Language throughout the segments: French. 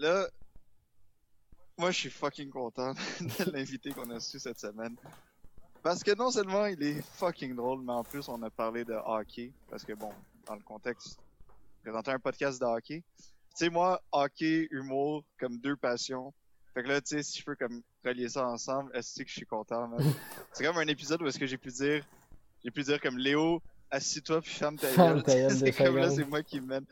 là, moi, je suis fucking content de l'invité qu'on a reçu cette semaine. Parce que non seulement il est fucking drôle, mais en plus, on a parlé de hockey. Parce que bon, dans le contexte, présenter un podcast de hockey. Tu sais, moi, hockey, humour, comme deux passions. Fait que là, tu sais, si je peux comme relier ça ensemble, est-ce que je suis content? C'est comme un épisode où est-ce que j'ai pu dire, j'ai pu dire comme Léo, assis-toi puis ferme ta gueule. c'est comme là, c'est moi qui mène.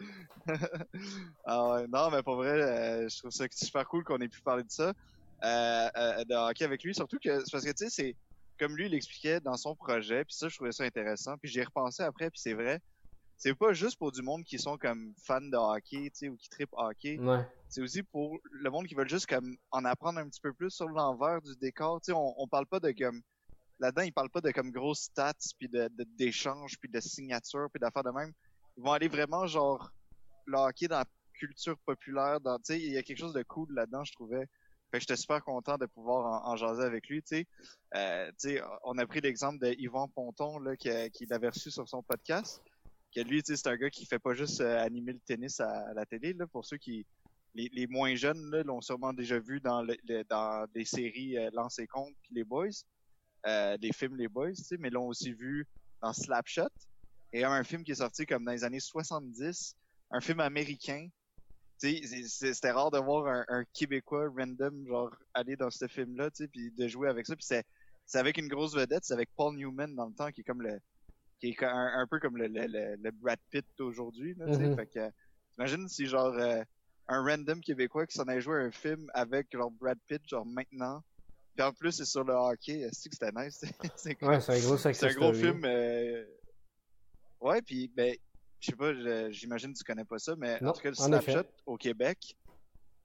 ah non, mais pour vrai, euh, je trouve ça super cool qu'on ait pu parler de ça, euh, euh, de hockey avec lui. Surtout que, parce que tu sais, c'est comme lui l'expliquait dans son projet, puis ça, je trouvais ça intéressant. Puis j'y ai repensé après, puis c'est vrai. C'est pas juste pour du monde qui sont comme fans de hockey, tu sais, ou qui tripent hockey Ouais. c'est aussi pour le monde qui veut juste comme en apprendre un petit peu plus sur l'envers du décor. Tu sais, on, on parle pas de comme là-dedans, ils parlent pas de comme grosses stats puis de d'échanges puis de signatures puis d'affaires de même. Ils vont aller vraiment genre le dans la culture populaire. Tu sais, il y a quelque chose de cool là-dedans, je trouvais. Fait que j'étais super content de pouvoir en, jaser avec lui. Tu sais, Euh, tu sais, on a pris l'exemple de Ponton là qui, l'avait reçu sur son podcast. Que lui, tu sais, c'est un gars qui fait pas juste euh, animer le tennis à, la télé. Là, pour ceux qui les, moins jeunes là, l'ont sûrement déjà vu dans, dans des séries euh, Lance et Compte puis Les Boys, euh, des films Les Boys, tu sais, mais l'ont aussi vu dans Slapshot. Et un film qui est sorti comme dans les années 70, un film américain. C'était rare de voir un, un Québécois random genre aller dans ce film-là, tu sais, puis de jouer avec ça. Puis c'est c'est avec une grosse vedette, c'est avec Paul Newman dans le temps, qui est comme le qui est un, un peu comme le, le, le, le Brad Pitt tu sais. Mhm. Fait que, imagine si genre euh, un random Québécois qui s'en allait jouer un film avec genre Brad Pitt genre maintenant. Puis en plus c'est sur le hockey, est-ce que c'était nice? c'est cool. Ouais, c'est un gros C'est un gros film. euh, Ouais, puis ben, je sais pas, j'imagine que tu connais pas ça, mais Non, en tout cas, le effet. au Québec.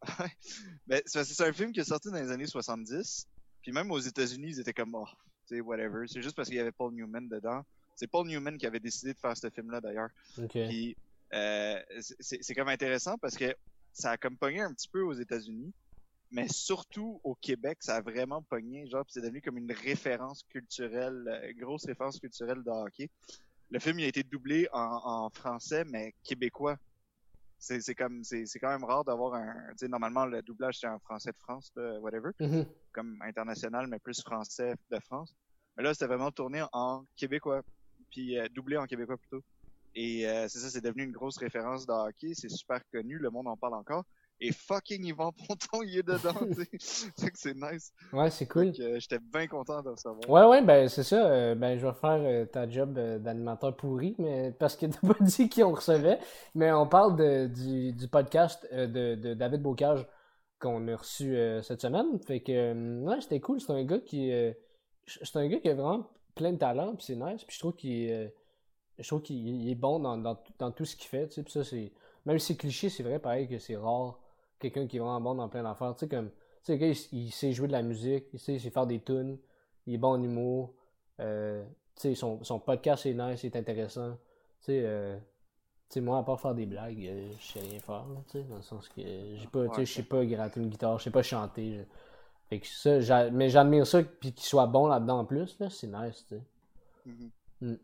Ben, c'est c'est un film qui est sorti dans les années 70. Puis même aux États-Unis, ils étaient comme, oh, tu sais, whatever. C'est juste parce qu'il y avait Paul Newman dedans. C'est Paul Newman qui avait décidé de faire ce film-là d'ailleurs. Ok. Puis euh, c'est c'est comme intéressant parce que ça a comme pogné un petit peu aux États-Unis, mais surtout au Québec, ça a vraiment pogné. Genre, c'est devenu comme une référence culturelle, euh, grosse référence culturelle de hockey. Le film il a été doublé en, en français, mais québécois. C'est c'est comme c'est c'est quand même rare d'avoir un. Tu sais, normalement le doublage c'est en français de France, là, whatever Mhm. comme international, mais plus français de France. Mais là, c'était vraiment tourné en québécois, puis euh, doublé en québécois plutôt. Et euh, c'est ça, c'est devenu une grosse référence de hockey, c'est super connu, le monde en parle encore. Et fucking Yvan Ponton, il est dedans. C'est que c'est nice. Ouais, c'est cool. Euh, J'étais bien content de le savoir. Ouais, ouais, ben c'est ça. euh, ben je vais faire euh, ta job d'animateur pourri, mais parce que t'as pas dit qui on recevait. Mais on parle de, du, du podcast de, de David Bocage qu'on a reçu cette semaine. Fait que ouais, c'était cool. C'est un gars qui c'est un gars qui a vraiment plein de talent, puis c'est nice. Puis je trouve qu'il je trouve qu'il il est bon dans, dans, dans tout ce qu'il fait. Puis ça c'est même si c'est cliché, c'est vrai pareil que c'est rare quelqu'un qui est vraiment bon dans plein d'affaires. Tu sais comme tu sais, le gars, il, il sait jouer de la musique, il sait, il sait faire des tunes, il est bon en humour. Euh, tu sais, son, son podcast est nice, il est intéressant. Tu sais, euh, tu sais, moi, à part faire des blagues, euh, je sais rien faire, là, tu sais, dans le sens que j'ai pas, tu sais, je sais pas gratter une guitare, je sais pas chanter. je- Fait que ça, j'a- mais j'admire ça, puis qu'il soit bon là-dedans en plus, là, c'est nice, tu sais. Mhm. Mm.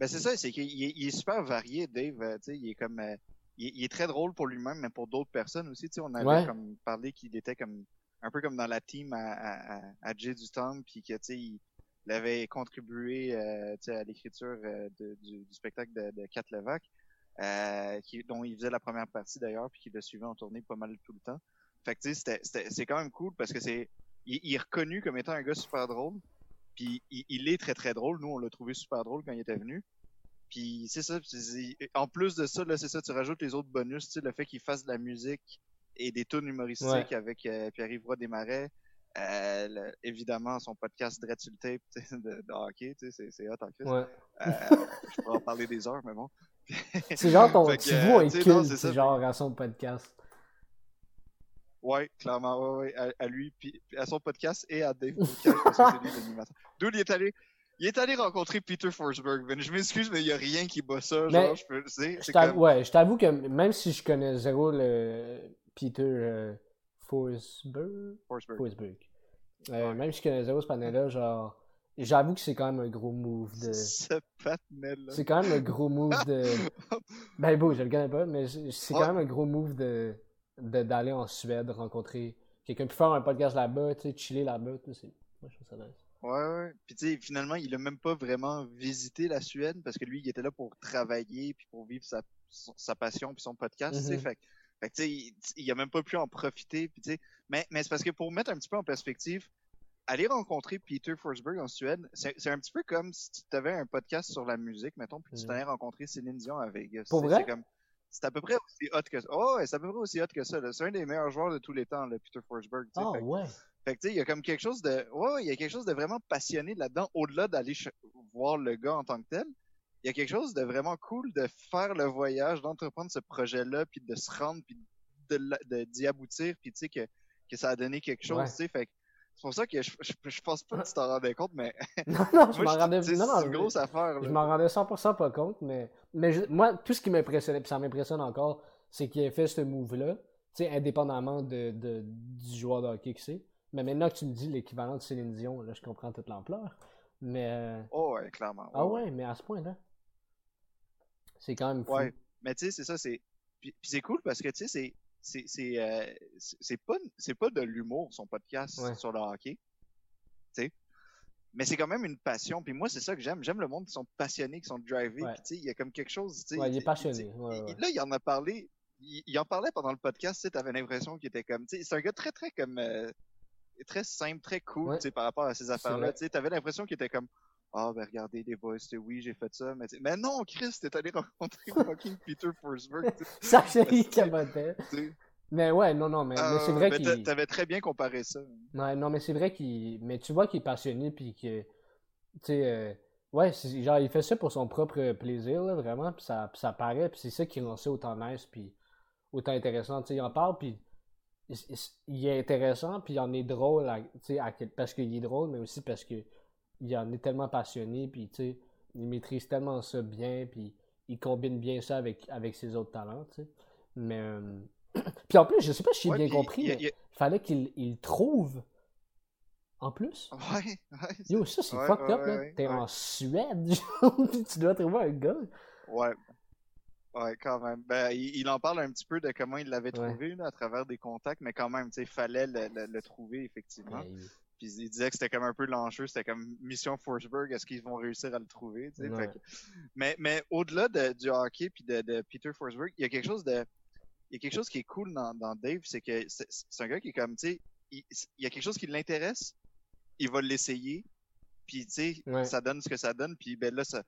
Ben c'est ça, c'est qu'il est, il est super varié, Dave. euh, tu sais, il est comme, il, est- il est très drôle pour lui-même, mais pour d'autres personnes aussi. Tu sais, on avait Ouais. comme parlé qu'il était comme un peu comme dans la team à, à, à, Jay puis que tu sais, il, il avait contribué euh, tu sais, à l'écriture euh, du, du spectacle de, de Kat Levac, euh, qui, dont il faisait la première partie d'ailleurs, puis qui le suivait en tournée pas mal tout le temps. Fait que tu sais, c'est quand même cool parce que c'est, il, il est reconnu comme étant un gars super drôle. Puis il, il est très très drôle. Nous, on l'a trouvé super drôle quand il était venu. Puis c'est ça. En plus de ça, là, c'est ça, tu rajoutes les autres bonus, tu sais, le fait qu'il fasse de la musique et des tunes humoristiques Ouais. avec euh, Pierre-Yves Desmarais. Euh, le- évidemment, son podcast Dread tape de, de hockey, tu sais, c'est, hot en. Ouais. Euh, je pourrais en parler des heures, mais bon. C'est genre ton petit bout culte, c'est genre à son podcast. Ouais, clairement, ouais, ouais, à, à lui, puis à son podcast et à Dave. D'où il est allé, il est allé rencontrer Peter Forsberg. Ben, je m'excuse, mais il y a rien qui bat ça, genre, je peux, Je comme, Ouais, je t'avoue que même si je connais zéro le Peter euh, Forsberg, Forsberg. Forsberg. Euh, Même si je connais zéro ce panel-là, genre, j'avoue que c'est quand même un gros move de. Ce patinel là. C'est quand même un gros move de. Ben, beau, je le connais pas, mais c'est Ouais. quand même un gros move de. d'aller en Suède, rencontrer quelqu'un, puis faire un podcast là-bas, tu sais, chiller là-bas, c'est. Moi, je trouve ça nice. Ouais, ouais. Puis tu sais, finalement, il a même pas vraiment visité la Suède parce que lui, il était là pour travailler puis pour vivre sa, sa passion puis son podcast, tu sais. Mhm. Fait, fait tu sais, il, il a même pas pu en profiter. Puis tu sais, mais, mais c'est parce que pour mettre un petit peu en perspective, aller rencontrer Peter Forsberg en Suède, c'est un petit peu comme si tu avais un podcast sur la musique, mettons, puis tu Mhm. t'allais rencontrer Céline Dion à Vegas. Pour vrai? C'est comme c'est à peu près aussi hot que ça. Oh, ouais, c'est à peu près aussi hot que ça. là. C'est un des meilleurs joueurs de tous les temps, là, Peter Forsberg. Ah, que- ouais. Fait que tu sais, il y a comme quelque chose de. Ouais, il y a quelque chose de vraiment passionné là-dedans, au-delà d'aller voir le gars en tant que tel. Il y a quelque chose de vraiment cool de faire le voyage, d'entreprendre ce projet-là, puis de se rendre, puis de d'y aboutir, puis tu sais que, que ça a donné quelque chose, Ouais. tu sais. Fait que c'est pour ça que je, je, je pense pas que tu t'en rendais compte, mais Non, non, je m'en rendais non, non, c'est une grosse affaire. Je m'en rendais 100% pas compte, mais, mais je- moi, tout ce qui m'impressionnait, puis ça m'impressionne encore, c'est qu'il ait fait ce move-là, tu sais, indépendamment de, de- du joueur de hockey que c'est. Mais maintenant que tu me dis l'équivalent de Céline Dion, là, je comprends toute l'ampleur. Mais. euh, Oh, ouais, clairement. Ah ouais, mais à ce point-là. C'est quand même fou. Ouais, mais tu sais, c'est ça, c'est. Puis, puis c'est cool parce que tu sais, c'est. C'est c'est euh, c'est- pas c'est pas de l'humour son podcast Ouais. sur le hockey, tu sais. Mais c'est quand même une passion. Puis moi c'est ça que j'aime. J'aime le monde qui sont passionnés, qui sont drivés. Ouais. Puis tu sais, il y a comme quelque chose. tu sais, Ouais, il est passionné, il-. Là il en a parlé. Il, il en parlait pendant le podcast. Tu sais, t'avais l'impression qu'il était comme. Tu sais, c'est un gars très très comme euh, très simple, très cool. Ouais. Tu sais, par rapport à ces affaires-là. Tu sais, t'avais l'impression qu'il était comme. Ah, ben regardez, les boys, oui, j'ai fait ça, mais, mais non, Chris, t'es allé rencontrer fucking Peter Forsberg, tu sais. Ça, il capotait. Tu sais. Mais ouais, non, non, mais, mais c'est Euh, vrai qu'il. T'avais très bien comparé ça. Ouais, non, mais c'est vrai qu'il. Mais tu vois qu'il est passionné, puis que. Tu sais, euh, ouais, genre, il fait ça pour son propre plaisir, là, vraiment, puis ça, ça paraît, puis c'est ça qui rend ça autant nice, puis autant intéressant. Tu sais, il en parle, puis il, il- il est intéressant, puis il en est drôle, à- à parce qu'il est drôle, mais aussi parce que il en est tellement passionné, puis il maîtrise tellement ça bien, puis il combine bien ça avec, avec ses autres talents, tu sais. Mais. euh, puis en plus, je sais pas si j'ai Ouais, bien compris, mais il fallait qu'il il trouve en plus. Ouais, ouais. Yo, ça c'est Ouais, fucked ouais, up là. T'es en Suède, tu dois trouver un gars. Ouais. Ouais, quand même. Ben, il, il en parle un petit peu de comment il l'avait Ouais. trouvé là, à travers des contacts, mais quand même, tu sais, il fallait le, le- le trouver effectivement. Ouais, Puis il disait que c'était comme un peu l'enjeu, c'était comme mission Forsberg, est-ce qu'ils vont réussir à le trouver, tu sais? Ouais. Fait que- mais mais au-delà de, du hockey puis de, de Peter Forsberg, il y a quelque chose de il y a quelque chose qui est cool dans, dans Dave, c'est que c'est un gars qui est comme tu sais, il, il y a quelque chose qui l'intéresse, il va l'essayer, puis tu sais, ça donne ce que ça donne, puis ben là ça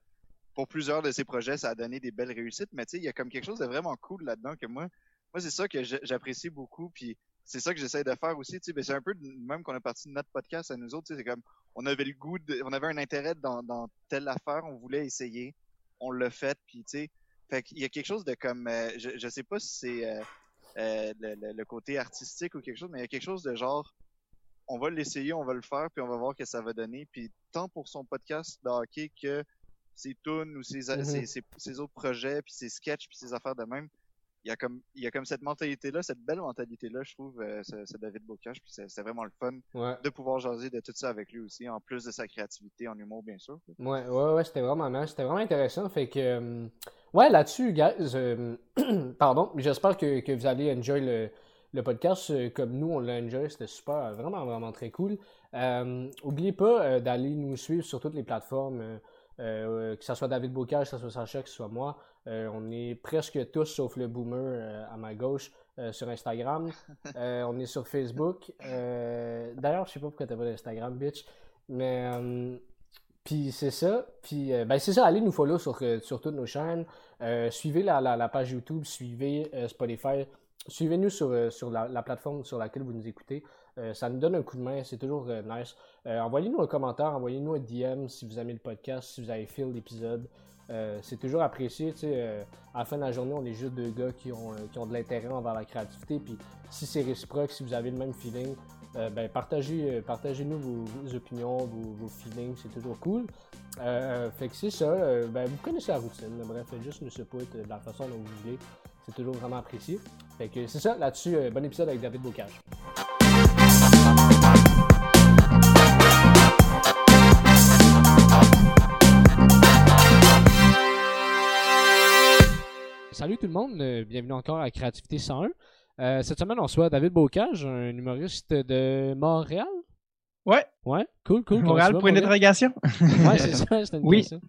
pour plusieurs de ses projets, ça a donné des belles réussites, mais tu sais, il y a comme quelque chose de vraiment cool là-dedans que moi moi c'est ça que j'apprécie beaucoup puis c'est ça que j'essaie de faire aussi, tu sais, ben, c'est un peu même qu'on a parti de notre podcast à nous autres, tu sais, c'est comme on avait le goût de, on avait un intérêt dans, telle affaire, on voulait essayer, on l'a fait, puis tu sais, fait qu'il y a quelque chose de comme, euh, je, sais pas si c'est euh, euh, le côté artistique ou quelque chose, mais il y a quelque chose de genre, on va l'essayer, on va le faire, puis on va voir que ça va donner, puis tant pour son podcast de hockey que ses tunes ou ses, Mhm. ses, ses- ses autres projets, puis ses sketchs, puis ses affaires de même, il y a comme il y a comme cette mentalité là cette belle mentalité là je trouve euh, c'est c'est David Bocage puis c'est vraiment le fun Ouais. de pouvoir jaser de tout ça avec lui aussi en plus de sa créativité en humour bien sûr Ouais, ouais, ouais, c'était vraiment. C'était vraiment intéressant. Fait que. euh, ouais, là-dessus, guys. euh, pardon. J'espère que, que vous allez enjoy le, le podcast euh, comme nous, on l'a enjoy. C'était super. Vraiment, vraiment très cool. Euh, oubliez pas euh, d'aller nous suivre sur toutes les plateformes. Euh, que ce soit David Bocage, que ce soit Sacha, que ce soit moi. Euh, on est presque tous, sauf le boomer euh, à ma gauche, sur Instagram. On est sur Facebook. D'ailleurs, je sais pas pourquoi t'as pas d'Instagram, bitch. Mais. puis c'est ça. Puis euh, ben c'est ça, allez nous follow sur, sur toutes nos chaînes. Euh, suivez la, la, la page YouTube, suivez euh, Spotify. Suivez-nous sur, sur la, la plateforme sur laquelle vous nous écoutez. Euh, ça nous donne un coup de main, c'est toujours euh, nice. Euh, envoyez-nous un commentaire, envoyez-nous un DM si vous aimez le podcast, si vous avez feel l'épisode. C'est toujours apprécié. à la fin de la journée, on est juste deux gars qui ont, qui ont de l'intérêt envers la créativité. Puis si c'est réciproque, si vous avez le même feeling, ben, partagez, partagez-nous vos, opinions, vos, feelings, c'est toujours cool. Fait que c'est ça, ben, vous connaissez la routine, bref, juste nous support euh, de la façon dont vous voulez, c'est toujours vraiment apprécié. Fait que c'est ça, là-dessus, bon épisode avec David Bocage. Salut tout le monde, euh, bienvenue encore à Créativité 101. Euh, cette semaine, on reçoit David Bocage, un humoriste de Montréal. Ouais. Ouais, cool, cool. Montréal, point d'interrogation. ouais, c'est ça, c'est une Oui. question.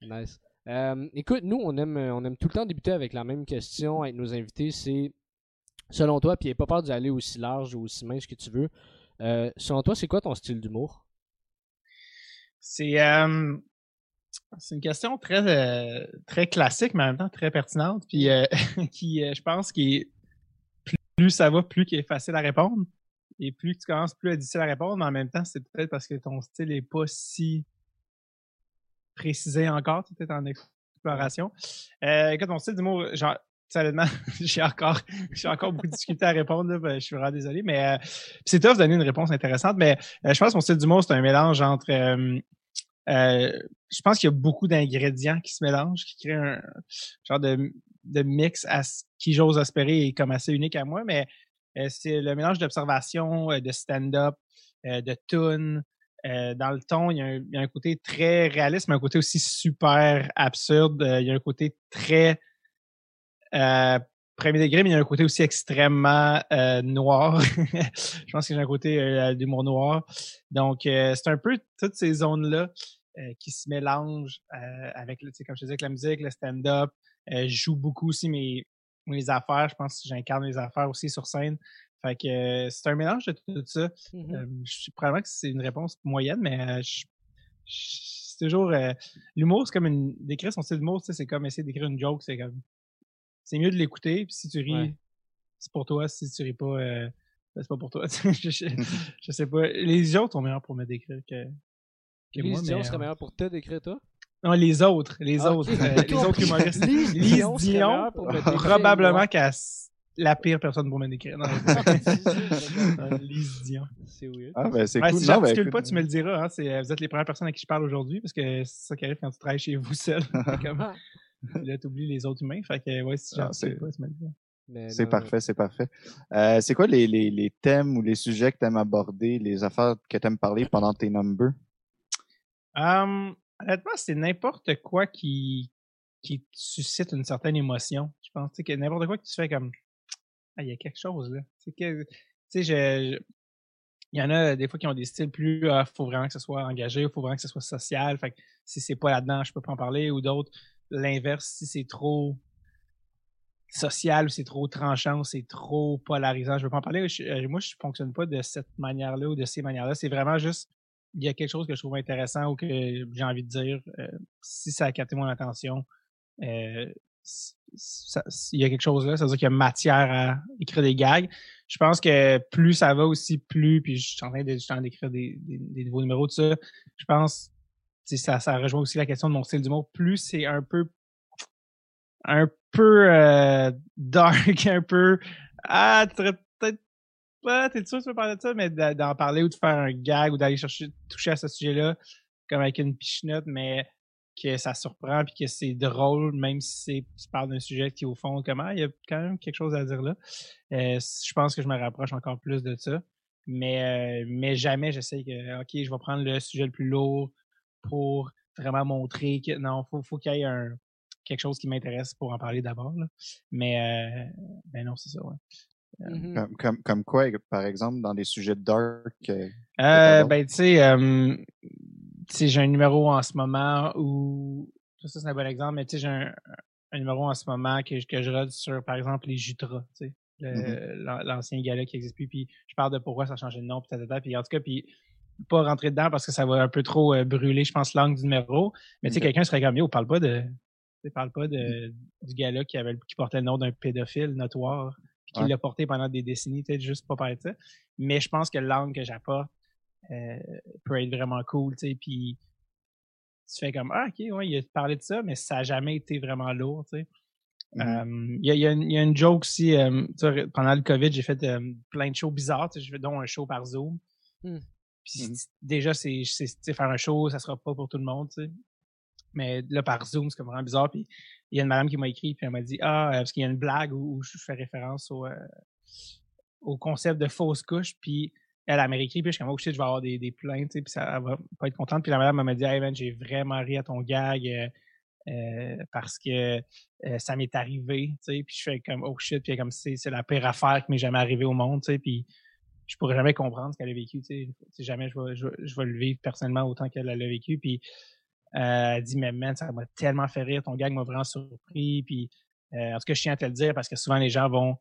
Nice. Euh, écoute, nous, on aime, on aime tout le temps débuter avec la même question avec nos invités. C'est, selon toi, puis n'aie pas peur d'y aller aussi large ou aussi mince que tu veux. Euh, selon toi, c'est quoi ton style d'humour? C'est euh, c'est une question très euh, très classique, mais en même temps très pertinente, puis euh, qui, euh, je pense, qui plus, ça va, plus qui est facile à répondre, et plus que tu commences, plus difficile à répondre, mais en même temps, c'est peut-être parce que ton style est pas si précisé encore, tu es peut-être en exploration. Euh, écoute, mon style d'humour, sérieusement, j'ai encore, j'ai encore beaucoup de difficultés à répondre. Là, ben, je suis vraiment désolé, mais euh, c'est tough de donner une réponse intéressante. Mais euh, je pense que mon style d'humour c'est un mélange entre. euh, euh, je pense qu'il y a beaucoup d'ingrédients qui se mélangent, qui créent un genre de, de mix à ce qui j'ose espérer est comme assez unique à moi. Mais c'est le mélange d'observation, de stand-up, de tune. Dans le ton, il y, a un, il y a un côté très réaliste, mais un côté aussi super absurde. Il y a un côté très euh, premier degré, mais il y a un côté aussi extrêmement euh, noir. je pense que j'ai un côté euh, d'humour noir. Donc, euh, c'est un peu toutes ces zones-là euh, qui se mélangent euh, avec, tu sais, comme je te disais, avec la musique, le stand-up. Euh, je joue beaucoup aussi mes, mes affaires. Je pense que j'incarne mes affaires aussi sur scène. Fait que euh, c'est un mélange de tout ça. Mhm. Euh, je suis probablement que c'est une réponse moyenne, mais euh, je, je- c'est toujours euh, l'humour, c'est comme une d'écrire son style d'humour, c'est comme essayer d'écrire une joke, c'est comme c'est mieux de l'écouter, puis si tu ris, Ouais. c'est pour toi, si tu ris pas, euh, ben, c'est pas pour toi. je, je, je sais pas. Les autres sont meilleurs pour me décrire que, que Lise moi, Dion mais, serait euh, meilleur pour te décrire, toi? non, les autres, les Ah, autres, ok. euh, les autres humoristes. Lise Lise Dion probablement qu'elle la pire personne pour me décrire. Non. Lise Dion. C'est weird. Ah, ben, c'est Ouais, cool. si Non, ben, écoute, pas, tu me le diras. Hein, c'est, euh, vous êtes les premières personnes à qui je parle aujourd'hui parce que c'est ça qui arrive quand tu travailles chez vous seul. Comme, là, t'oublies les autres humains. Fait que, ouais, si Ah, c'est- pas, C'est parfait, c'est parfait. Euh, c'est quoi les, les, les thèmes ou les sujets que tu aimes aborder, les affaires que tu aimes parler pendant tes numbers? Hum, honnêtement, c'est n'importe quoi qui, qui suscite une certaine émotion. Je pense tu sais, que n'importe quoi que tu fais comme Ah, il y a quelque chose là. C'est que tu sais, je, je- il y en a des fois qui ont des styles plus ah, faut vraiment que ce soit engagé, faut vraiment que ce soit social. Fait que si c'est pas là-dedans, je peux pas en parler. Ou d'autres, l'inverse, si c'est trop social ou c'est trop tranchant ou c'est trop polarisant, je veux pas en parler. Euh, moi, je fonctionne pas de cette manière-là ou de ces manières-là. C'est vraiment juste il y a quelque chose que je trouve intéressant ou que j'ai envie de dire, euh, si ça a capté mon attention, euh, ça- il y a quelque chose là, c'est-à-dire qu'il y a matière à écrire des gags. Je pense que plus ça va aussi, plus, puis je suis en train d'écrire des, nouveaux numéros de ça, je pense, ça, ça rejoint aussi la question de mon style d'humour, plus c'est un peu un peu euh, dark, un peu ah, peut-être t'es sûr que tu veux parler de ça, mais d'en parler ou de faire un gag ou d'aller chercher, toucher à ce sujet-là, comme avec une pichenote, mais que ça surprend puis que c'est drôle, même si tu parles d'un sujet qui, au fond, comment, il y a quand même quelque chose à dire là. Euh, je pense que je me rapproche encore plus de ça. Mais, euh, mais jamais j'essaie que, OK, je vais prendre le sujet le plus lourd pour vraiment montrer que, non, faut, faut qu'il y ait un, quelque chose qui m'intéresse pour en parler d'abord, là. Mais, euh, ben non, c'est ça, ouais. Mhm. Comme, comme, comme quoi, par exemple, dans des sujets dark? euh, Euh, ben, tu sais, euh, j'ai un numéro en ce moment où, ça, ça, c'est un bon exemple, mais tu sais, j'ai un, un numéro en ce moment que, que je rôde sur, par exemple, les Jutras, tu sais, l'an- l'ancien gala qui existe plus, puis je parle de pourquoi ça a changé de nom, puis puis en tout cas, puis pas rentrer dedans parce que ça va un peu trop euh, brûler, je pense, l'angle du numéro, mais tu sais, quelqu'un serait comme, yo, parle pas de, parle pas de, du gala qui avait, qui portait le nom d'un pédophile notoire, puis qui Ouais. l'a porté pendant des décennies, peut-être juste pas parler de ça, mais je pense que l'angle que j'apporte, euh, peut être vraiment cool, tu sais, puis tu fais comme, ah, ok, ouais, il a parlé de ça, mais ça a jamais été vraiment lourd, tu sais. Mhm. Euh, Il y, a, il y a une- il y a une joke aussi, pendant le COVID, j'ai fait plein de shows bizarres, j'ai fait dont un show par Zoom. Hmm. Puis Mhm. déjà, c'est, faire un show, ça sera pas pour tout le monde, tu sais. Mais là, par Zoom, c'est comme vraiment bizarre. Puis il y a une madame qui m'a écrit, puis elle m'a dit, ah, euh, parce qu'il y a une blague où, où je fais référence au, euh, au concept de fausse couche, puis elle, elle m'a écrit, puis je suis comme, oh shit, je vais avoir des, des plaintes, puis ça elle va pas être contente. Puis la madame m'a dit, hey man, j'ai vraiment ri à ton gag. euh, euh, parce que euh, ça m'est arrivé, tu sais, puis je fais comme oh shit, puis comme c'est c'est la pire affaire qui m'est jamais arrivée au monde, tu sais, puis je pourrais jamais comprendre ce qu'elle a vécu, tu sais, jamais je vais, je, vais le vivre personnellement autant qu'elle l'a vécu, puis euh, elle dit mais man, ça m'a tellement fait rire, ton gag m'a vraiment surpris, puis en tout cas je tiens à te le dire parce que souvent les gens vont,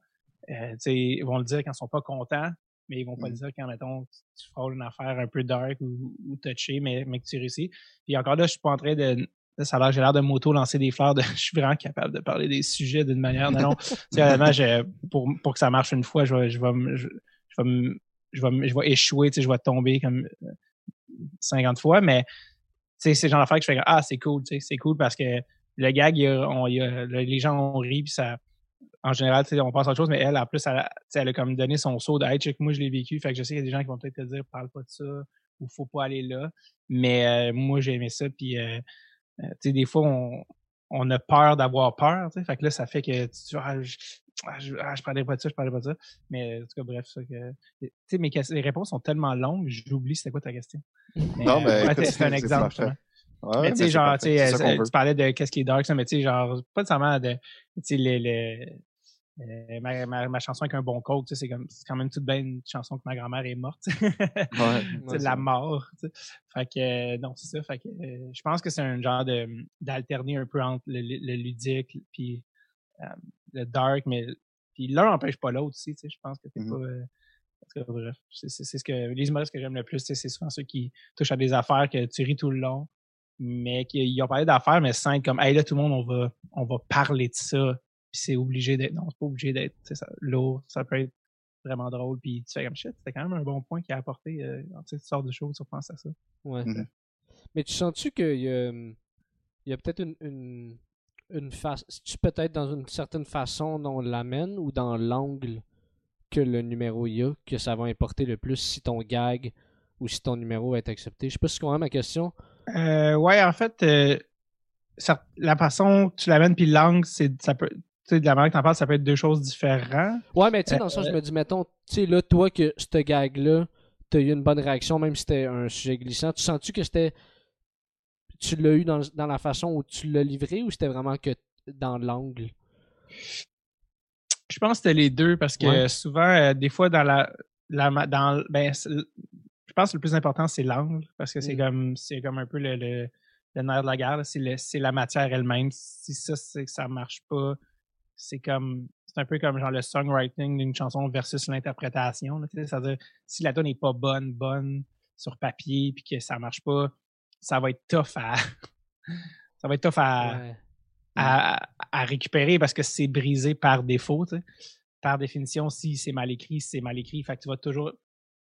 tu sais, vont le dire quand ils sont pas contents, mais ils vont pas le mmh. dire quand, mettons, tu frôles une affaire un peu dark ou, ou touchée, mais, mais que tu réussis. Puis encore là, je suis pas en train de, ça a l'air, j'ai l'air de moto lancer des fleurs. De, je suis vraiment capable de parler des sujets d'une manière. Non, non. je, pour, pour que ça marche une fois, je vais, je vais, je, je vais, je vais, je échouer, tu sais, je vais tomber comme 50 fois, mais c'est le genre d'affaire que je fais ah, c'est cool, tu sais, c'est cool parce que le gag, il on, les gens ont ri, puis ça, en général, tu sais, on pense à autre chose, mais elle, en plus, elle, a comme donné son saut de hey, check, moi, je l'ai vécu, fait que je sais qu'il y a des gens qui vont peut-être te dire, parle pas de ça, ou faut pas aller là, mais euh, moi, j'ai aimé ça, puis euh, euh, tu sais, des fois, on, on a peur d'avoir peur, tu sais. Fait que là, ça fait que tu ah, ah, je, ah, je parlerai pas de ça, je parlerai pas de ça. Mais en tout cas, bref, ça que. Tu sais, mes les réponses sont tellement longues, j'oublie c'était quoi ta question. non, mais. c'est un exemple. Ouais, mais tu sais, genre, tu parlais de qu'est-ce qui est dark, ça, mais tu sais, genre, pas nécessairement de, tu sais, les, les, euh, ma, ma, ma, chanson avec un bon code, c'est comme c'est quand même toute bien une chanson que ma grand-mère est morte. c'est la mort. Fait que euh, non, c'est ça. Fait que euh, je pense que c'est un genre de d'alterner un peu entre le, le ludique puis le dark, mais puis l'un n'empêche pas l'autre aussi. Je pense que c'est mm-hmm. pas. bref, c'est ce que les humoristes que j'aime le plus, c'est souvent ceux qui touchent à des affaires que tu ris tout le long, mais qui ont parlé d'affaires, mais sans être comme Hey là, tout le monde, on va on va parler de ça c'est obligé d'être. Non, c'est pas obligé d'être ça, lourd. Ça peut être vraiment drôle. Puis tu fais comme shit. C'était quand même un bon point qui a apporté euh, tu sortes de choses, tu penses à ça. Ouais. Mm-hmm. Mais tu sens-tu qu'il y a, il y a peut-être une, une, une face. Tu peut-être dans une certaine façon dont on l'amène ou dans l'angle que le numéro y a que ça va importer le plus si ton gag ou si ton numéro est accepté? Je sais pas si tu comprends ma question. Euh, ouais, en fait, euh, la façon que tu l'amènes puis l'angle, c'est ça peut sais, de la manière que t'en parles, ça peut être deux choses différentes. Ouais, mais tu sais, dans le sens, je me dis, mettons, tu sais, là, toi, que ce gag-là, t'as eu une bonne réaction, même si c'était un sujet glissant. Tu sens-tu que c'était. Tu l'as eu dans, dans, la façon où tu l'as livré ou c'était vraiment que dans l'angle? Je pense que c'était les deux parce que souvent, euh, des fois, dans la. la dans, ben, je pense que le plus important, c'est l'angle parce que c'est mm. comme c'est comme un peu le, le, nerf de la guerre. C'est la matière elle-même. Si ça, c'est que ça marche pas, c'est comme c'est un peu comme genre le songwriting d'une chanson versus l'interprétation. C'est-à-dire si la donne n'est pas bonne, bonne sur papier, puis que ça marche pas, ça va être tough à ça va être tough à, à, récupérer parce que c'est brisé par défaut. Par définition, si c'est mal écrit, c'est mal écrit. Fait que tu vas toujours,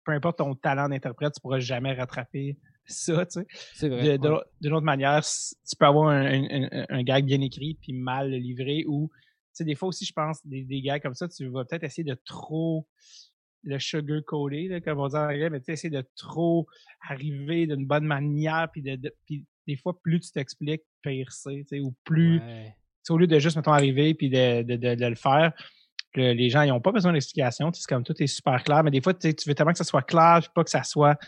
peu importe ton talent d'interprète, tu pourras jamais rattraper ça. Tu sais. D'une autre manière, tu peux avoir un, un, un, gag bien écrit puis mal livré ou sais, des fois aussi, je pense, des, des gars comme ça, tu vas peut-être essayer de trop le sugar coater, comme on dit en anglais, mais tu essayer de trop arriver d'une bonne manière, puis de, puis des fois, plus tu t'expliques, pire c'est, ou plus, au lieu de juste, mettons, arriver, puis de, de, de, le faire, les gens, ils n'ont pas besoin d'explication, c'est comme tout est super clair, mais des fois, tu veux tellement que ça soit clair, puis pas que ça soit, tu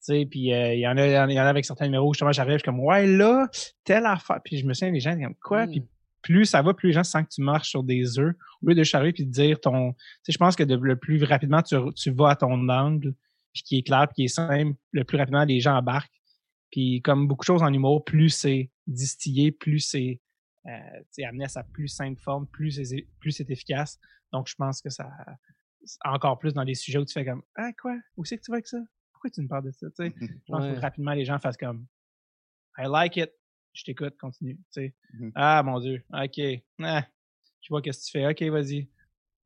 sais, puis euh, il y en a, il y en a avec certains numéros, justement, j'arrive, je suis comme, ouais, là, telle affaire, puis je me souviens, les gens, ils comme, quoi, puis hmm plus ça va, plus les gens sentent que tu marches sur des œufs. Au lieu de charrer puis de dire ton. Tu sais, je pense que le plus rapidement tu, tu vas à ton angle, puis qui est clair, puis qui est simple, le plus rapidement les gens embarquent. Puis comme beaucoup de choses en humour, plus c'est distillé, plus c'est euh, amené à sa plus simple forme, plus c'est plus c'est efficace. Donc je pense que ça encore plus dans des sujets où tu fais comme Ah quoi? Où c'est que tu vas avec ça? Pourquoi tu me parles de ça? Je pense que rapidement les gens fassent comme I like it je t'écoute, continue. Tu sais. Mm-hmm. Ah mon Dieu, ok. Ah, je vois qu'est-ce que tu fais. Ok, vas-y.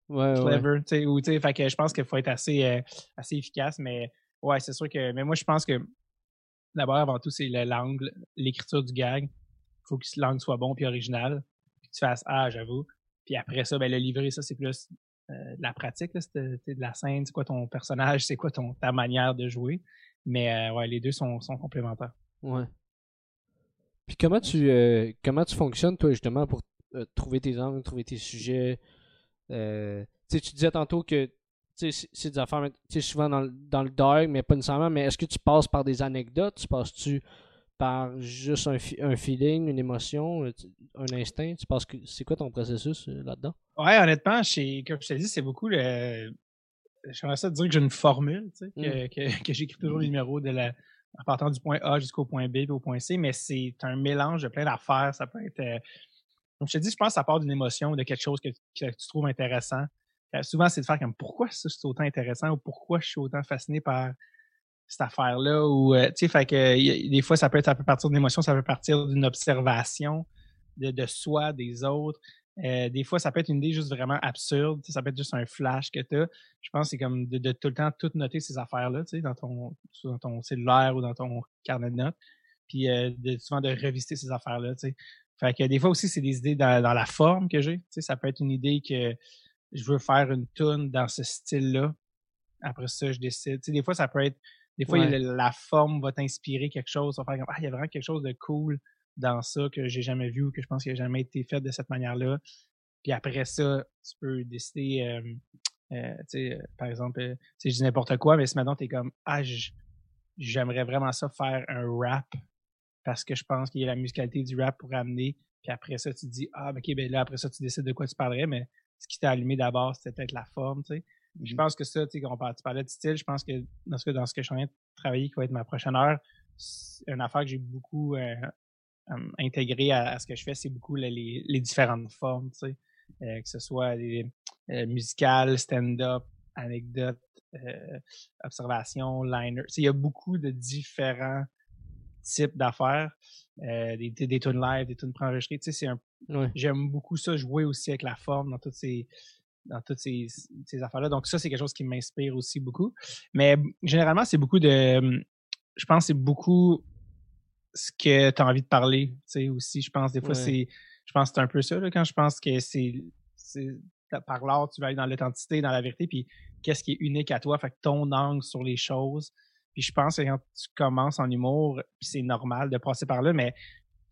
Ouais, Clever. Tu sais, ou tu sais, fait que je pense qu'il faut être assez, euh, assez efficace, mais ouais, c'est sûr que. Mais moi, je pense que d'abord, avant tout, c'est l'angle, l'écriture du gag. Il faut que l'angle soit bon puis original. Puis que tu fasses Ah, j'avoue. Puis après ça, ben le livrer, ça, c'est plus euh, de la pratique, c'est de, de, la scène, c'est quoi ton personnage, c'est quoi ton ta manière de jouer. Mais euh, ouais, les deux sont, sont complémentaires. Ouais. Puis comment tu euh, comment tu fonctionnes, toi, justement, pour euh, trouver tes angles, trouver tes sujets? Euh, tu disais tantôt que c'est des affaires souvent dans, dans le dark, mais pas nécessairement, mais est-ce que tu passes par des anecdotes? Tu passes-tu par juste un, un feeling, une émotion, un instinct? Tu penses que c'est quoi ton processus là-dedans? Ouais, honnêtement, comme je te dis, c'est beaucoup le. J'aimerais ça dire que j'ai une formule, tu sais, que, que, j'écris toujours le numéro de la, en partant du point A jusqu'au point B et au point C, mais c'est un mélange de plein d'affaires. Ça peut être. comme je te dis, je pense que ça part d'une émotion, de quelque chose que, tu trouves intéressant. souvent, c'est de faire comme pourquoi ça c'est autant intéressant ou pourquoi je suis autant fasciné par cette affaire-là. Ou, tu sais, fait que des fois, ça peut, être, ça peut partir d'une émotion, ça peut partir d'une observation de soi, des autres. Euh, des fois, ça peut être une idée juste vraiment absurde. Ça peut être juste un flash que tu as. Je pense que c'est comme de, tout le temps tout noter ces affaires-là, dans ton, dans ton cellulaire ou dans ton carnet de notes. Puis euh, de, souvent de revisiter ces affaires-là. Fait que des fois aussi, c'est des idées dans, la forme que j'ai. Ça peut être une idée que je veux faire une tune dans ce style-là. Après ça, je décide. des fois, ça peut être. Des fois, la, forme va t'inspirer quelque chose. Ça va faire comme Ah, il y a vraiment quelque chose de cool dans ça que j'ai jamais vu ou que je pense qu'il n'a jamais été fait de cette manière-là. Puis après ça, tu peux décider, euh, euh, tu sais, euh, par exemple, si je dis n'importe quoi, mais si maintenant tu es comme, ah, j'aimerais vraiment ça faire un rap parce que je pense qu'il y a la musicalité du rap pour amener. Puis après ça, tu te dis, ah, ok, ben là, après ça, tu décides de quoi tu parlerais, mais ce qui t'a allumé d'abord, c'était peut-être la forme, tu sais. Je mmh pense que ça, tu sais, quand tu parlais de style, je pense que dans ce que, dans ce que je suis en train de travailler, qui va être ma prochaine heure, c'est une affaire que j'ai beaucoup intégré à, ce que je fais, c'est beaucoup les, différentes formes, tu sais, euh, que ce soit les, euh, musicales, stand-up, anecdotes, euh, observations, liner. Il y a beaucoup de différents types d'affaires, des, des, tunes live, des tunes préenregistrées. Tu sais, J'aime beaucoup ça, jouer aussi avec la forme dans toutes ces dans toutes ces, ces affaires-là. Donc ça, c'est quelque chose qui m'inspire aussi beaucoup. Mais généralement, c'est beaucoup de... Je pense c'est beaucoup ce que tu as envie de parler, tu sais, aussi. Je pense, des fois, c'est, je pense que c'est un peu ça, là, quand je pense que c'est, par l'art, tu vas aller dans l'authenticité, dans la vérité, puis qu'est-ce qui est unique à toi, fait que ton angle sur les choses. Puis je pense que quand tu commences en humour, puis c'est normal de passer par là, mais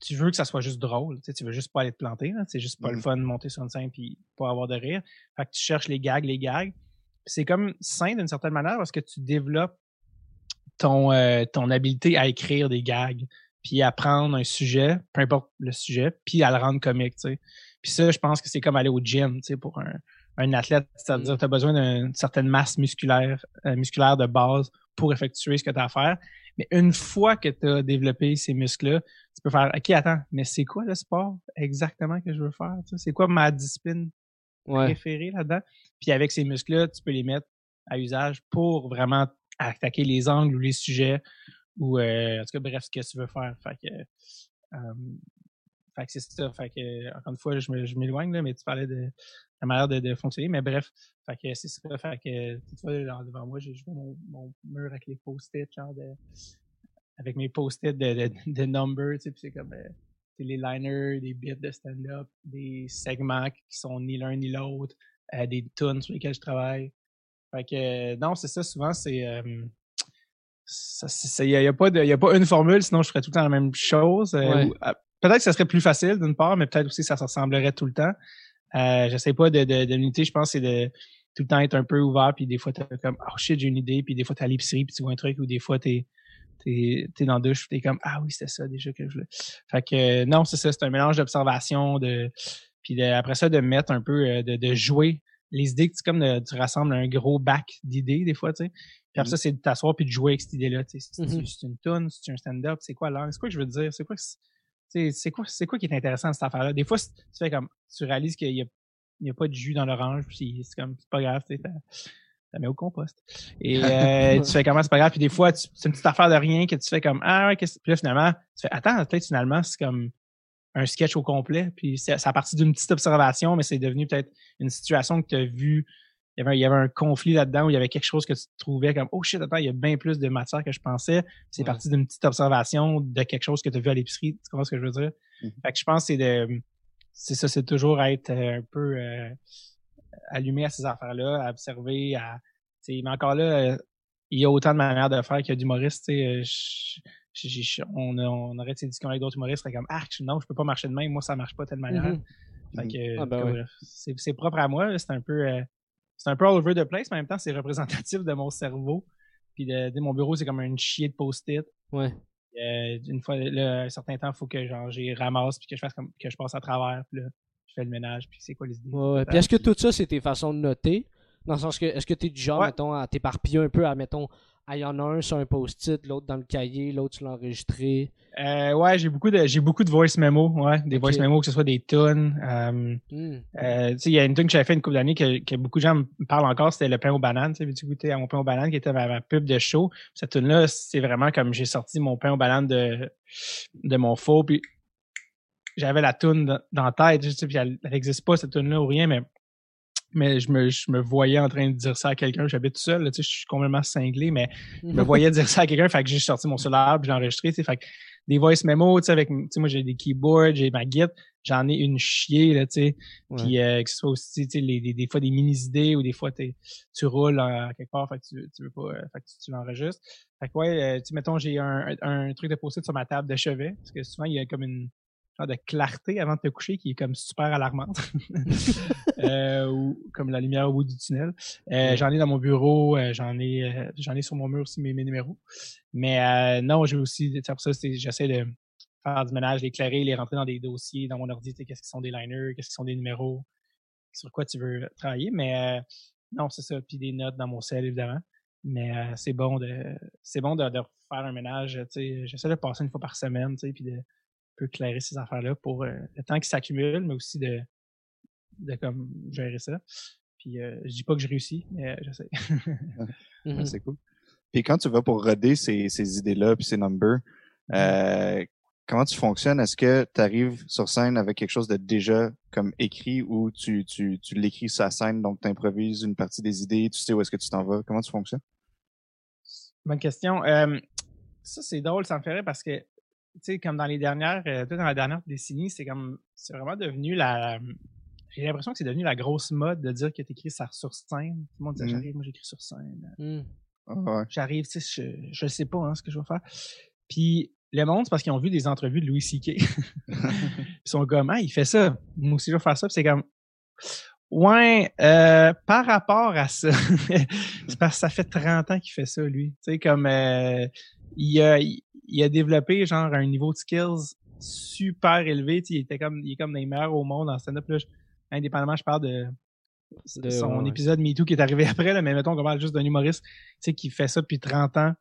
tu veux que ça soit juste drôle, tu sais, tu veux juste pas aller te planter, c'est juste pas le mmh. fun de monter sur une scène puis pas avoir de rire. Fait que tu cherches les gags, les gags. C'est comme sain d'une certaine manière parce que tu développes ton, euh, ton habileté à écrire des gags puis à prendre un sujet, peu importe le sujet, puis à le rendre comique, tu sais. Puis ça, je pense que c'est comme aller au gym, tu sais, pour un, un athlète, c'est-à-dire que tu as besoin d'une certaine masse musculaire, euh, musculaire de base pour effectuer ce que tu as à faire. Mais une fois que tu as développé ces muscles-là, tu peux faire OK, attends, mais c'est quoi le sport exactement que je veux faire? C'est quoi ma discipline préférée là-dedans? Puis avec ces muscles-là, tu peux les mettre à usage pour vraiment attaquer les angles ou les sujets ou, euh, en tout cas, bref, ce que tu veux faire. Fait que, euh, fait que c'est ça. Fait que, encore une fois, je m'éloigne, là, mais tu parlais de la manière de, fonctionner. Mais bref, fait que c'est ça. Fait que, tu vois, devant moi, j'ai mon, mon mur avec les post-it, genre de, avec mes post-it de, de, de numbers, tu sais, c'est comme, euh, les liners, des bits de stand-up, des segments qui sont ni l'un ni l'autre, euh, des tunes sur lesquels je travaille. Fait que, non, c'est ça, souvent, c'est, euh, il n'y a, pas a pas une formule, sinon je ferais tout le temps la même chose. Euh, ah, peut-être que ça serait plus facile d'une part, mais peut-être aussi que ça se ressemblerait tout le temps. Euh, J'essaie pas de, de, l'unité, je pense, c'est de tout le temps être un peu ouvert, puis des fois t'as comme oh shit, j'ai une idée, puis des fois t'es à l'épicerie, puis tu vois un truc, ou des fois t'es t'es es dans la douche, t'es comme ah oui, c'était ça déjà que je voulais. Fait que non, c'est ça, c'est un mélange d'observation, de puis après ça, de mettre un peu, euh, de, de jouer les idées que tu comme tu rassembles un gros bac d'idées des fois, tu sais. Puis après mmh. ça, c'est de t'asseoir puis de jouer avec cette idée-là. C'est une tune, c'est un stand-up, c'est quoi l'angle, c'est quoi que je veux dire, c'est quoi c'est quoi, c'est quoi qui est intéressant dans cette affaire-là? Des fois, tu fais comme, tu réalises qu'il y a, a pas de jus dans l'orange, puis c'est comme, c'est pas grave, tu ça met au compost. Et euh, tu fais comment, c'est pas grave. Puis des fois, c'est une petite affaire de rien que tu fais comme, ah ouais, puis là, finalement, tu fais, attends, peut-être finalement, c'est comme un sketch au complet. Puis c'est à partir d'une petite observation, mais c'est devenu peut-être une situation que tu as vue il y avait, un conflit là-dedans où il y avait quelque chose que tu trouvais comme oh shit attends il y a bien plus de matière que je pensais. C'est parti d'une petite observation de quelque chose que tu as vu à l'épicerie. Tu comprends ce que je veux dire? Mmh fait que je pense que c'est de c'est ça c'est toujours être euh, un peu euh, allumé à ces affaires là à observer à mais encore là il y a autant de manières de faire qu'il y a d'humoristes on, on aurait ces discussions avec d'autres humoristes comme ah non je peux pas marcher de même moi ça marche pas de telle manière. Fait que, ah, ben c'est propre à moi c'est un peu euh, c'est un peu all over the place, mais en même temps, c'est représentatif de mon cerveau. Puis de, mon bureau, c'est comme une chier de post-it. Ouais. Euh, une fois, là, un certain temps, il faut que genre, j'y ramasse puis que je fasse comme que je passe à travers. Puis là, je fais le ménage. Puis c'est quoi les idées? Ouais. Puis est-ce que tout ça, c'est tes façons de noter? Dans le sens que, est-ce que tu es du genre, Ouais. mettons, à t'éparpiller un peu, à, mettons, il y en a un sur un post-it, l'autre dans le cahier, l'autre tu l'as enregistré. Euh, ouais, j'ai beaucoup de j'ai beaucoup de voice memo, ouais, des voice memo que ce soit des tunes. Euh, Hmm. euh, il y a une tune que j'avais fait une couple d'années que, que beaucoup de gens me parlent encore, c'était le pain aux bananes. Tu sais, goûter à mon pain aux bananes qui était ma, ma pub de show. Cette tune là, c'est vraiment comme j'ai sorti mon pain aux bananes de de mon faux, puis j'avais la tune dans, dans la tête. Sais, puis elle n'existe pas cette tune là ou rien, mais mais je me, je me voyais en train de dire ça à quelqu'un. J'habite tout seul, là, tu sais, je suis complètement cinglé, mais je me voyais dire ça à quelqu'un, fait que j'ai sorti mon cellulaire, j'ai enregistré, fait que des voice memos, tu sais, avec, tu sais, moi j'ai des keyboards, j'ai ma guide, j'en ai une chier, là, tu sais, puis euh, que ce soit aussi, tu sais, des, des fois des mini-idées ou des fois tu roules en- quelque part, fait que tu, tu veux pas, euh, fait que tu, tu l'enregistres. Fait que ouais, euh, tu mettons, j'ai un, un, un truc de post-it sur ma table de chevet, parce que souvent il y a comme une de clarté avant de te coucher qui est comme super alarmante. euh, ou comme la lumière au bout du tunnel. Euh, J'en ai dans mon bureau, euh, j'en ai j'en ai sur mon mur aussi mes, mes numéros. Mais non, j'ai aussi, pour ça, j'essaie de faire du ménage, d'éclairer, les rentrer dans des dossiers, dans mon ordi, qu'est-ce qui sont des liners, qu'est-ce qui sont des numéros, sur quoi tu veux travailler. Mais non, c'est ça. Puis des notes dans mon cell, évidemment. Mais c'est bon de c'est bon de, de faire un ménage. Tu sais, j'essaie de passer une fois par semaine, tu sais, puis de un peu clairer ces affaires-là pour euh, le temps qui s'accumule, mais aussi de de comme gérer ça. Puis euh, je dis pas que je réussis, mais euh, j'essaie. Ouais, c'est cool. Puis quand tu vas pour roder ces, ces idées-là puis ces numbers, euh, comment tu fonctionnes? Est-ce que tu arrives sur scène avec quelque chose de déjà comme écrit ou tu, tu, tu l'écris sur la scène, donc tu improvises une partie des idées, tu sais où est-ce que tu t'en vas? Comment tu fonctionnes? Bonne question. Euh, ça, c'est drôle, ça me ferait parce que, sais, comme dans les dernières, euh, dans la dernière décennie, c'est comme, c'est vraiment devenu la, j'ai l'impression que c'est devenu la grosse mode de dire que t'écris ça sur scène. Tout le monde dit, Mhm. j'arrive, moi j'écris sur scène. Ouais. J'arrive, tu sais, je, je sais pas hein, ce que je vais faire. Puis le monde, c'est parce qu'ils ont vu des entrevues de Louis C.K. Ils sont comme, ah, il fait ça. Moi aussi, je vais faire ça. Puis c'est comme, ouais, euh, par rapport à ça, c'est parce que ça fait 30 ans qu'il fait ça, lui. Tu sais, comme, euh, il, a, il, a développé, genre, un niveau de skills super élevé. Il était comme, il est comme des meilleurs au monde en stand-up. Indépendamment, je parle de, De- son ouais, épisode MeToo qui est arrivé après, là, mais mettons qu'on parle juste d'un humoriste, tu sais, qui fait ça depuis 30 ans,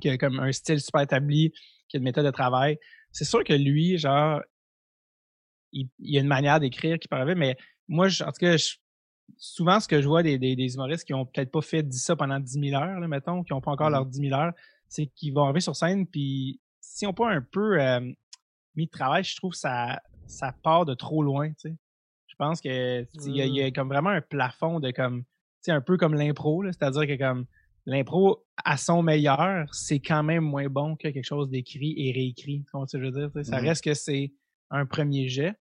qui a comme un style super établi, qui a une méthode de travail. C'est sûr que lui, genre, il, il a une manière d'écrire qui paraît, mais moi, je- en tout cas, je- souvent, ce que je vois des, des, des humoristes qui ont peut-être pas fait 10 ça pendant 10 000 heures, là, mettons, qui ont pas encore Mhm. leurs 10 000 heures, c'est qu'ils vont arriver sur scène, puis si on pas un peu euh, mis de travail, je trouve que ça, ça part de trop loin, tu sais. Je pense que tu il y, a- y a comme vraiment un plafond de comme, tu sais, un peu comme l'impro, c'est-à-dire que comme l'impro à son meilleur, c'est quand même moins bon que quelque chose d'écrit et réécrit. Tu que je veux dire? tu? Ça Mhm. reste que c'est un premier jet.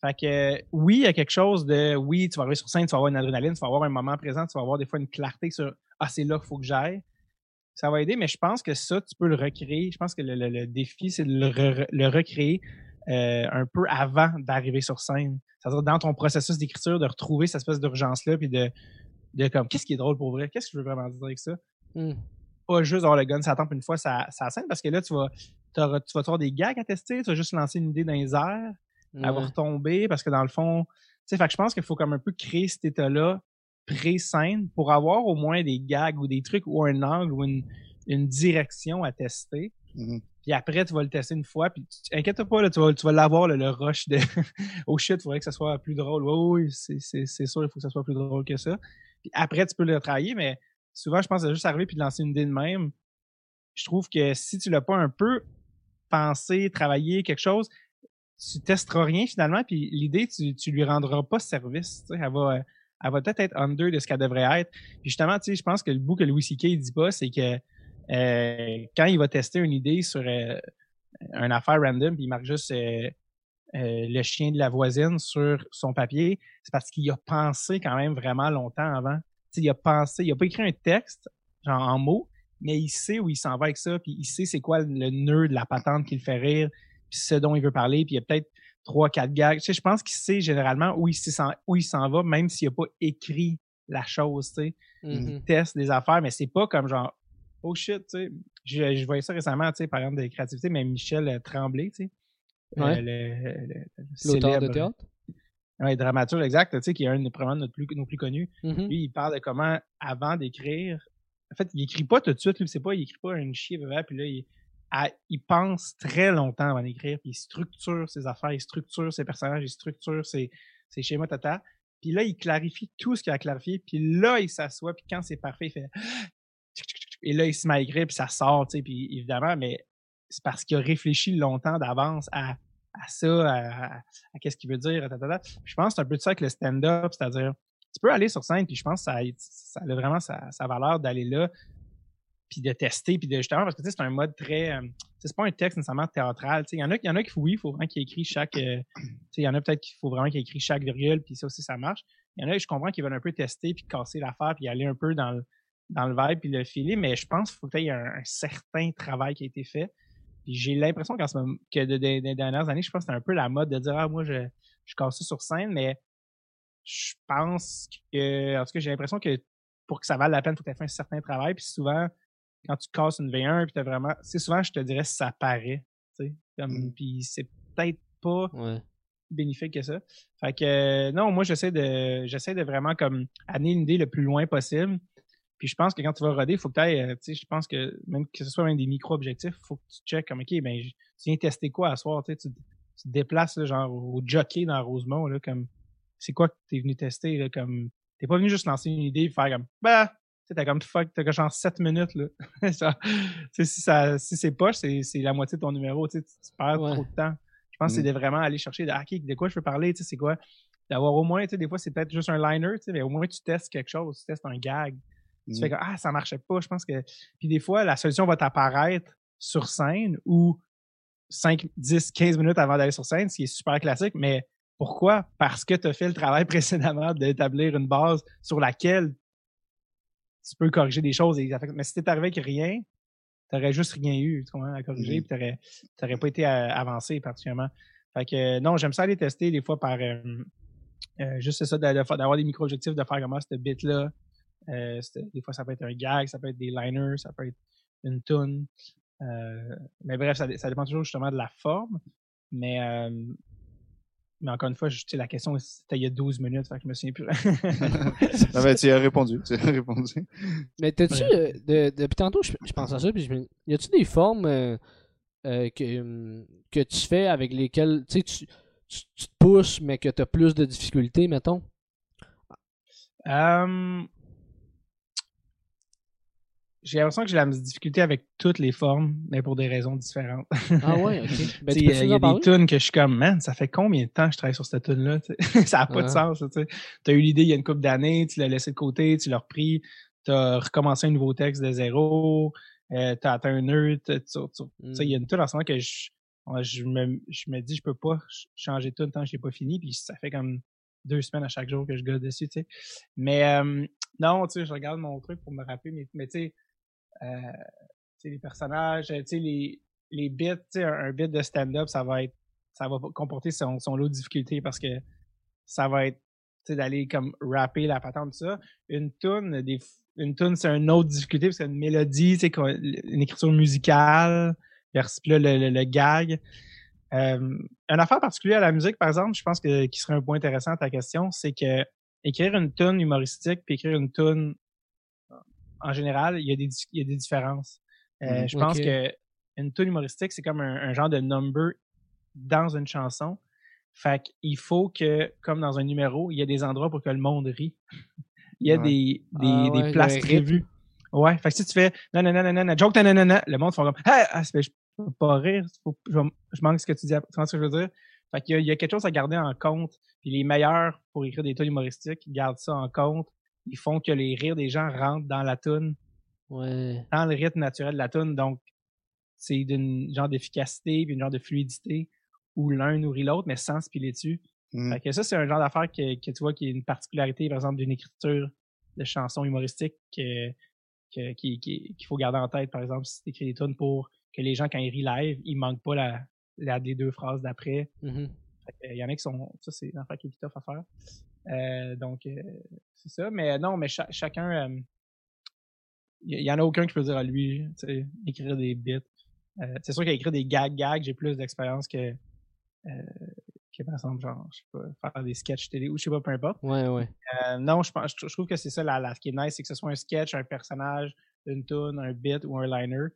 Fait que oui, il y a quelque chose de oui, tu vas arriver sur scène, tu vas avoir une adrénaline, tu vas avoir un moment présent, tu vas avoir des fois une clarté sur Ah, c'est là qu'il faut que j'aille. Ça va aider, mais je pense que ça, tu peux le recréer. Je pense que le, le- le défi, c'est de le, re- le recréer euh, un peu avant d'arriver sur scène. C'est-à-dire dans ton processus d'écriture, de retrouver cette espèce d'urgence-là, puis de, de comme qu'est-ce qui est drôle pour vrai? Qu'est-ce que je veux vraiment dire avec ça? Hmm. pas juste avoir le gun, ça tombe une fois ça, ça scène parce que là, tu vas, tu vas avoir des gags à tester, tu vas juste lancer une idée dans les airs, elle va retomber parce que dans le fond, tu sais, fait que je pense qu'il faut comme un peu créer cet état-là pré-scène pour avoir au moins des gags ou des trucs ou un angle ou une, une direction à tester. Mhm. Puis après, tu vas le tester une fois. Puis inquiète pas, là, tu vas, tu vas l'avoir, le rush de Oh shit, il faudrait que ça soit plus drôle. Oui, oui, c'est, c'est, c'est sûr, il faut que ça soit plus drôle que ça. Puis après, tu peux le travailler, mais souvent, je pense que juste arriver puis de lancer une idée de même. Je trouve que si tu l'as pas un peu pensé, travaillé, quelque chose, tu testeras rien finalement, puis l'idée, tu, tu lui rendras pas service. Elle va, elle va peut-être être under de ce qu'elle devrait être. Puis justement, tu sais, je pense que le bout que Louis C.K. dit pas, c'est que euh, quand il va tester une idée sur euh, une affaire random, puis il marque juste euh, le chien de la voisine sur son papier, c'est parce qu'il a pensé quand même vraiment longtemps avant. Tu sais, il a pensé, il a pas écrit un texte, genre en mots, mais il sait où il s'en va avec ça, puis il sait c'est quoi le nœud de la patente qui le fait rire, puis ce dont il veut parler, puis il y a peut-être trois, quatre gags. Tu sais, je pense qu'il sait généralement où il s'en, où il s'en va, même s'il a pas écrit la chose, tu sais il teste des affaires, mais c'est pas comme genre oh shit, tu sais. Je, je voyais ça récemment, tu sais, par exemple, de créativité, mais Michel euh, Tremblay, tu sais. euh, Ouais. L'auteur de théâtre. Ouais, dramaturge, exact, tu sais, qui est un de probablement notre plus, nos plus connus. Mhm. Lui, il parle de comment, avant d'écrire, en fait, il écrit pas tout de suite, lui, c'est pas, il écrit pas une chier, puis là, il, il pense très longtemps avant d'écrire, puis il structure ses affaires, il structure ses personnages, il structure ses, schémas tata. Puis là, il clarifie tout ce qu'il a clarifié, puis là, il s'assoit, puis quand c'est parfait, il fait et là, il se écrire, puis ça sort, tu sais, puis évidemment, mais c'est parce qu'il a réfléchi longtemps d'avance à, ça, à, qu'est-ce qu'il veut dire. Puis je pense que c'est un peu ça avec le stand-up, c'est-à-dire, tu peux aller sur scène, puis je pense que ça, a- vraiment sa valeur d'aller là, puis de tester, puis de justement, parce que c'est un mode très, euh, c'est pas un texte nécessairement théâtral, il y en a, y en a qui, oui, il faut vraiment qu'il écrit chaque, euh, il y en a peut-être qu'il faut vraiment qu'il écrit chaque virgule, puis ça aussi, ça marche. Il y en a, je comprends qu'ils veulent un peu tester, puis casser l'affaire, puis aller un peu dans le, dans le vibe, puis le filer, mais je pense qu'il faut qu'il y ait un, certain travail qui a été fait. Puis j'ai l'impression qu'en ce moment, que de- de- des dernières années, je pense que c'est un peu la mode de dire, ah, moi, je, je casse ça sur scène, mais je pense que, en tout cas, j'ai l'impression que pour que ça vaille la peine, il faut que tu fait un certain travail. Puis souvent, quand tu casses une V1, puis t'as vraiment, c'est souvent, je te dirais, ça paraît, tu sais. Comme, Mm. Puis c'est peut-être pas Ouais. bénéfique que ça. Fait que euh, non, moi j'essaie de j'essaie de vraiment comme amener une idée le plus loin possible. Puis je pense que quand tu vas roder, il faut que tu ailles, tu sais, je pense que même que ce soit même des micro-objectifs, il faut que tu checkes comme OK, ben tu viens tester quoi à soir, tu sais, tu, tu te déplaces là, genre au jockey dans Rosemont, là, comme c'est quoi que tu es venu tester, là, comme t'es pas venu juste lancer une idée et faire comme bah tu sais, t'as comme fuck, t'as genre 7 minutes là. Genre, si ça si c'est poche, c'est la moitié de ton numéro, tu sais, tu tu perds Ouais. trop de temps. Je pense que Mm. c'est de vraiment aller chercher de, ah, OK, de quoi je peux parler, tu sais, c'est quoi? D'avoir au moins, tu sais, des fois, c'est peut-être juste un liner, tu sais, mais au moins tu testes quelque chose, tu testes un gag. Tu Mm. fais comme, ah, ça marchait pas, je pense que. Puis des fois, la solution va t'apparaître sur scène ou 5, 10, 15 minutes avant d'aller sur scène, ce qui est super classique, mais pourquoi? Parce que tu as fait le travail précédemment d'établir une base sur laquelle tu peux corriger des choses. Et, mais si t'es arrivé avec rien, t'aurais juste rien eu à corriger, Mhm. puis t'aurais, t'aurais pas été euh, avancé particulièrement. Fait que non, j'aime ça aller tester des fois par euh, euh, juste ça, d'avoir des micro-objectifs, de faire comment cette bit-là. Euh, des fois, ça peut être un gag, ça peut être des liners, ça peut être une. Euh, mais bref, ça, ça dépend toujours justement de la forme. Mais, euh, mais encore une fois, je, tu sais, la question c'était il y a 12 minutes, fait que je me souviens plus. Non, mais tu as répondu. Tu as répondu. Mais t'as-tu, euh, de- depuis tantôt, je, je pense à ça, puis je me- y a-tu des formes euh, euh, que, hum, que tu fais avec lesquelles, tu sais, tu, tu, tu te pousses, mais que t'as plus de difficultés, mettons? Euh, j'ai l'impression que j'ai la difficulté avec toutes les formes, mais pour des raisons différentes. Ah ouais, ok. Ben, Il y a en parler? des tunes que je suis comme, man, ça fait combien de temps que je travaille sur cette tune-là? ça n'a pas de sens. Tu as eu l'idée il y a une couple d'années, tu l'as laissé de côté, tu l'as repris, tu as recommencé un nouveau texte de zéro, euh, tu as atteint un nœud. sais, Il y a une tune en ce moment que je, je, me, je me dis, je peux pas ch- changer tune tant que je l'ai pas fini, puis ça fait comme deux semaines à chaque jour que je gosse dessus. tu sais. Mais euh, non, tu sais, je regarde mon truc pour me rappeler, mais, tu sais, les personnages, euh, les, les bits, un, un bit de stand-up, ça va être, ça va comporter son, son lot de difficultés parce que ça va être, d'aller comme rapper la patente, tout ça. Une tune, des, une tune, c'est une autre difficulté parce que une mélodie, tu sais, qu'on- une écriture musicale, versus là, le, le, le gag. Euh, une affaire particulière à la musique, par exemple, je pense que qui serait un point intéressant à ta question, c'est que écrire une tune humoristique puis écrire une tune en général, il y a des, il y a des différences. Euh, Mhm. Je pense Ok. que une tune humoristique, c'est comme un, un genre de number dans une chanson. Fait qu'il faut que, comme dans un numéro, il y a des endroits pour que le monde rit. Il y a Ouais. des, des, Ah des ouais, places prévues. Ouais, fait que si tu fais non, non, non, non, non, non, joke, non, non, non, non, le monde font comme ah, ah, je peux pas rire, faut- je, manque ce que tu dis, tu vois ce que je veux dire? Fait qu'il y y a quelque chose à garder en compte. Puis les meilleurs pour écrire des tunes humoristiques, gardent ça en compte. Ils font que les rires des gens rentrent dans la tune, Ouais. dans le rythme naturel de la tune. Donc, c'est d'une genre d'efficacité puis une genre de fluidité où l'un nourrit l'autre, mais sans se piler dessus. Mm. Fait que ça, c'est un genre d'affaire que, que tu vois qui est une particularité, par exemple, d'une écriture de chansons humoristiques que, que- qui- qui- qu'il faut garder en tête, par exemple, si tu écris des tunes pour que les gens, quand ils rient live, ils manquent pas la, la des deux phrases d'après. Mhm. Il y en a qui sont. Ça, c'est une affaire qui est tough à faire. Euh, donc, euh, c'est ça. Mais non, mais cha- chacun. euh, il y, en a aucun qui peut dire à lui, tu sais, écrire des bits. Euh, c'est sûr qu'écrire des gags gags, j'ai plus d'expérience que euh, que par exemple genre je sais pas faire des sketchs télé ou je sais pas peu importe. Ouais ouais. Euh, non, je pense je trouve que c'est ça la, la ce qui est nice, c'est que ce soit un sketch, un personnage, une tune, un bit ou un liner.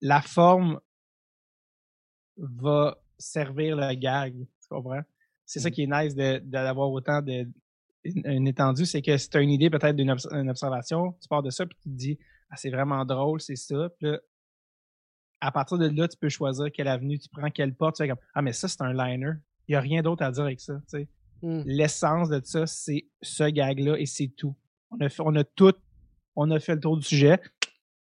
La forme va servir le gag, tu comprends? C'est ça mm. qui est nice d'avoir autant de une, étendue, c'est que si tu as une idée peut-être d'une observation, tu pars de ça puis tu te dis ah, c'est vraiment drôle, c'est ça. Puis là, à partir de là, tu peux choisir quelle avenue tu prends, quelle porte. Tu fais comme Ah, mais ça, c'est un liner. Il n'y a rien d'autre à dire avec ça. Mm. L'essence de ça, c'est ce gag-là et c'est tout. On a, fait, on a tout, on a fait le tour du sujet.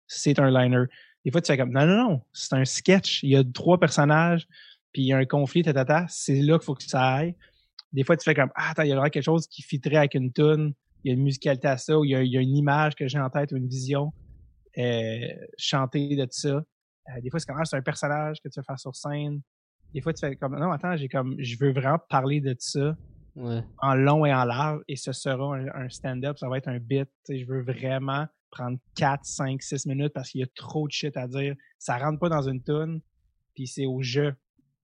C'est un liner. Des fois, tu fais comme Non, non, non, c'est un sketch. Il y a trois personnages, puis il y a un conflit, tata, c'est là qu'il faut que ça aille. Des fois, tu fais comme Ah, attends, il y aurait quelque chose qui fitterait avec une tune. Il y a une musicalité à ça, ou il y a, il y a une image que j'ai en tête, ou une vision euh, chanter de ça. Euh, des fois, c'est comme c'est un personnage que tu vas faire sur scène. Des fois, tu fais comme non, attends, j'ai comme je veux vraiment parler de ça en long et en large, et ce sera un, stand-up, ça va être un bit. Je veux vraiment prendre 4, 5, 6 minutes parce qu'il y a trop de shit à dire. Ça rentre pas dans une tune, puis c'est au jeu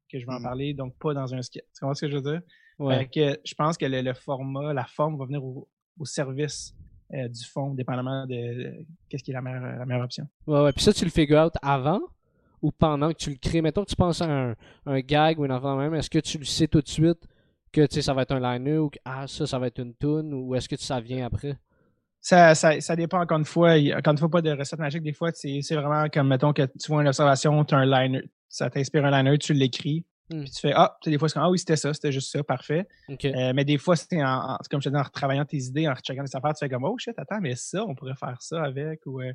que je vais en mm. parler, donc pas dans un sketch. Tu comprends ce que je veux dire? Ouais. que je pense que le, format, la forme va venir au, service euh, du fond, dépendamment de, qu'est-ce qui est la meilleure, la meilleure option. Ouais, ouais. Puis ça, tu le figure out avant ou pendant que tu le crées? Mettons que tu penses à un, un gag ou un enfant même, est-ce que tu le sais tout de suite que ça va être un liner ou que ah, ça, ça va être une tune ou est-ce que ça vient après? Ça, ça, ça dépend encore une fois. Encore une fois, pas de recette magique. Des fois, c'est vraiment comme, mettons, que tu vois une observation, tu as un liner, ça t'inspire un liner, tu l'écris. Hmm. Puis tu fais Ah, des fois, c'est comme Ah oui, c'était ça, c'était juste ça, parfait. Euh, mais des fois, c'est en, comme je te dis, en retravaillant tes idées, en recheckant tes affaires, tu fais comme Oh shit, attends, mais ça, on pourrait faire ça avec. Ou euh,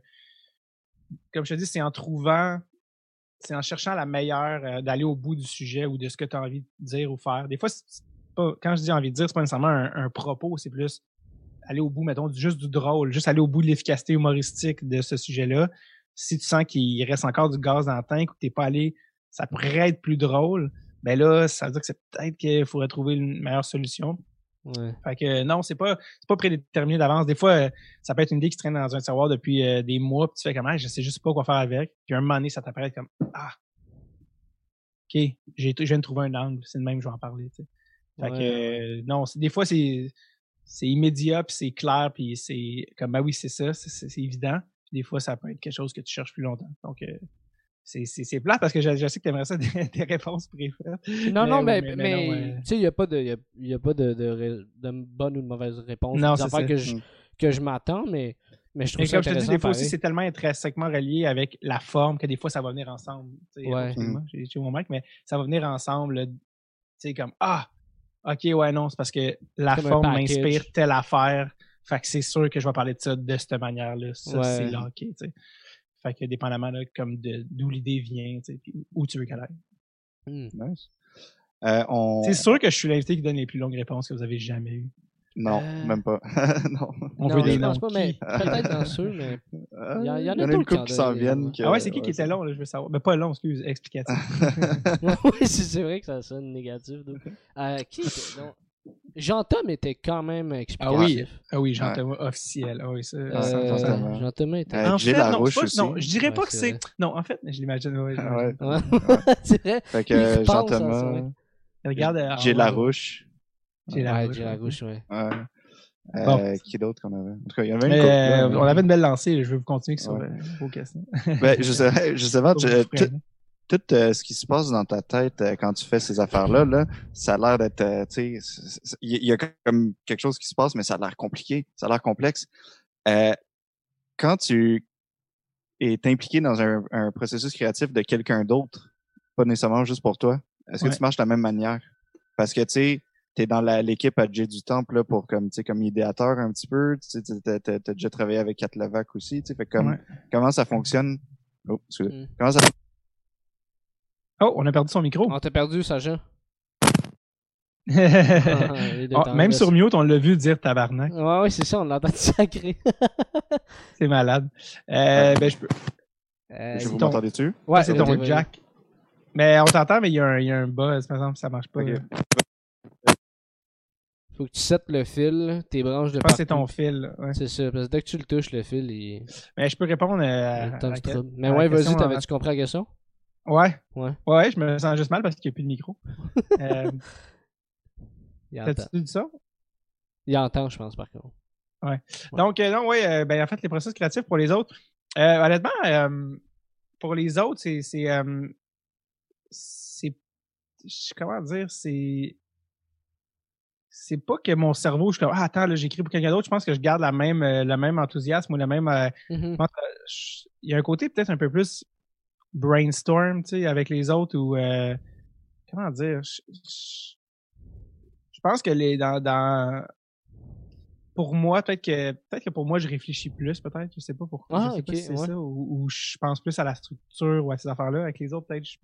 comme je te dis, c'est en trouvant, c'est en cherchant la meilleure, euh, d'aller au bout du sujet ou de ce que tu as envie de dire ou faire. Des fois, pas, quand je dis envie de dire, c'est pas nécessairement un, propos, c'est plus aller au bout, mettons, juste du drôle, juste aller au bout de l'efficacité humoristique de ce sujet-là. Si tu sens qu'il reste encore du gaz dans le tank ou que t'es pas allé, ça pourrait être plus drôle ben là, ça veut dire que c'est peut-être qu'il faudrait trouver une meilleure solution. Ouais. Fait que non, c'est pas c'est pas prédéterminé d'avance. Des fois, ça peut être une idée qui traîne dans un tiroir depuis euh, des mois, puis tu fais comme ah, je sais juste pas quoi faire avec. Puis un moment donné, ça t'apparaît comme ah. OK, j'ai je viens de trouver un angle, c'est le même je vais en parler. Fait que non, des fois c'est c'est immédiat, puis c'est clair, puis c'est comme ben oui, c'est ça, c'est évident. Puis des fois, ça peut être quelque chose que tu cherches plus longtemps. Donc euh, c'est plat parce que je, sais que tu aimerais ça des, réponses préférées. Non, non, mais, mais, tu sais, il n'y a pas, de, y a, pas de, de, de, bonne ou de mauvaise réponse. Non, c'est ça. que je, que je m'attends, mais, mais je trouve ça comme je te dis, des fois aussi, c'est tellement intrinsèquement relié avec la forme que des fois, ça va venir ensemble. Ouais. Mm. J'ai mon mec, mais ça va venir ensemble. Tu sais, comme, ah, ok, ouais, non, c'est parce que la forme m'inspire telle affaire. Fait que c'est sûr que je vais parler de ça de cette manière-là. Ça, c'est là, ok, tu sais. Fait que dépendamment là, comme d'où l'idée vient, où tu veux qu'elle aille. Hmm. Nice. Euh, c'est sûr que je suis l'invité qui donne les plus longues réponses que vous avez jamais eues. Non, euh, même pas. non. On veut des noms. Pas, mais peut-être dans ceux, mais il y, en a, y en a une couple qui s'en viennent. Ah ouais, c'est qui qui était long, là, je veux savoir. Mais pas long, excuse, explicatif. oui, c'est vrai que ça sonne négatif. Euh, qui était long? Jean-Tom était quand même explicatif. Ah oui, ah oui Jean-Thomas officiel. Ah oui, ça, euh, Jean-Thomas était. Euh, en fait, non, aussi. non, je dirais pas que c'est. Non, en fait, je l'imagine. Ouais, ouais. ouais. c'est vrai. Fait que Jean-Thomas. Regarde. Euh, J'ai Larouche. J'ai Larouche. J'ai Larouche, ouais. ouais. Euh, bon. Qui d'autre qu'on avait? En tout cas, il y avait une Mais, couple, On avait une belle lancée. Je vais vous continuer sur vos questions. ben, je justement, tout euh, ce qui se passe dans ta tête euh, quand tu fais ces affaires-là, là, ça a l'air d'être, euh, tu sais, il y, a comme quelque chose qui se passe, mais ça a l'air compliqué, ça a l'air complexe. quand tu es impliqué dans un, un processus créatif de quelqu'un d'autre, pas nécessairement juste pour toi, est-ce que tu marches de la même manière? Parce que, tu sais, t'es dans l'équipe à J du Temple là, pour comme tu sais comme idéateur un petit peu tu sais t'as déjà travaillé avec Kat aussi tu sais fait comme comment ça fonctionne? Oh, mm. comment ça Oh, on a perdu son micro. On t'a perdu, Sacha. Ah, même sur mute, on l'a vu dire tabarnak. Ouais, ouais, c'est ça, on l'a entendu sacré. c'est malade. Euh, ben, je peux. Euh, je vous ton... dessus? Ouais, c'est ton jack. Mais on t'entend, mais il y, a un, il y a un buzz, par exemple, ça marche pas. Faut que tu settes le fil, tes branches de Je pense que c'est ton fil. ouais. C'est ça, parce que dès que tu le touches, le fil, il. Mais je peux répondre euh, à. Mais ouais, vas-y, t'avais-tu compris la question? Ouais. Ouais. Ouais, je me sens juste mal parce qu'il n'y a plus de micro. Euh. T'as-tu dit ça? Il entend, je pense, par contre. Ouais. Donc, euh, non, oui, euh, ben, en fait, les processus créatifs pour les autres, honnêtement, pour les autres, c'est. C'est. comment dire? C'est. C'est pas que mon cerveau, je suis comme, ah, attends, là, j'écris pour quelqu'un d'autre. Je pense que je garde la même, le même enthousiasme ou le même. je- il y a un côté peut-être un peu plus brainstorm, tu sais, avec les autres ou euh, comment dire, je, je- je pense que les dans, dans pour moi peut-être que peut-être que pour moi je réfléchis plus peut-être, je sais pas pourquoi, Ah, je sais pas si c'est ouais. ça ou, ou je pense plus à la structure ou à ces affaires-là avec les autres peut-être je,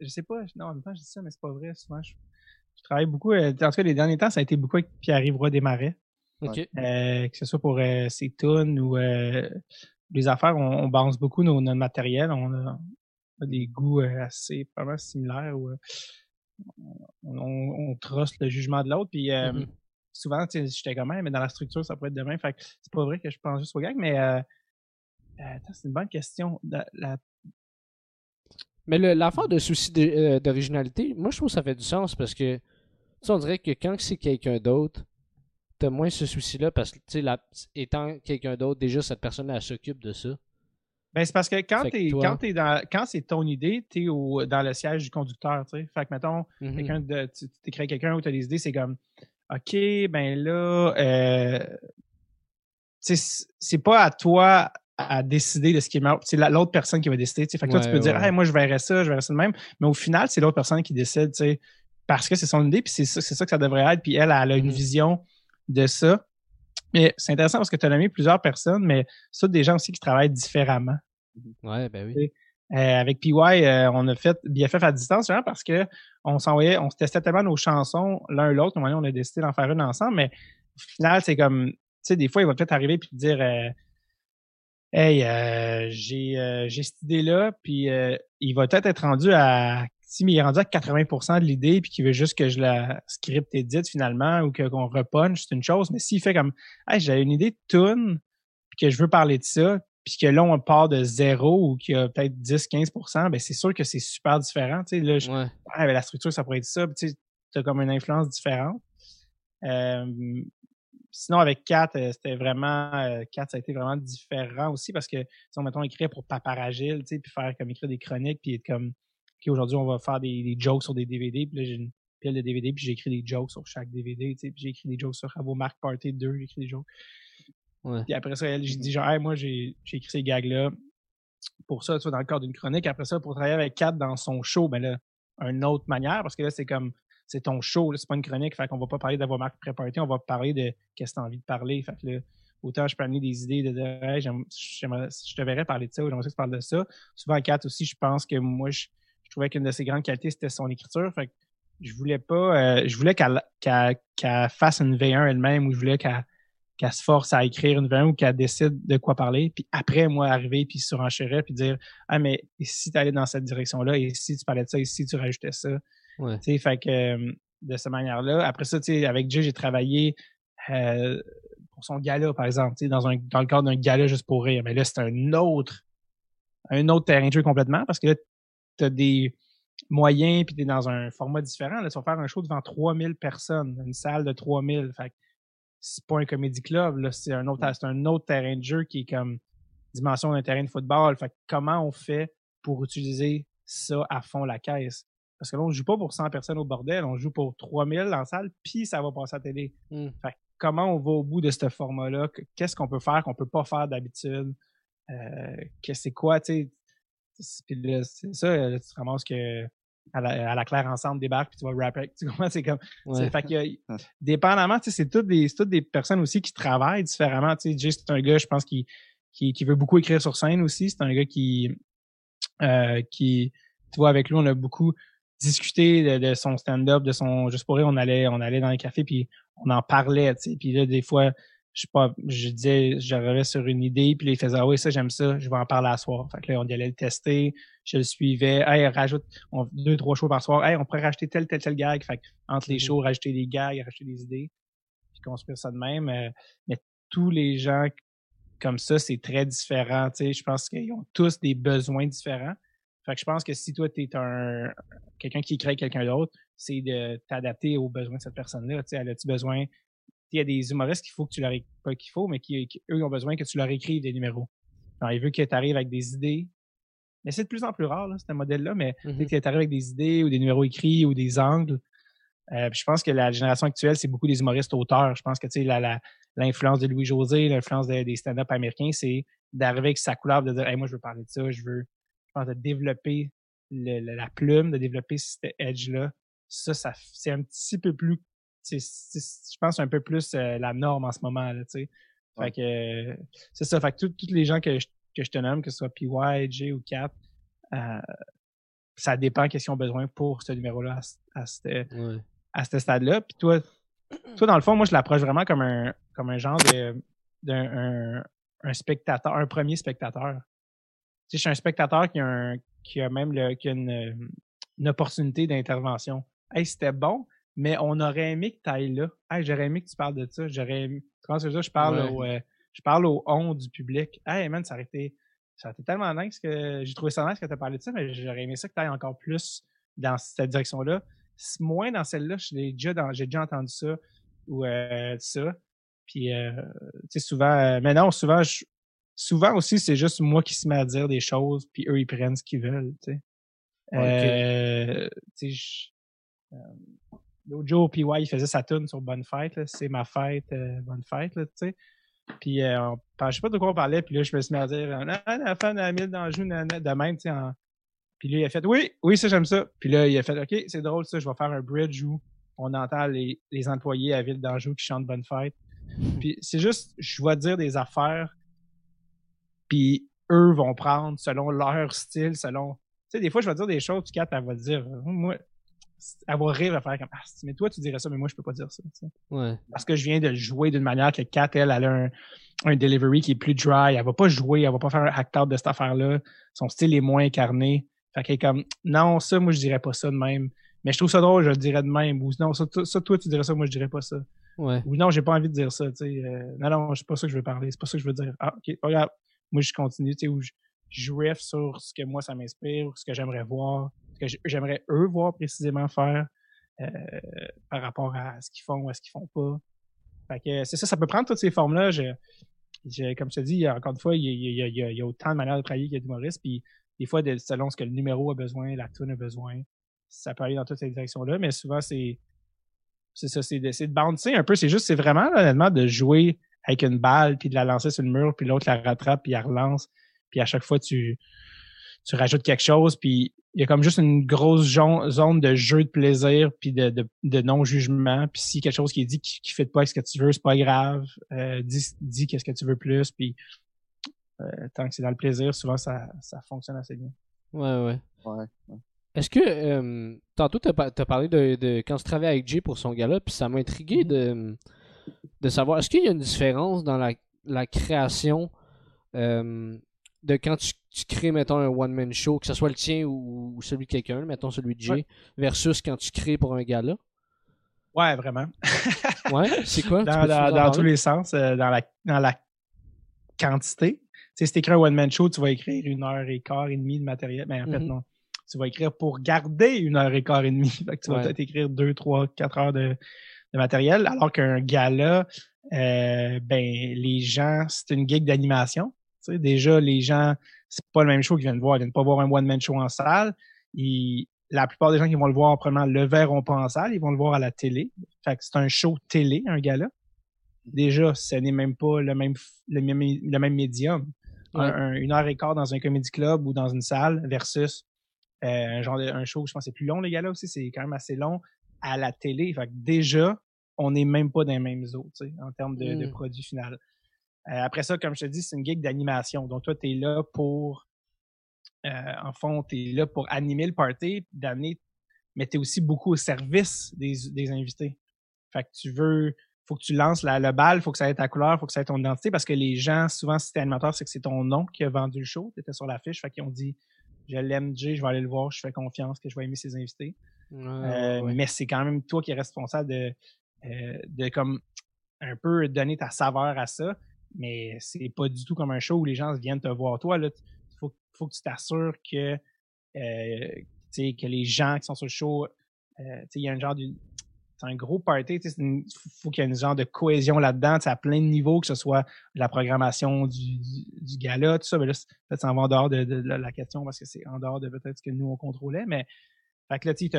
je sais pas, non en même temps je dis ça mais c'est pas vrai souvent je, je travaille beaucoup euh, en tout cas les derniers temps ça a été beaucoup avec Pierre-Yves Roy Desmarais Ok. euh, que ce soit pour euh, ses tunes ou euh, les affaires, on, on balance beaucoup nos, notre matériel. On a, on a des goûts euh, assez vraiment similaires où euh, on, on, on truste le jugement de l'autre. Puis euh, Mhm. souvent, tu sais, j'étais comme même, mais dans la structure, ça pourrait être demain. Fait que c'est pas vrai que je pense juste au gag, mais euh, euh, c'est une bonne question. La- la- Mais l'affaire de souci d'originalité, moi je trouve que ça fait du sens parce que on dirait que quand c'est quelqu'un d'autre, t'as moins ce souci-là parce que tu sais, étant quelqu'un d'autre, déjà cette personne-là s'occupe de ça. Ben, c'est parce que quand toi- quand dans quand c'est ton idée, t'es au dans le siège du conducteur, tu sais. Fait que mettons, Mhm. quelqu'un de tu tu t'écris à quelqu'un où tu as des idées, c'est comme OK, ben là euh, tu c'est- pas à toi à décider de ce qui est meilleur. C'est la- l'autre personne qui va décider. tu sais. Fait que toi, tu Ouais, peux dire. Hey, moi je verrais ça, je verrais ça de même. Mais au final, c'est l'autre personne qui décide, tu sais, parce que c'est son idée, puis c'est ça, c'est ça que ça devrait être. Puis elle, elle a une Mhm. vision de ça. Mais c'est intéressant parce que tu as nommé plusieurs personnes, mais ça, des gens aussi qui travaillent différemment. Ouais, ben oui. Euh, avec PY, euh, on a fait BFF à distance, parce que on s'envoyait, on se testait tellement nos chansons l'un l'autre. Donné, on a décidé d'en faire une ensemble, mais au final, c'est comme, tu sais, des fois, il va peut-être arriver puis dire, euh, hey, j'ai j'ai cette idée-là, puis il va peut-être être rendu à, si mais il est rendu à 80% de l'idée, puis qu'il veut juste que je la script édite finalement ou que qu'on repunch, c'est une chose. Mais s'il fait comme, hey, j'ai une idée de tune, puis que je veux parler de ça, puis que là, on part de zéro ou qu'il y a peut-être 10-15% ben c'est sûr que c'est super différent. Tu sais, là, je- Ouais. ah, ben, la structure, ça pourrait être ça. Tu sais, as comme une influence différente. Euh, sinon, avec Kat, euh, c'était vraiment... euh, Kat, ça a été vraiment différent aussi parce que, si on, mettons, écrire pour Paparagile, tu sais, puis faire comme écrire des chroniques, puis être comme... OK, aujourd'hui, on va faire des, des jokes sur des DVD. Puis là, j'ai une pile de DVD, puis j'ai écrit des jokes sur chaque DVD, tu. Puis j'ai écrit des jokes sur vos Mark Party 2, j'ai écrit des jokes. Ouais. Puis après ça, elle, j'ai dit genre, Hey, moi, j'ai j'ai écrit ces gags-là pour ça, tu vois, dans le cadre d'une chronique. Après ça, pour travailler avec Kat dans son show, ben là, une autre manière, parce que là, c'est comme, c'est ton show, là, c'est pas une chronique, fait qu'on va pas parler d'avoir marque pré-party, on va parler de qu'est-ce que t'as envie de parler. Fait que là, autant je peux amener des idées de dire, Hey, j'aime- je te verrais parler de ça, ou j'aimerais que tu parles de ça. Souvent, Kat aussi, je pense que moi, je, je trouvais qu'une de ses grandes qualités, c'était son écriture. Fait que je voulais pas, euh, je voulais qu'elle qu'elle qu'elle fasse une V1 elle-même, ou je voulais qu'elle qu'elle se force à écrire une V1 ou qu'elle décide de quoi parler, puis après, moi, arriver, puis surenchérir, puis dire « Ah, mais si tu allais dans cette direction-là, et si tu parlais de ça, et si tu rajoutais ça? » Ouais. Tu sais, fait que euh, de cette manière-là. Après ça, tu sais, avec Jay, j'ai travaillé euh, pour son gala, par exemple, dans, un, dans le cadre d'un gala juste pour rire. Mais là, c'est un autre, un autre terrain de jeu complètement, parce que là, tu as des moyens, puis tu es dans un format différent. Là, tu vas faire un show devant 3000 personnes, une salle de 3000. Fait c'est pas un comédie club, là, c'est un autre, c'est un autre terrain de jeu qui est comme dimension d'un terrain de football. Fait que comment on fait pour utiliser ça à fond la caisse? Parce que là, on joue pas pour 100 personnes au bordel, on joue pour 3000 en salle, puis ça va passer à la télé. Mm. Fait que comment on va au bout de ce format-là? Que- Qu'est-ce qu'on peut faire qu'on peut pas faire d'habitude? Euh, que c'est quoi, tu Puis là, c'est ça, là, tu te ramasses que à la, à la claire ensemble débarque puis tu vas rapper. Tu comprends? C'est comme Ouais. c'est- Fait que, dépendamment, tu sais, c'est toutes des, toutes des personnes aussi qui travaillent différemment. Tu sais, Jay, c'est un gars, je pense, qui, qui, qui veut beaucoup écrire sur scène aussi. C'est un gars qui, euh, qui, tu vois, avec lui, on a beaucoup discuté de, de son stand-up, de son, juste pour rire, on allait, on allait dans les cafés puis on en parlait, tu sais. Puis là, des fois, je pas, je disais, j'arrivais sur une idée, puis là, il faisait, ah oui, ça, j'aime ça, je vais en parler à soir. Fait que là, on allait le tester, je le suivais, hey, rajoute deux, trois shows par soir, hey, on pourrait rajouter tel, tel, tel gag. Fait que, entre les mm-hmm. shows, rajouter des gags, rajouter des idées, puis construire ça de même. Euh, mais tous les gens comme ça, c'est très différent, tu sais. Je pense qu'ils ont tous des besoins différents. Fait que je pense que si toi, tu es un quelqu'un qui crée quelqu'un d'autre, c'est de t'adapter aux besoins de cette personne-là. Tu sais, elle a-tu besoin il y a des humoristes qu'il faut que tu leur pas qu'il faut, mais qui, eux ont besoin que tu leur écrives des numéros. Alors, il veut que tu arrives avec des idées. Mais c'est de plus en plus rare, là, ce modèle-là, mais mm -hmm. tu arrives avec des idées ou des numéros écrits ou des angles. Euh, je pense que la génération actuelle, c'est beaucoup des humoristes auteurs. Je pense que tu sais, l'influence de Louis-José, l'influence des stand-up américains, c'est d'arriver avec sa couleur, de dire moi, je veux parler de ça, je veux je pense, de développer la plume, de développer cet edge-là. Ça, ça c'est un petit peu plus je pense, un peu plus euh, la norme en ce moment. Là, sais. Fait que c'est ça. Fait que tous les gens que je, que je te nomme, que ce soit PY, J ou Cap, euh, ça dépend qu'est-ce qu'ils ont besoin pour ce numéro-là à, à, ce stade-là. Puis toi, toi, dans le fond, moi, je l'approche vraiment comme un, comme un genre de, d'un un, spectateur, un premier spectateur. Je suis un spectateur qui a, un, qui a même le, qui a une, une opportunité d'intervention. Hey, c'était bon, mais on aurait aimé que tu ailles là. Hey, j'aurais aimé que tu parles de ça. J'aurais aimé. Comment ça, je parle au, euh, je parle au on du public. Hey, man, ça aurait été, ça aurait été tellement nice que j'ai trouvé ça nice que tu as parlé de ça, mais j'aurais aimé ça que tu ailles encore plus dans cette direction-là. Moins dans celle-là, j'ai déjà, j'ai déjà entendu ça ou euh, ça. Puis, euh, tu sais, souvent, euh, mais non, souvent, souvent aussi, c'est juste moi qui se mets à dire des choses, puis eux, ils prennent ce qu'ils veulent, tu sais. Euh, tu sais, L'autre jour, faisait sa tune sur Bonne Fête. C'est ma fête, euh, Bonne Fête, tu sais. Puis, euh, je sais pas de quoi on parlait, puis là, je me suis mis à dire, la fan à 1000 d'Anjou, de même, tu sais. En... Puis là, il a fait, oui, oui, ça, j'aime ça. Puis là, il a fait, OK, c'est drôle, ça, je vais faire un bridge où on entend les, les employés à Ville d'Anjou qui chantent Bonne Fête. Puis c'est juste, je vais dire des affaires, puis eux vont prendre selon leur style, selon... Tu sais, des fois, je vais dire des choses, puis Kat, elle va dire, moi, avoir rire à faire comme ah mais toi tu dirais ça mais moi je peux pas dire ça ouais. parce que je viens de jouer d'une manière que Kat elle, elle a un, un delivery qui est plus dry. Elle va pas jouer elle va pas faire un act out de cette affaire là son style est moins incarné. Fait qu'elle est comme non ça moi je dirais pas ça de même. Mais je trouve ça drôle je le dirais de même. Ou non ça, toi tu dirais ça moi je dirais pas ça. Ouais. ou non j'ai pas envie de dire ça tu sais euh, non non c'est pas ça que je veux parler c'est pas ça que je veux dire. Ah ok regarde moi je continue tu sais où je, je riff sur ce que moi ça m'inspire ce que j'aimerais voir que j'aimerais eux voir précisément faire euh, par rapport à ce qu'ils font ou à ce qu'ils font pas. Fait que c'est ça, ça peut prendre toutes ces formes-là. comme je te dis, encore une fois, il y, a, autant de manières de travailler qu'il y a d'humoristes, puis des fois, selon ce que le numéro a besoin, la tune a besoin, ça peut aller dans toutes ces directions-là, mais souvent, c'est c'est ça, c'est de, de bouncer un peu. C'est juste, c'est vraiment, honnêtement, de jouer avec une balle, puis de la lancer sur le mur, puis l'autre la rattrape, puis elle relance, puis à chaque fois, tu, tu rajoutes quelque chose, puis il y a comme juste une grosse zone de jeu de plaisir puis de, de, non-jugement. Puis si quelque chose qui est dit qui, qui fait pas ce que tu veux, c'est pas grave. Euh, dis, dis qu'est-ce que tu veux plus. Puis euh, tant que c'est dans le plaisir, souvent ça, ça fonctionne assez bien. Ouais, ouais. ouais, Est-ce que euh, tantôt tu as, parlé de, de, quand tu travaillais avec Jay pour son gala, puis ça m'a intrigué mm-hmm. de, de savoir est-ce qu'il y a une différence dans la, la création euh, de quand tu, crées, mettons, un one-man show, que ce soit le tien ou, celui de quelqu'un, mettons celui de Jay, versus quand tu crées pour un gars-là? Ouais, vraiment. ouais, c'est quoi? Dans, tous les sens, euh, dans, la, dans la quantité. Tu sais, si tu écris un one-man show, tu vas écrire une heure et quart et demie de matériel. Mais en fait, mm-hmm. non. Tu vas écrire pour garder une heure et quart et demie. Fait que tu vas peut-être écrire deux, trois, quatre heures de, de matériel. Alors qu'un gala, euh, ben, les gens, c'est une gig d'animation déjà, les gens, c'est pas le même show qu'ils viennent voir. Ils viennent pas voir un one-man show en salle. la plupart des gens qui vont le voir, premièrement, le verront pas en salle, ils vont le voir à la télé. Fait que c'est un show télé, un gala. Déjà, ce n'est même pas le même, le même, le même médium. une heure et quart dans un comedy club ou dans une salle versus euh, un genre de, un show, je pense, c'est plus long, les gars aussi, c'est quand même assez long à la télé. Fait que déjà, on n'est même pas dans les mêmes eaux, en termes de, de mm. produit final. Euh, après ça, comme je te dis, c'est une gig d'animation. Donc, toi, tu es là pour, euh, en fond, tu es là pour animer le party, d'amener, mais tu es aussi beaucoup au service des, des invités. Fait que tu veux, faut que tu lances la, le bal, faut que ça ait ta couleur, faut que ça ait ton identité, parce que les gens, souvent, si t'es animateur, c'est que c'est ton nom qui a vendu le show, t'étais sur l'affiche, fait qu'ils ont dit, je l'aime, Jay, je vais aller le voir, je fais confiance que je vais aimer ses invités. Euh, mais c'est quand même toi qui es responsable de, euh, de comme un peu donner ta saveur à ça. Mais c'est pas du tout comme un show où les gens viennent te voir toi. Il faut, faut que tu t'assures que, euh, que les gens qui sont sur le show, il y a un genre de. C'est un gros party. Il faut qu'il y ait une genre de cohésion là-dedans, à plein de niveaux, que ce soit la programmation du, du, gala, tout ça. Mais là, peut-être ça en va en dehors de, la question parce que c'est en dehors de peut-être ce que nous on contrôlait. Mais fait là, tu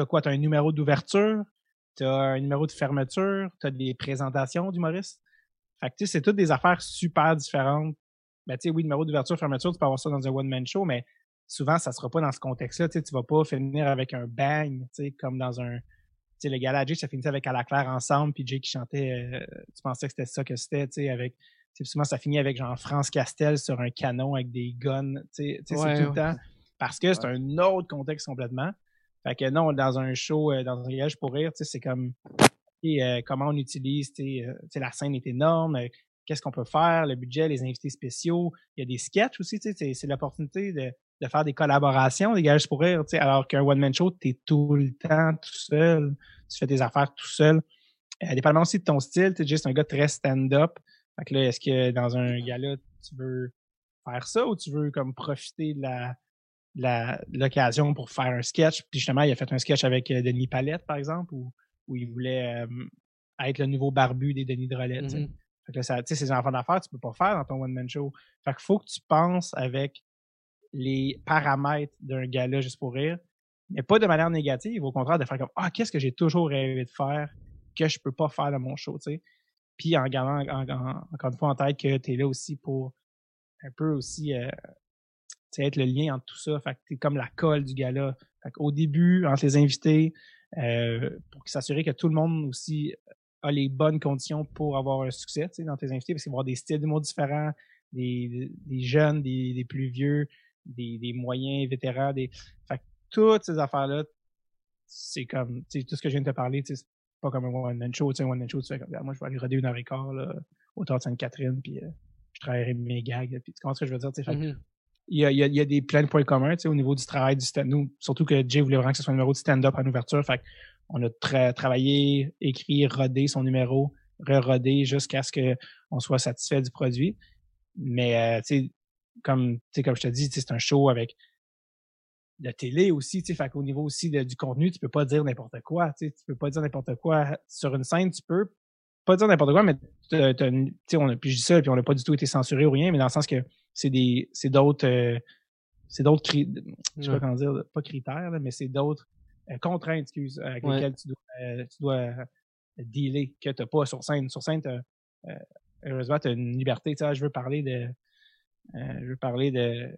as, quoi? Tu as un numéro d'ouverture, tu as un numéro de fermeture, tu as des présentations d'humoristes? Fait que tu sais, c'est toutes des affaires super différentes. Ben, tu sais, oui, numéro d'ouverture, fermeture, tu peux avoir ça dans un one-man show, mais souvent, ça sera pas dans ce contexte-là. Tu sais, tu vas pas finir avec un bang, tu sais, comme dans un. Tu sais, le gala Jay, ça finissait avec À la claire ensemble, puis Jay qui chantait, euh, tu pensais que c'était ça que c'était, tu sais, avec. souvent, ça finit avec genre France Castel sur un canon avec des guns, tu sais, c'est tout le temps. Parce que c'est un autre contexte complètement. Fait que non, dans un show, euh, dans un voyage pour rire, c'est comme euh, comment on utilise, euh, la scène est énorme, qu'est-ce qu'on peut faire, le budget, les invités spéciaux. Il y a des sketchs aussi, c'est l'opportunité de, faire des collaborations, des gages pour rire, alors qu'un one-man show, tu es tout le temps tout seul, tu fais des affaires tout seul. Euh, dépendamment aussi de ton style, tu es juste un gars très stand-up. Fait que là, est-ce que dans un gala, tu veux faire ça ou tu veux comme profiter de la l'occasion pour faire un sketch? Puis justement, il a fait un sketch avec euh, Denis Palette, par exemple, où il voulait être le nouveau barbu des Denis de Mm Fait que ça, tu sais, ces enfants d'affaires, tu peux pas faire dans ton one-man show. Fait qu'il faut que tu penses avec les paramètres d'un gars-là juste pour rire, mais pas de manière négative, au contraire, de faire comme Ah, qu'est-ce que j'ai toujours rêvé de faire que je peux pas faire dans mon show, tu sais. Puis en gardant encore une fois en tête que tu es là aussi pour un peu aussi euh, être le lien entre tout ça. Fait que t'es comme la colle du gala. Fait Au début, entre les invités, euh, pour s'assurer que tout le monde aussi a les bonnes conditions pour avoir un succès dans tes invités, parce qu'il va y avoir des styles d'humour différents, des, des jeunes, des, des, plus vieux, des, des moyens, vétérans, des. Fait que toutes ces affaires-là, c'est comme tout ce que je viens de te parler, c'est pas comme un one-man show. Un one-man show, tu fais comme moi je vais aller roder une heure et quart là, au de Sainte-Catherine, puis euh, je travaillerai mes gags. Puis tu comprends ce que je veux dire? Mm-hmm il y a, des plein de points communs au niveau du travail du stand-up. Surtout que Jay voulait vraiment que ce soit un numéro de stand-up en ouverture. On a travaillé, écrit, rodé son numéro, re-rodé jusqu'à ce qu'on soit satisfait du produit. Mais euh, comme, comme je te dis, c'est un show avec de télé aussi, tu niveau aussi du contenu, tu peux pas dire n'importe quoi, tu peux pas dire n'importe quoi sur une scène, tu peux pas dire n'importe quoi, mais tu on a, puis je dis ça, puis on n'a pas du tout été censuré ou rien, mais dans le sens que c'est des c'est d'autres euh, c'est d'autres je sais pas comment dire pas critères mais c'est d'autres euh, contraintes excuse avec lesquelles tu dois euh, tu dois dealer que t'as pas sur scène. Sur scène t'as heureusement t'as une liberté. Tu sais je veux parler de je veux parler de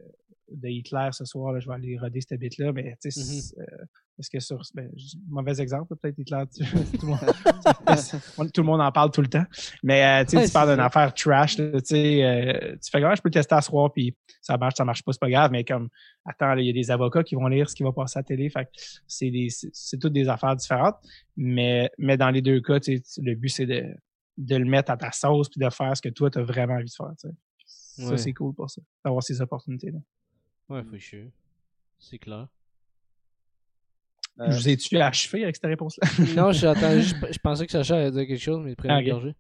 de Hitler ce soir là, je vais aller roder cette bite là mais tu sais mm-hmm. Est-ce que sur. Ben, mauvais exemple, peut-être, Hitler. tout, le monde, tout le monde en parle tout le temps. Mais euh, tu parles d'une affaire trash. tu sais, euh, tu fais comment je peux le tester à soir, puis ça marche, ça marche pas, c'est pas grave. Mais comme, attends, il y a des avocats qui vont lire ce qui va passer à la télé. Fait c'est des, c'est toutes des affaires différentes. Mais, mais dans les deux cas, le but, c'est de, de le mettre à ta sauce, puis de faire ce que toi, tu as vraiment envie de faire. Ça, c'est cool pour ça, d'avoir ces opportunités-là. Ouais, faut chier. C'est clair. Euh, je vous ai-tu achevé avec cette réponse-là? non, j'attends je, pensais que Sacha allait dire quelque chose, mais il prenait ah, okay.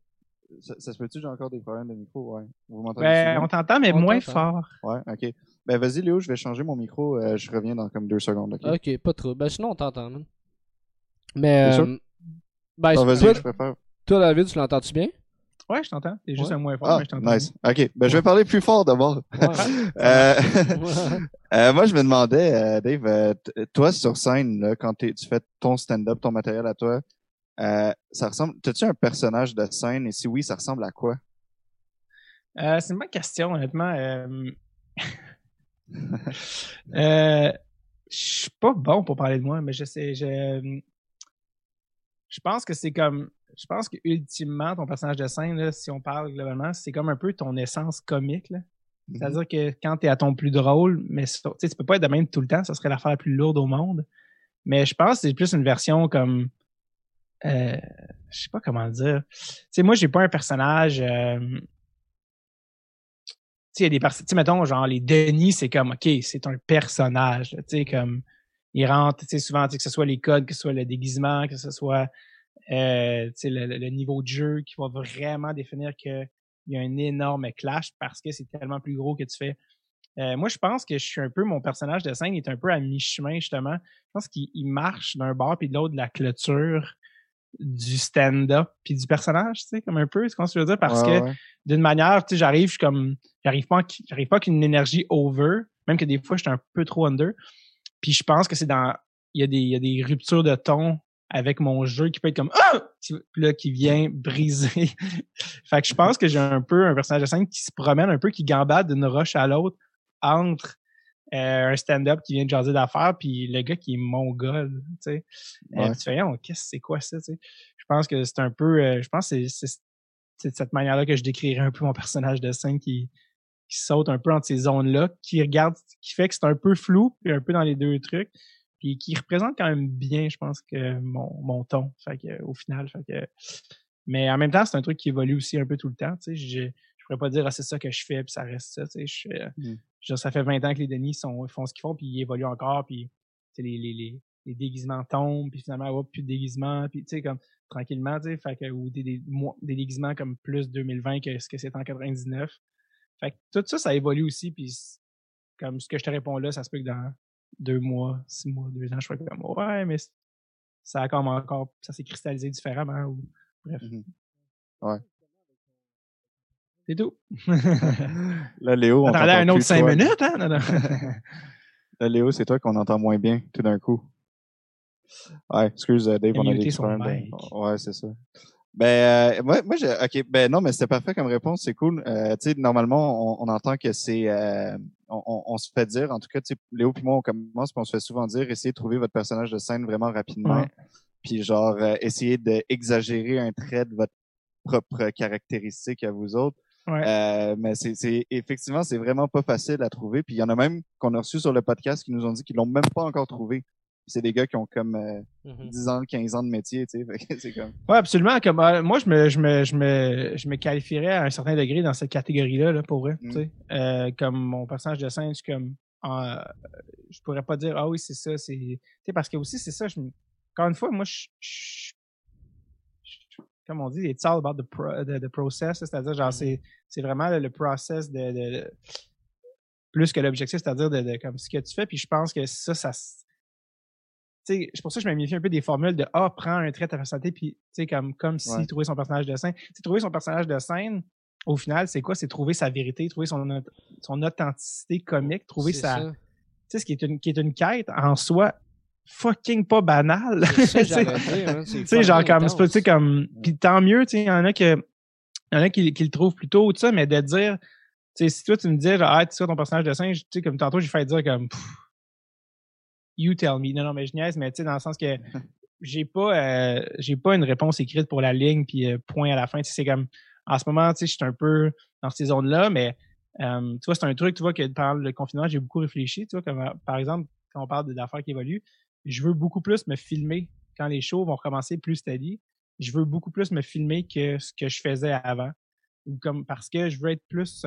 Ça, ça, se peut-tu, j'ai encore des problèmes de micro? Ouais. Vous m'entendez? Ben, on t'entend, mais moins fort. Ouais, ok. Ben, vas-y, Léo, je vais changer mon micro. Euh, je reviens dans comme deux secondes, ok? Pas trop. Ben, sinon, on t'entend, Mais. Euh, ben, ah, vas-y, je préfère. Toi, David, tu l'entends-tu bien? Ouais, je t'entends. C'est juste un moins fort, ah, mais je t'entends. Nice. OK. Ben, je vais parler plus fort d'abord. euh, euh, moi, je me demandais, euh, Dave, euh, toi, sur scène, là, quand tu fais ton stand-up, ton matériel à toi, ça ressemble. As-tu un personnage de scène? Et si oui, ça ressemble à quoi? c'est une bonne question, honnêtement. euh, je suis pas bon pour parler de moi, mais je sais, je, je pense que c'est comme je pense que ultimement, ton personnage de scène, là, si on parle globalement, c'est comme un peu ton essence comique. Mm-hmm. C'est-à-dire que quand tu es à ton plus drôle, mais tu peux pas être de même tout le temps, ça serait l'affaire la plus lourde au monde. Mais je pense que c'est plus une version comme euh, je sais pas comment dire. Tu sais, moi, j'ai pas un personnage. Euh, tu sais, il y a des personnes. Tu mettons, genre, les Denis, c'est comme, OK, c'est un personnage. Tu sais, comme, ils rentrent, tu sais, souvent, que ce soit les codes, que ce soit le déguisement, que ce soit, euh, le, le, niveau de jeu qui va vraiment définir qu'il y a un énorme clash parce que c'est tellement plus gros que tu fais. Euh, moi, je pense que je suis un peu, mon personnage de scène est un peu à mi-chemin, justement. Je pense qu'il marche d'un bord puis de l'autre de la clôture du stand-up puis du personnage, tu sais, comme un peu, ce qu'on se veut dire, parce que d'une manière, tu sais, j'arrive, je suis comme, j'arrive pas, j'arrive pas qu'une énergie over, même que des fois, je suis un peu trop under. Puis je pense que c'est dans, il y a des, il y a des ruptures de ton avec mon jeu qui peut être comme ah là qui vient briser. fait que je pense que j'ai un peu un personnage de scène qui se promène un peu qui gambade d'une roche à l'autre entre euh, un stand-up qui vient de jaser d'affaires, puis le gars qui est mongol, tu sais. Euh, tu fais, qu'est-ce que c'est quoi ça, tu sais? Je pense que c'est un peu, euh, je pense que c'est de cette manière-là que je décrirais un peu mon personnage de scène qui, qui saute un peu entre ces zones-là, qui regarde, qui fait que c'est un peu flou, puis un peu dans les deux trucs, puis qui représente quand même bien, je pense, que mon, mon ton, fait que, au final, fait que... Mais en même temps, c'est un truc qui évolue aussi un peu tout le temps, tu sais. Je, je pourrais pas dire, ah, c'est ça que je fais, puis ça reste ça, tu sais. Je, mmh ça fait 20 ans que les Denis sont, font ce qu'ils font, puis ils évoluent encore, puis les, les, les, les, déguisements tombent, puis finalement, hop, plus de déguisements, puis tu sais, comme tranquillement, tu sais, fait que, ou des, des, des, déguisements comme plus 2020 que ce que c'était en 99. Fait que tout ça, ça évolue aussi, puis comme ce que je te réponds là, ça se peut que dans deux mois, six mois, deux ans, je sois comme, ouais, mais ça a comme encore, ça s'est cristallisé différemment, ou bref. Mmh ouais. C'est tout. Là, Léo, on Attendez un autre cinq minutes, hein? Là, Léo, c'est toi qu'on entend moins bien tout d'un coup. Ouais, excuse, euh, Dave, on a des problèmes. Ouais, c'est ça. Ben, euh, moi, moi j'ai, ok, ben non, mais c'était parfait comme réponse, c'est cool. Euh, tu sais, normalement, on, on, entend que c'est, euh, on, on, se fait dire, en tout cas, Léo puis moi, on commence, puis on se fait souvent dire, essayez de trouver votre personnage de scène vraiment rapidement, puis genre, euh, essayez d'exagérer un trait de votre propre caractéristique à vous autres. Euh, mais c'est effectivement, c'est vraiment pas facile à trouver. Puis il y en a même qu'on a reçu sur le podcast qui nous ont dit qu'ils l'ont même pas encore trouvé. C'est des gars qui ont comme 10 euh, mm-hmm. ans, 15 ans de métier, tu sais. c'est comme... Ouais, absolument. Comme, euh, moi, je me, je, me, je, me, je me qualifierais à un certain degré dans cette catégorie-là, là, pour vrai. tu mm. comme mon personnage de scène, je suis comme. je pourrais pas dire, ah oui, c'est ça. c'est Parce que aussi, c'est ça. Je, encore une fois, moi, je, je comme on dit, it's all about the, the, process, c'est-à-dire genre mm-hmm. c'est vraiment le, process de, plus que l'objectif, c'est-à-dire de, comme ce que tu fais. Puis je pense que ça, ça c'est pour ça que je me méfie un peu des formules de ah prends un trait de ta personnalité puis tu sais comme comme si trouver son personnage de scène. C'est trouver son personnage de scène. Au final, c'est quoi? C'est trouver sa vérité, trouver son son authenticité comique, trouver sa tu sais ce qui est une qui est une quête en soi fucking pas banal. C'est hein, tu sais, genre comme, tu sais, comme, pis tant mieux, tu sais, il y en a qui, y en a qui, qui le trouvent plutôt, tout ça, mais de dire, tu sais, si toi tu me disais, genre, ah, tu sais, ton personnage de singe, tu sais, comme tantôt, j'ai fait dire comme, you tell me. Non, non, mais je niaise, mais tu sais, dans le sens que j'ai pas, euh, j'ai pas une réponse écrite pour la ligne, puis euh, point à la fin. C'est comme, en ce moment, tu sais, je suis un peu dans ces zones-là, mais euh, tu vois, c'est un truc, tu vois, que pendant le confinement, j'ai beaucoup réfléchi, tu vois, comme, par exemple, quand on parle d'affaires qui évoluent, je veux beaucoup plus me filmer quand les shows vont recommencer plus steady. Je veux beaucoup plus me filmer que ce que je faisais avant. Ou comme parce que je veux être plus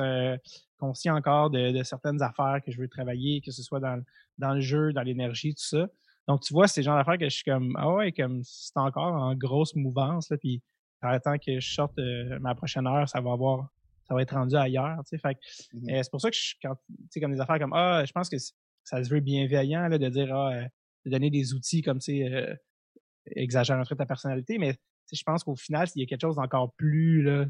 conscient encore de, certaines affaires que je veux travailler, que ce soit dans, dans le jeu, dans l'énergie, tout ça. Donc, tu vois, c'est le genre d'affaires que je suis comme Ah ouais, comme c'est encore en grosse mouvance, là, puis temps que je sorte euh, ma prochaine heure, ça va avoir ça va être rendu ailleurs. Tu sais. Fait euh, c'est pour ça que je, quand tu sais, comme des affaires comme Ah, je pense que ça se veut bienveillant là, de dire Ah, de donner des outils comme, tu sais, euh, exagère un peu ta personnalité, mais je pense qu'au final, s'il y a quelque chose d'encore plus, là,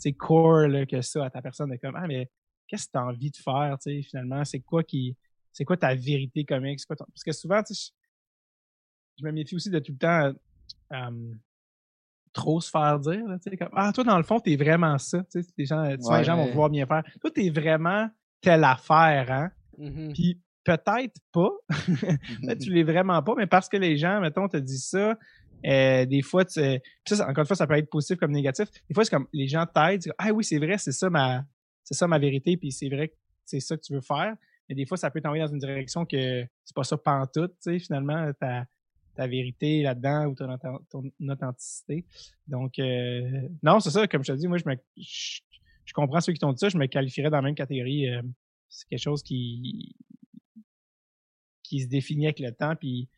tu core là, que ça à ta personne, de comme, ah, mais qu'est-ce que tu as envie de faire, tu sais, finalement, c'est quoi qui, c'est quoi ta vérité comique, quoi parce que souvent, tu sais, je me méfie aussi de tout le temps, euh, trop se faire dire, tu sais, comme, ah, toi, dans le fond, t'es vraiment ça, tu sais, les gens, les gens vont pouvoir bien faire. Toi, t'es vraiment telle affaire, hein. Mm-hmm. Puis peut-être pas. Mm-hmm. tu l'es vraiment pas, mais parce que les gens, mettons, te disent ça, euh, des fois, tu, ça, encore une fois, ça peut être positif comme négatif. Des fois, c'est comme les gens t'aident, ah oui, c'est vrai, c'est ça ma, c'est ça ma vérité, puis c'est vrai que c'est ça que tu veux faire. Mais des fois, ça peut t'envoyer dans une direction que c'est pas ça pantoute, tu sais, finalement, ta, ta vérité là-dedans ou ton, authenticité. Donc, euh, non, c'est ça, comme je te dis, moi, je, me, je, comprends ceux qui t'ont dit ça, je me qualifierais dans la même catégorie. Euh, c'est quelque chose qui qui se définit avec le temps, puis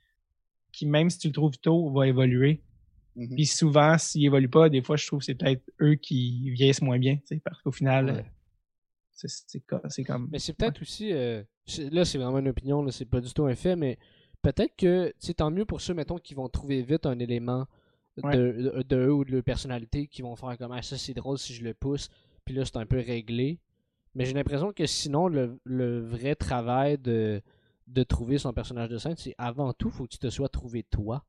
qui, même si tu le trouves tôt, va évoluer. Mm-hmm. Puis souvent, s'il évolue pas, des fois, je trouve que c'est peut-être eux qui vieillissent moins bien, parce qu'au final, c'est comme... Mais c'est peut-être aussi... Euh, là, c'est vraiment une opinion, c'est pas du tout un fait, mais peut-être que c'est tant mieux pour ceux, mettons, qui vont trouver vite un élément de, de, eux ou de leur personnalité qui vont faire comme ah, ça c'est drôle si je le pousse, puis là c'est un peu réglé. Mais j'ai l'impression que sinon le, le, vrai travail de, de trouver son personnage de scène, c'est avant tout, faut que tu te sois trouvé toi.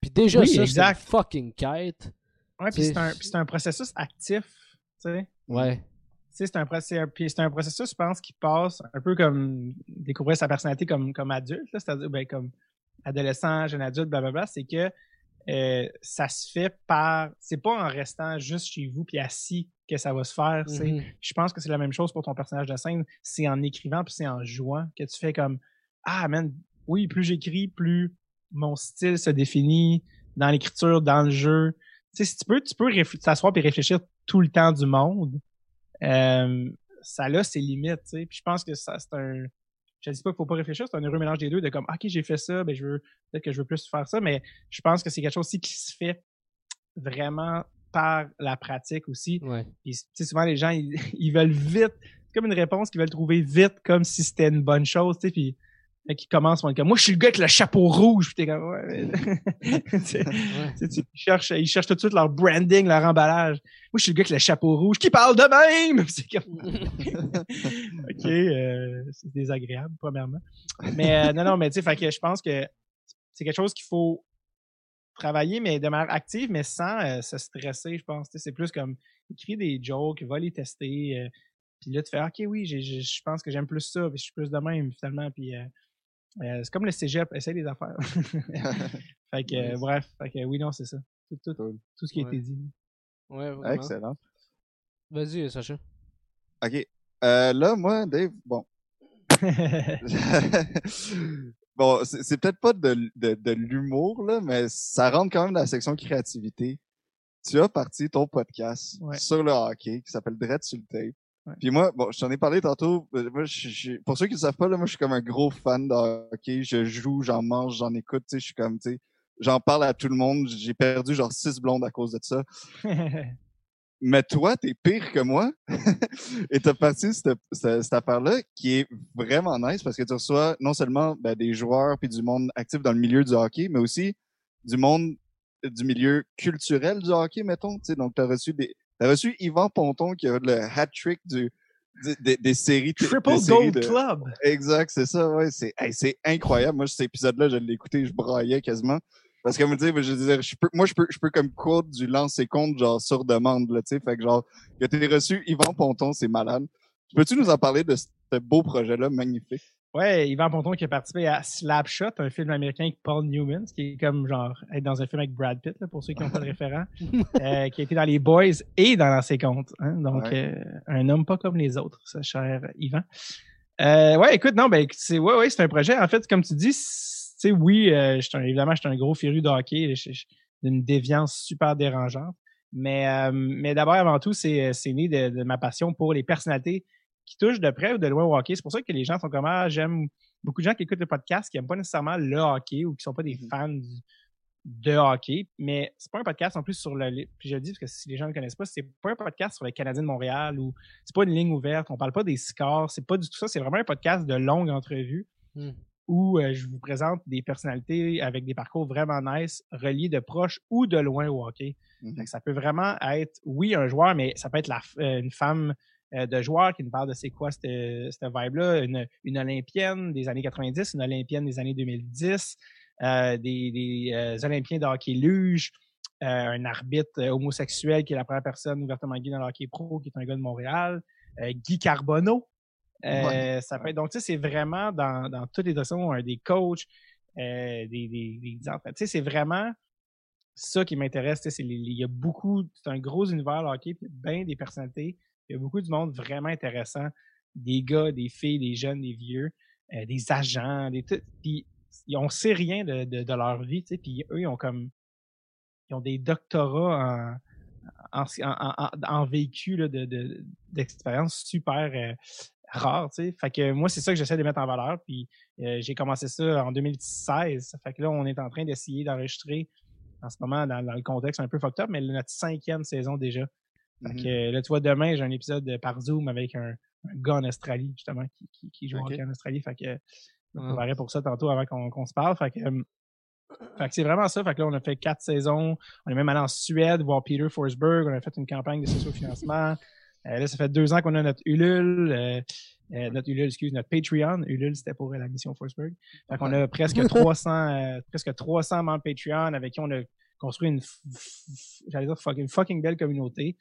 Puis déjà, ça, c'est une fucking quête. Ouais, puis c'est un, un, processus actif, tu sais. Ouais c'est un, un, processus, je pense, qui passe un peu comme découvrir sa personnalité comme, comme adulte, c'est-à-dire ben, comme adolescent, jeune adulte, blablabla, c'est que euh, ça se fait par. C'est pas en restant juste chez vous puis assis que ça va se faire. Mm-hmm. Je pense que c'est la même chose pour ton personnage de scène. C'est en écrivant puis c'est en jouant que tu fais comme Ah, man, oui, plus j'écris, plus mon style se définit dans l'écriture, dans le jeu. Tu sais, si tu peux, tu peux t'asseoir et réfléchir tout le temps du monde. Euh, ça a ses limites, tu sais. Puis je pense que ça, c'est un. Je dis pas qu'il faut pas réfléchir, c'est un heureux mélange des deux, de comme OK, j'ai fait ça, ben je veux peut-être que je veux plus faire ça, mais je pense que c'est quelque chose aussi qui se fait vraiment par la pratique aussi. Ouais. Puis souvent les gens ils, veulent vite, c'est comme une réponse qu'ils veulent trouver vite, comme si c'était une bonne chose, tu sais. Puis qui commence comme moi je suis le gars avec le chapeau rouge puis t'es comme ouais, ils cherchent ils cherchent tout de suite leur branding leur emballage. Moi je suis le gars avec le chapeau rouge qui parle de même c'est ok euh, c'est désagréable premièrement. Mais euh, non non mais tu sais fait que je pense que c'est quelque chose qu'il faut travailler mais de manière active mais sans euh, se stresser je pense. C'est plus comme écrire des jokes va les tester puis là tu fais ok oui je pense que j'aime plus ça puis je suis plus de même finalement puis euh, c'est comme le cégep, essaye des affaires. fait que, bref, fait que, oui, non, c'est ça. Tout, tout, tout, ce qui a été dit. Ouais, vraiment. Excellent. Vas-y, Sacha. Ok. Euh, là, moi, Dave, bon. bon, c'est peut-être pas de, de, de l'humour, là, mais ça rentre quand même dans la section créativité. Tu as parti ton podcast sur le hockey qui s'appelle Dread sur le tape. Puis moi, bon, je t'en ai parlé tantôt. Euh, moi, je, pour ceux qui ne savent pas, là, moi, je suis comme un gros fan de hockey. Je joue, j'en mange, j'en écoute. Tu sais, je suis comme, tu sais, j'en parle à tout le monde. J'ai perdu genre six blondes à cause de ça. Mais toi, t'es pire que moi. et t'as parti cette, cette, affaire-là qui est vraiment nice parce que tu reçois non seulement ben, des joueurs puis du monde actif dans le milieu du hockey, mais aussi du monde du milieu culturel du hockey, mettons. Tu sais, donc, t'as reçu des, T'as reçu Yvan Ponton qui a le hat-trick du, des, des, séries. Triple Gold Club. Exact, c'est ça, ouais. C'est c'est incroyable. Moi, cet épisode-là, je l'ai écouté, je braillais quasiment. Parce que, me dire, je disais, je peux, moi, je peux, je peux comme quote du lancer compte, genre, sur demande, là, tu sais. Fait que, genre, que t'aies reçu Yvan Ponton, c'est malade. Peux-tu nous en parler de ce beau projet-là, magnifique? Ouais, Yvan Ponton qui a participé à Slapshot, un film américain avec Paul Newman, qui est comme genre être dans un film avec Brad Pitt, là, pour ceux qui n'ont pas de référent, euh, qui a été dans Les Boys et dans Lancé Compte. Hein, donc, euh, un homme pas comme les autres, ce cher Yvan. Euh, ouais, écoute, non, ben, c'est ouais, ouais, c'est un projet. En fait, comme tu dis, tu sais, oui, euh, évidemment, je suis un gros féru de hockey, d'une déviance super dérangeante. Mais, mais d'abord, avant tout, c'est né de, de, ma passion pour les personnalités qui touchent de près ou de loin au hockey. C'est pour ça que les gens sont comme ah, j'aime beaucoup de gens qui écoutent le podcast qui n'aiment pas nécessairement le hockey ou qui sont pas des mm-hmm. fans de hockey. Mais c'est pas un podcast en plus sur le. Puis je le dis parce que si les gens ne connaissent pas, c'est pas un podcast sur les Canadiens de Montréal ou c'est pas une ligne ouverte. On parle pas des scores. C'est pas du tout ça. C'est vraiment un podcast de longue entrevue. Mm. où euh, je vous présente des personnalités avec des parcours vraiment nice, reliés de proche ou de loin au hockey. Mm-hmm. Ça peut vraiment être, oui, un joueur, mais ça peut être la, euh, une femme euh, de joueurs qui nous parlent de c'est quoi cette, vibe-là. Une, une, Olympienne des années 90, une Olympienne des années 2010, euh, des, des euh, Olympiens de hockey luge, un arbitre homosexuel qui est la première personne ouvertement gay dans le hockey pro, qui est un gars de Montréal, Guy Carbonneau. ça peut donc tu sais, c'est vraiment dans, dans toutes les directions, des coachs, des, des, des Tu sais, c'est vraiment ça qui m'intéresse. Il y a beaucoup, c'est un gros univers le hockey, puis bien des personnalités il y a beaucoup de monde vraiment intéressant. Des gars, des filles, des jeunes, des vieux, euh, des agents, des tout. Puis on sait rien de, de, leur vie, tu sais, puis eux, ils ont comme, ils ont des doctorats en, en, en, vécu là, de, d'expérience super euh, rares, tu sais. Fait que moi, c'est ça que j'essaie de mettre en valeur, puis euh, j'ai commencé ça en 2016. Fait que là, on est en train d'essayer d'enregistrer en ce moment dans, le contexte un peu fucked up, mais notre cinquième saison déjà. Fait mm-hmm. que là, tu vois, demain, j'ai un épisode par Zoom avec un, gars en Australie, justement, qui, qui, joue en Australie. Fait que me préparais pour ça tantôt avant qu'on se parle. Fait que, fait que c'est vraiment ça. Fait que là, on a fait quatre saisons. On est même allé en Suède voir Peter Forsberg. On a fait une campagne de socio-financement. Euh, là, ça fait deux ans qu'on a notre Ulule. Euh, euh, notre Ulule, excuse, notre Patreon. Ulule, c'était pour la mission Forsberg. Fait qu'on a presque 300, presque 300 membres Patreon avec qui on a construit une, j'allais dire fucking, fucking belle communauté.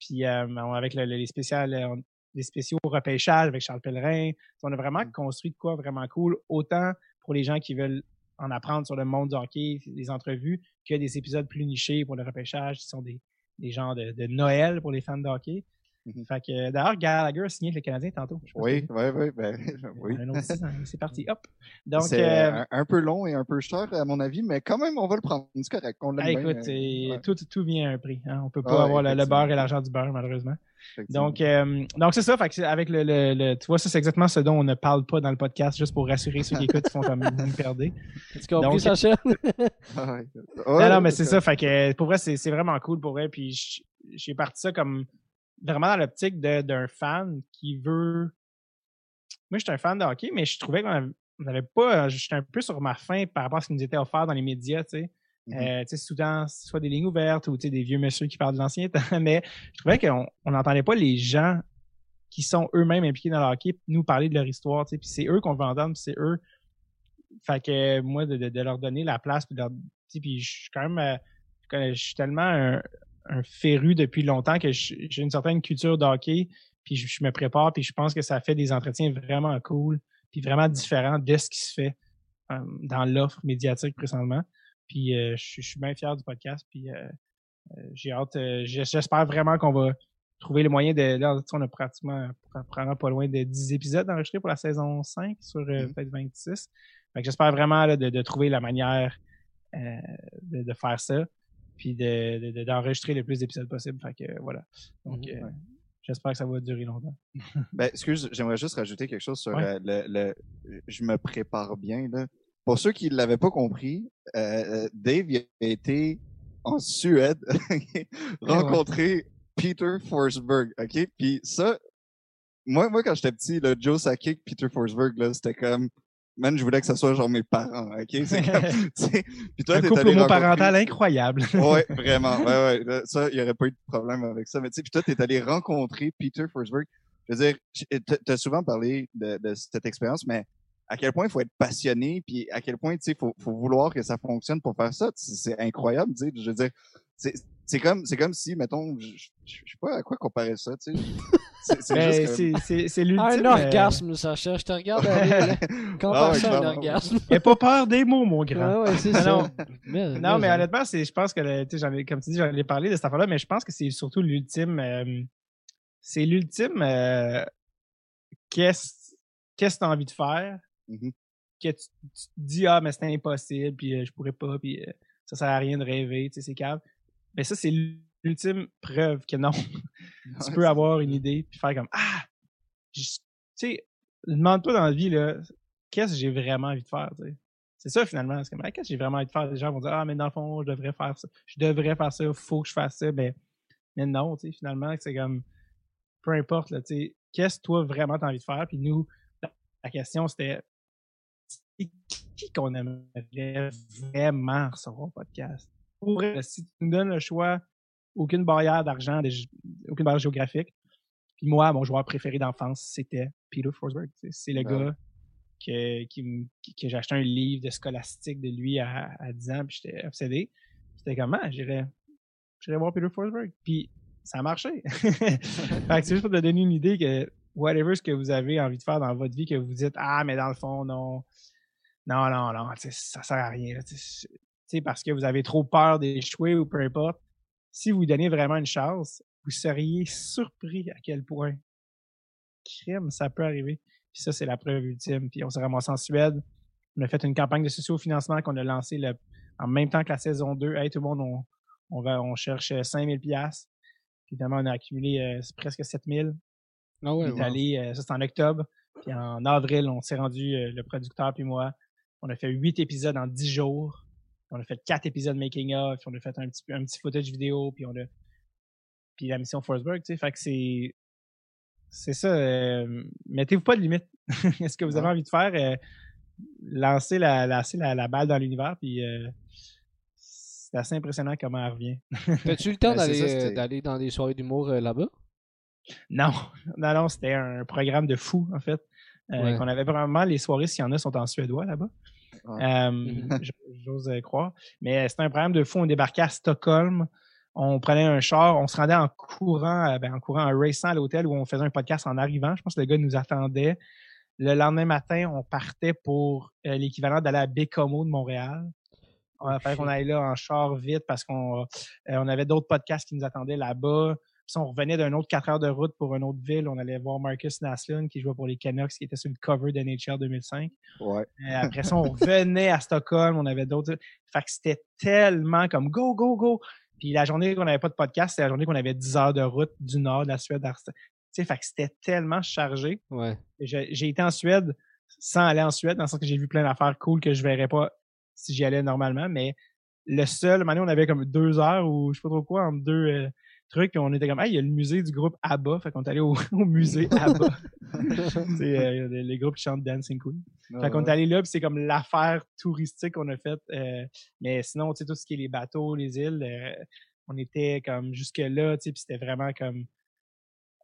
Puis avec les spéciales, les spéciaux repêchage avec Charles Pellerin. On a vraiment mmh. construit de quoi vraiment cool, autant pour les gens qui veulent en apprendre sur le monde du hockey, des entrevues, que des épisodes plus nichés pour le repêchage, qui sont des, des genres de, de Noël pour les fans de hockey. Mhm. Fait que, d'ailleurs, Gallagher a signé avec le Canadien tantôt. Oui, oui, oui, ben, oui. C'est parti, hop. Donc, c'est euh, un, peu long et un peu cher, à mon avis, mais quand même, on va le prendre. C'est correct. On ah, écoute, tout, tout vient à un prix. Hein. On peut pas avoir le, beurre et l'argent du beurre, malheureusement. Donc, euh, donc c'est ça. Fait avec le, le, tu vois, ça, c'est exactement ce dont on ne parle pas dans le podcast, juste pour rassurer ceux qui écoutent qui font comme vous me perdez. Tu compris, Sacha? non, non, mais c'est ça. Fait que, pour vrai, c'est vraiment cool pour vrai. Puis, j'ai parti ça comme vraiment dans l'optique d'un fan qui veut. Moi, j'étais un fan de hockey, mais je trouvais qu'on n'avait pas. J'étais un peu sur ma faim par rapport à ce qui nous était offert dans les médias, tu sais. Euh, tu sais, souvent, soit des lignes ouvertes ou des vieux messieurs qui parlent de l'ancien temps, mais je trouvais qu'on n'entendait pas les gens qui sont eux-mêmes impliqués dans le hockey nous parler de leur histoire, tu sais, puis c'est eux qu'on veut entendre, c'est eux. Fait que moi, de, de, leur donner la place, puis, puis je suis quand même, euh, je suis tellement un, un féru depuis longtemps que j'ai une certaine culture d'hockey, puis je, me prépare, puis je pense que ça fait des entretiens vraiment cool, puis vraiment différents de ce qui se fait euh, dans l'offre médiatique présentement. Puis euh, je, suis bien fier du podcast, puis euh, j'ai hâte, j'espère vraiment qu'on va trouver le moyen de. Là, on a pratiquement, pratiquement pas loin de 10 épisodes enregistrés pour la saison 5 sur mm-hmm. peut-être 26. Fait j'espère vraiment de, trouver la manière de, faire ça puis d'enregistrer de, le plus d'épisodes possible. Fait que voilà. Donc, mhm, euh, j'espère que ça va durer longtemps. ben, excuse, j'aimerais juste rajouter quelque chose sur euh, le, Je me prépare bien. Là. Pour ceux qui ne l'avaient pas compris, euh, Dave a été en Suède rencontrer Peter Forsberg. OK? Puis ça, moi, moi quand j'étais petit, le Joe Sakic, Peter Forsberg, c'était comme man, je voulais que ce soit genre mes parents, ok? C'est comme, puis toi, Un couple homoparental incroyable. ouais, vraiment. Ouais, ouais. Ça, il n'y aurait pas eu de problème avec ça. Mais tu sais, puis toi, t'es allé rencontrer Peter Forsberg. Je veux dire, t'as souvent parlé de, de cette expérience, mais à quel point il faut être passionné, puis à quel point, tu sais, faut, faut vouloir que ça fonctionne pour faire ça. C'est incroyable, tu sais. Je veux dire, c'est comme, c'est comme si, mettons, je, je, sais pas à quoi comparer ça, tu sais. C'est l'ultime. Un euh, orgasme, Sacha. Je te regarde aller. Compare ah, ça à un orgasme. Et pas peur des mots, mon grand. Ah ouais, c'est ça. Non, mais, non, mais honnêtement, je pense que, ai, comme tu dis, j'en ai parlé de cette affaire-là, mais je pense que c'est surtout l'ultime. Euh, c'est l'ultime. Euh, qu'est-ce que tu as envie de faire? Mm-hmm. Que tu, te dis, ah, mais c'est impossible, puis je pourrais pas, puis ça sert à rien de rêver, tu sais, c'est calme. Mais ça, c'est l'ultime preuve que non. tu peux avoir une idée puis faire comme Ah! Tu sais, demande-toi dans la vie, là, qu'est-ce que j'ai vraiment envie de faire, tu sais? C'est ça finalement. C'est comme ah, qu'est-ce que j'ai vraiment envie de faire? Les gens vont dire Ah, mais dans le fond, je devrais faire ça. Je devrais faire ça, faut que je fasse ça. Ben, mais non, tu sais, finalement, c'est comme peu importe, là, tu sais, qu'est-ce que toi vraiment t'as envie de faire? Puis nous, la, question c'était qui qu'on aimerait vraiment recevoir au podcast? Pour, si tu nous donnes le choix aucune barrière d'argent, aucune barrière géographique. Puis moi, mon joueur préféré d'enfance, c'était Peter Forsberg. C'est le ben gars que, qui, que j'ai acheté un livre de scolastique de lui à, à 10 ans, puis j'étais obsédé. C'était comment? Ah, j'irais voir Peter Forsberg. Puis ça a marché. c'est juste pour te donner une idée que whatever ce que vous avez envie de faire dans votre vie, que vous dites Ah, mais dans le fond, non. Non, non, non, ça sert à rien. Parce que vous avez trop peur d'échouer ou peu importe si vous donnez vraiment une chance, vous seriez surpris à quel point crime ça peut arriver. Puis ça, c'est la preuve ultime. Puis on s'est ramassé en Suède. On a fait une campagne de socio-financement qu'on a lancée en même temps que la saison 2. Hey, tout le monde, on, on, va, on cherche 5000 pièces. Évidemment, on a accumulé euh, presque 7000. Ah ouais, allé, euh, ça c'est en octobre. Puis en avril, on s'est rendu, euh, le producteur puis moi. On a fait huit épisodes en dix jours. On a fait quatre épisodes making of, puis on a fait un petit un petit footage vidéo, puis on a puis la mission Forsberg, tu sais, fait que c'est c'est ça. Mettez-vous pas de limite. Est-ce que vous avez envie de faire lancer la lancer la, balle dans l'univers, puis c'est assez impressionnant comment elle revient. T'as-tu eu le temps ben, d'aller dans des soirées d'humour là-bas? Non, non, non, c'était un programme de fou, en fait. Euh, qu'on avait vraiment les soirées, s'il y en a, sont en suédois là-bas. Euh, mhm. J'ose croire. Mais c'était un programme de fou. On débarquait à Stockholm. On prenait un char, on se rendait en courant, euh, ben, en courant, en raçant à l'hôtel où on faisait un podcast en arrivant. Je pense que le gars nous attendait. Le lendemain matin, on partait pour l'équivalent d'aller à Bécomo de Montréal. On a fait qu'on allait là en char vite parce qu'on on avait d'autres podcasts qui nous attendaient là-bas. Puis on revenait d'un autre 4 heures de route pour une autre ville. On allait voir Marcus Naslund qui jouait pour les Canucks, qui était sur le cover de NHL 2005. Ouais. après ça, on revenait à Stockholm. On avait d'autres. Fait que c'était tellement comme go, go, go. Puis la journée qu'on n'avait pas de podcast, c'était la journée qu'on avait 10 heures de route du nord de la Suède. Tu sais, fait que c'était tellement chargé. Ouais. J'ai été en Suède sans aller en Suède, dans le sens que j'ai vu plein d'affaires cool que je verrais pas si j'y allais normalement. Mais le seul, maintenant, on avait comme deux heures ou je sais pas trop quoi, entre deux, euh, truc, on était comme, ah, il y a le musée du groupe ABBA, fait qu'on est allé au, musée ABBA. c'est euh, les groupes qui chantent Dancing Queen. Ah fait qu'on est allé là, puis c'est comme l'affaire touristique qu'on a faite. Euh, mais sinon, tu sais, tout ce qui est les bateaux, les îles, euh, on était comme jusque-là, tu sais, puis c'était vraiment comme,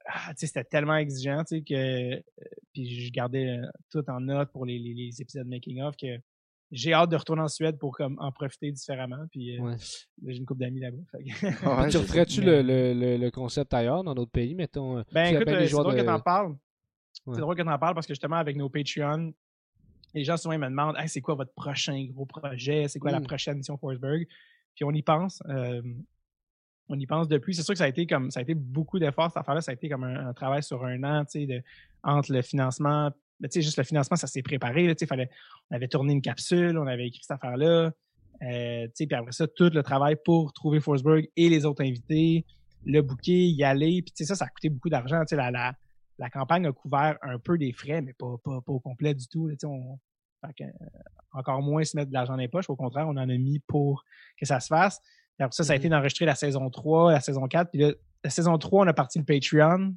ah, tu sais, c'était tellement exigeant, tu sais, que, puis je gardais tout en note pour les, les, les épisodes making-of que j'ai hâte de retourner en Suède pour comme en profiter différemment. Puis euh, j'ai une couple d'amis là-bas. tu referais-tu le, le, le, concept ailleurs dans d'autres pays, mettons? Euh, ben écoute, euh, c'est drôle que t'en parles. C'est drôle que t'en parles parce que justement avec nos Patreon, les gens souvent me demandent hey, c'est quoi votre prochain gros projet? C'est quoi la mm. prochaine mission Forsberg? Puis on y pense. on y pense depuis. C'est sûr que ça a été comme ça a été beaucoup d'efforts cette affaire-là. Ça a été comme un, travail sur un an, tu sais, entre le financement mais tu sais, juste le financement, ça s'est préparé. Tu fallait, on avait tourné une capsule, on avait écrit cette affaire-là. Euh, tu sais, puis après ça, tout le travail pour trouver Forsberg et les autres invités, le bouquet, y aller. Puis tu sais, ça, ça a coûté beaucoup d'argent. Tu sais, la, la, la, campagne a couvert un peu des frais, mais pas, pas, pas au complet du tout. Tu sais, on, fait euh, encore moins se mettre de l'argent dans les poches. Au contraire, on en a mis pour que ça se fasse. Puis après ça, ça a été mm-hmm. d'enregistrer la saison 3, la saison 4. Puis là, la saison 3, on a parti le Patreon.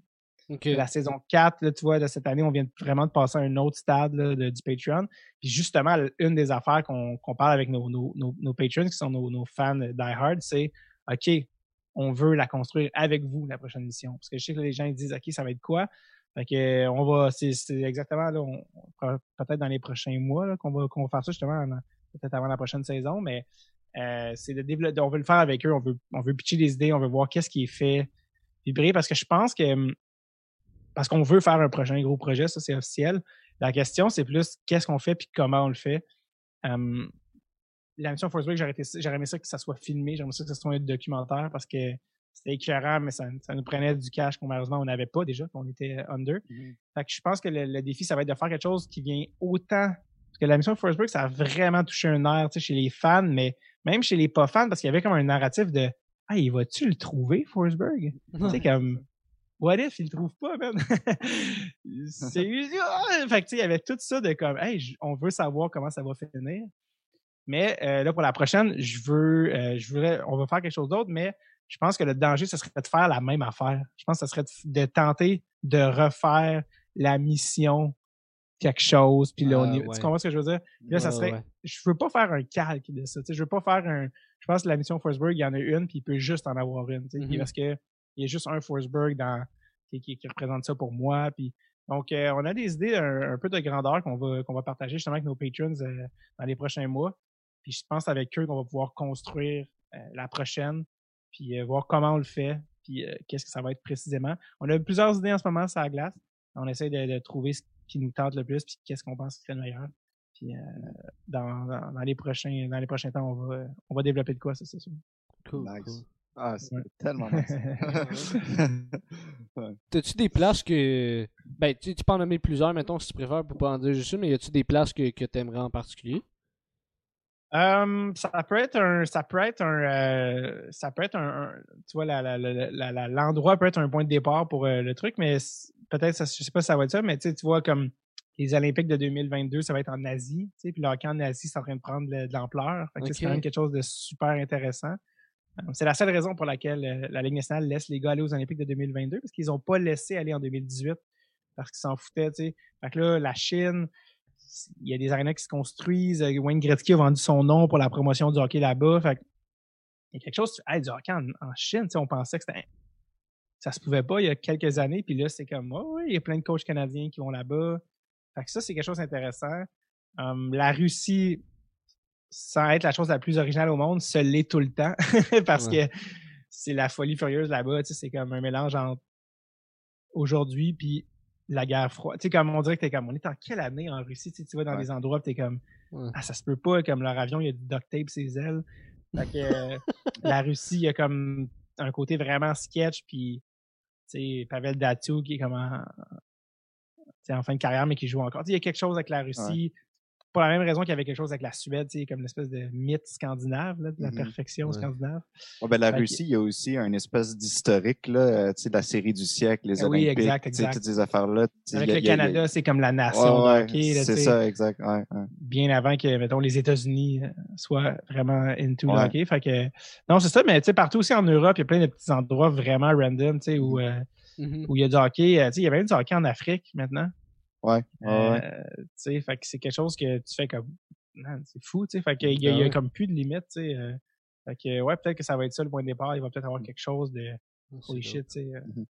La saison 4, tu vois, de cette année, on vient vraiment de passer à un autre stade de, du Patreon. Puis justement, une des affaires qu'on parle avec nos, patrons, qui sont nos, fans die hard, c'est OK, on veut la construire avec vous, la prochaine mission. Parce que je sais que les gens disent OK, ça va être quoi? Fait que on va, c'est exactement là, peut-être dans les prochains mois qu'on va, qu'on va faire ça justement, peut-être avant la prochaine saison, mais euh, c'est de développer, on veut le faire avec eux, on veut, on veut pitcher des idées, on veut voir qu'est-ce qui est fait vibrer parce que je pense que hum, parce qu'on veut faire un prochain gros projet, ça c'est officiel. La question, c'est plus qu'est-ce qu'on fait puis comment on le fait. la mission Force j'aurais aimé ça que ça soit filmé, j'aimerais ça que ça soit un documentaire parce que c'était éclairant, mais ça, nous prenait du cash qu'on malheureusement on n'avait pas déjà, qu'on était under. Mm-hmm. Fait que je pense que le, défi, ça va être de faire quelque chose qui vient autant. Parce que la mission Forsberg, ça a vraiment touché un air chez les fans, mais même chez les pas fans, parce qu'il y avait comme un narratif de Ah, il va-tu le trouver, Forsberg? tu sais, comme What if? Il le trouve pas, man? c'est! Fait que, il y avait tout ça de comme, hey, on veut savoir comment ça va finir. Mais euh, là, pour la prochaine, je veux, euh, je voudrais, on va faire quelque chose d'autre, mais je pense que le danger, ce serait de faire la même affaire. Je pense que ce serait de, tenter de refaire la mission quelque chose, puis là, on ah, tu comprends ce que je veux dire? là, ça serait, je veux pas faire un calque de ça, tu sais, je veux pas faire un, je pense que la mission Forsberg, il y en a une, puis il peut juste en avoir une, tu sais, mm-hmm. parce que il y a juste un Forsberg dans, qui, qui, représente ça pour moi. Puis, donc, euh, on a des idées un, peu de grandeur qu'on va, qu'on va partager justement avec nos patrons euh, dans les prochains mois. Puis je pense avec eux qu'on va pouvoir construire euh, la prochaine, puis voir comment on le fait, puis qu'est-ce que ça va être précisément. On a plusieurs idées en ce moment sur la glace. On essaie de, trouver ce qui nous tente le plus, puis qu'est-ce qu'on pense qui serait le meilleur. Puis dans, dans, les prochains dans les prochains temps, on va on va développer de quoi, ça c'est sûr. Cool. Ah, c'est tellement nice. T'as-tu des places que ben, tu, tu peux en nommer plusieurs, mettons, si tu préfères, pour pas en dire juste une, mais y a-tu des places que, que tu aimerais en particulier? Um, ça peut être un, ça peut être un, euh, ça peut être un, tu vois, l'endroit peut être un point de départ pour euh, le truc, mais peut-être, je sais pas si ça va être ça, mais tu vois, comme les Olympiques de 2022, ça va être en Asie, tu sais, puis le hockey en Asie, c'est en train de prendre de, l'ampleur. C'est quand même quelque chose de super intéressant. C'est la seule raison pour laquelle euh, la Ligue nationale laisse les gars aller aux Olympiques de 2022, parce qu'ils n'ont pas laissé aller en 2018 parce qu'ils s'en foutaient. Fait que là, la Chine, il y a des arénas qui se construisent. Euh, Wayne Gretzky a vendu son nom pour la promotion du hockey là-bas. Fait il y a quelque chose, hey, du hockey en, Chine, on pensait que ça se pouvait pas il y a quelques années, puis là, c'est comme, oh, oui, il y a plein de coachs canadiens qui vont là-bas. Fait que ça, c'est quelque chose d'intéressant. Hum, la Russie, sans être la chose la plus originale au monde, se l'est tout le temps, parce que c'est la folie furieuse là-bas, c'est comme un mélange entre aujourd'hui puis la guerre froide. Tu sais, comme on dirait que t'es comme, on est en quelle année en Russie? Tu, sais, vas dans des endroits t'es comme, ah, ça se peut pas, comme leur avion, il y a du duct tape ses ailes. Fait que la Russie, il y a comme un côté vraiment sketch, puis, tu sais, Pavel Datsou qui est comme en, en fin de carrière, mais qui joue encore. Il y a quelque chose avec la Russie pour la même raison qu'il y avait quelque chose avec la Suède, comme une espèce de mythe scandinave, de la mm-hmm. perfection scandinave. ben, la Russie, il y a aussi un espèce d'historique, là, euh, de la série du siècle, les Olympiques, oui, exact, exact. toutes ces affaires-là. Avec le Canada, c'est comme la nation ouais, C'est ça, exact. Bien avant que, mettons, les États-Unis euh, soient vraiment into le hockey. Fait que, non, c'est ça, mais partout aussi en Europe, il y a plein de petits endroits vraiment random, où, mm-hmm. euh, où il y a du hockey. il y a même du hockey en Afrique maintenant. Ouais. Euh, tu sais, fait que c'est quelque chose que tu fais comme, c'est fou, tu sais. Fait qu'il y, a, y a comme plus de limites, tu sais. Euh. fait que, ouais, peut-être que ça va être ça le point de départ. Il va peut-être avoir mmh. quelque chose de holy shit, tu sais. Euh. Mmh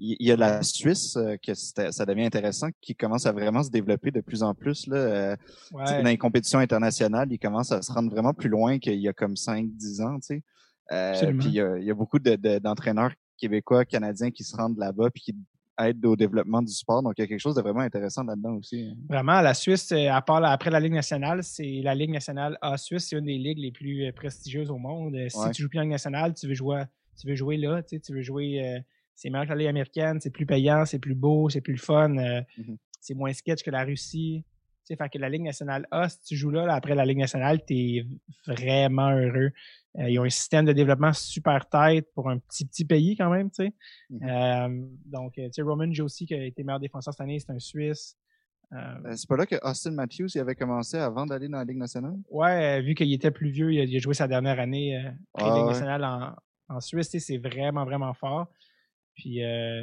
il y a la Suisse que ça devient intéressant, qui commence à vraiment se développer de plus en plus. Là, Dans les compétitions internationales, il commence à se rendre vraiment plus loin qu'il y a comme 5-10 ans. Tu sais. puis il y, a, il y a beaucoup d'entraîneurs québécois, canadiens qui se rendent là-bas puis qui aide au développement du sport. Donc, il y a quelque chose de vraiment intéressant là-dedans aussi. Hein. Vraiment, la Suisse, euh, à part après la Ligue nationale, c'est la Ligue nationale A Suisse, c'est une des ligues les plus euh, prestigieuses au monde. Euh, si tu joues plus en Ligue nationale, tu veux jouer, tu veux jouer là, tu, sais, tu veux jouer. c'est meilleur que la Ligue américaine, c'est plus payant, c'est plus beau, c'est plus fun, mm-hmm. c'est moins sketch que la Russie. Sais, fait que la Ligue nationale A, si tu joues là, après la Ligue nationale, tu es vraiment heureux. Euh, ils ont un système de développement super tête pour un petit petit pays quand même, tu sais. Mm-hmm. Euh, donc, euh, tu sais, Roman Josie qui a été meilleur défenseur cette année, c'est un Suisse. c'est pas là que Austin Matthews il avait commencé avant d'aller dans la Ligue nationale? Ouais, vu qu'il était plus vieux, il a, joué sa dernière année en Ligue nationale en, en Suisse. C'est vraiment, vraiment fort. Puis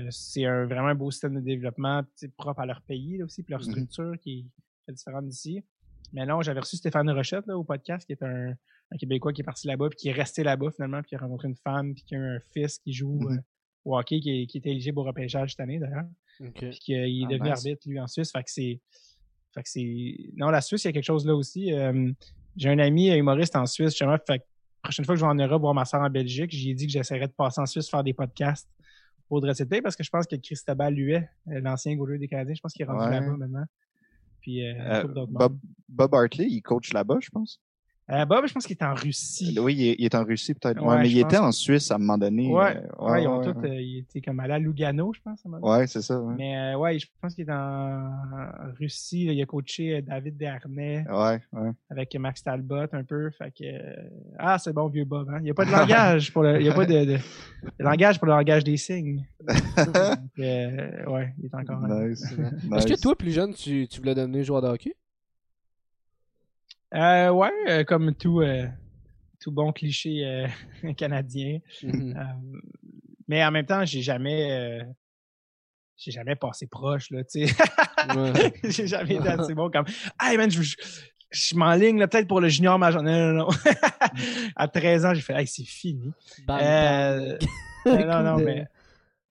c'est un vraiment un beau système de développement propre à leur pays aussi, puis leur mm-hmm. structure qui est différente d'ici. Mais non, j'avais reçu Stéphane Rochette là, au podcast, qui est un, un Québécois qui est parti là-bas, puis qui est resté là-bas finalement, puis qui a rencontré une femme, puis qui a un fils qui joue mm-hmm. euh, au hockey, qui, est, qui était éligible au repêchage cette année d'ailleurs. Puis qu'il est ah, devenu arbitre, lui, en Suisse. Fait que c'est. Fait que c'est. Non, la Suisse, il y a quelque chose là aussi. Euh, j'ai un ami humoriste en Suisse, justement. Fait que la prochaine fois que je vais en Europe voir ma soeur en Belgique, j'ai dit que j'essaierais de passer en Suisse faire des podcasts pour Dressité parce que je pense que Christobal Luet, euh, l'ancien goaler des Canadiens, je pense qu'il est rendu là-bas maintenant. Puis, Bob, Bob Hartley, il coach là-bas, je pense. Euh, Bob, je pense qu'il est en Russie. Oui, il est, en Russie peut-être. Ouais, mais il était en Suisse à un moment donné. Ouais, euh, ouais, ils ont tous, euh, il était comme allé à Lugano, je pense. Ouais, c'est ça. Mais euh, ouais, je pense qu'il est en Russie. il a coaché David Dernay. Ouais, ouais. Avec Max Talbot un peu. Fait que ah, c'est bon vieux Bob. Hein? Il n'y a pas de langage pour le, il y a pas de, de, langage pour le langage des signes. Donc, ouais, il est encore. Nice. Est-ce que toi, plus jeune, tu, tu voulais devenir joueur de hockey? Euh, ouais, euh, comme tout, euh, tout bon cliché euh, canadien. Mm-hmm. mais en même temps, j'ai jamais, j'ai jamais passé proche là, tu sais. j'ai jamais été assez bon comme, hey man, je, je, je m'enligne peut-être pour le junior major. Non, non, non. à 13 ans, j'ai fait, hey, c'est fini. non, non, mais,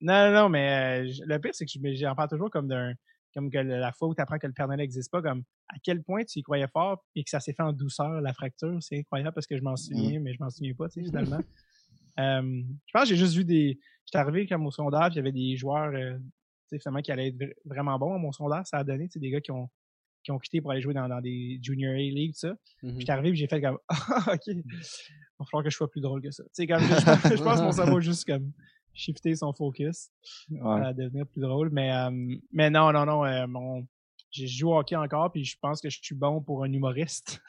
non, non, mais le pire, c'est que j'en parle toujours comme d'un comme que la fois où tu apprends que le Père Noël n'existe pas, comme à quel point tu y croyais fort et que ça s'est fait en douceur, la fracture, c'est incroyable parce que je m'en mmh. souviens, mais je m'en souviens pas, tu sais, finalement. euh, je pense que j'ai juste vu des. J'étais arrivé comme au sondage, il y avait des joueurs euh, tu sais, finalement qui allaient être vraiment bons à mon sondage, ça a donné, tu sais, des gars qui ont qui ont quitté pour aller jouer dans, dans des Junior A League, tout ça. Mmh j'étais arrivé et j'ai fait comme Ah, ok, il va falloir que je sois plus drôle que ça. Tu sais, comme je, pense que mon cerveau juste comme shifter son focus à devenir plus drôle. Mais, mais non, non, non, mon, j'ai joué au hockey encore, puis je pense que je suis bon pour un humoriste.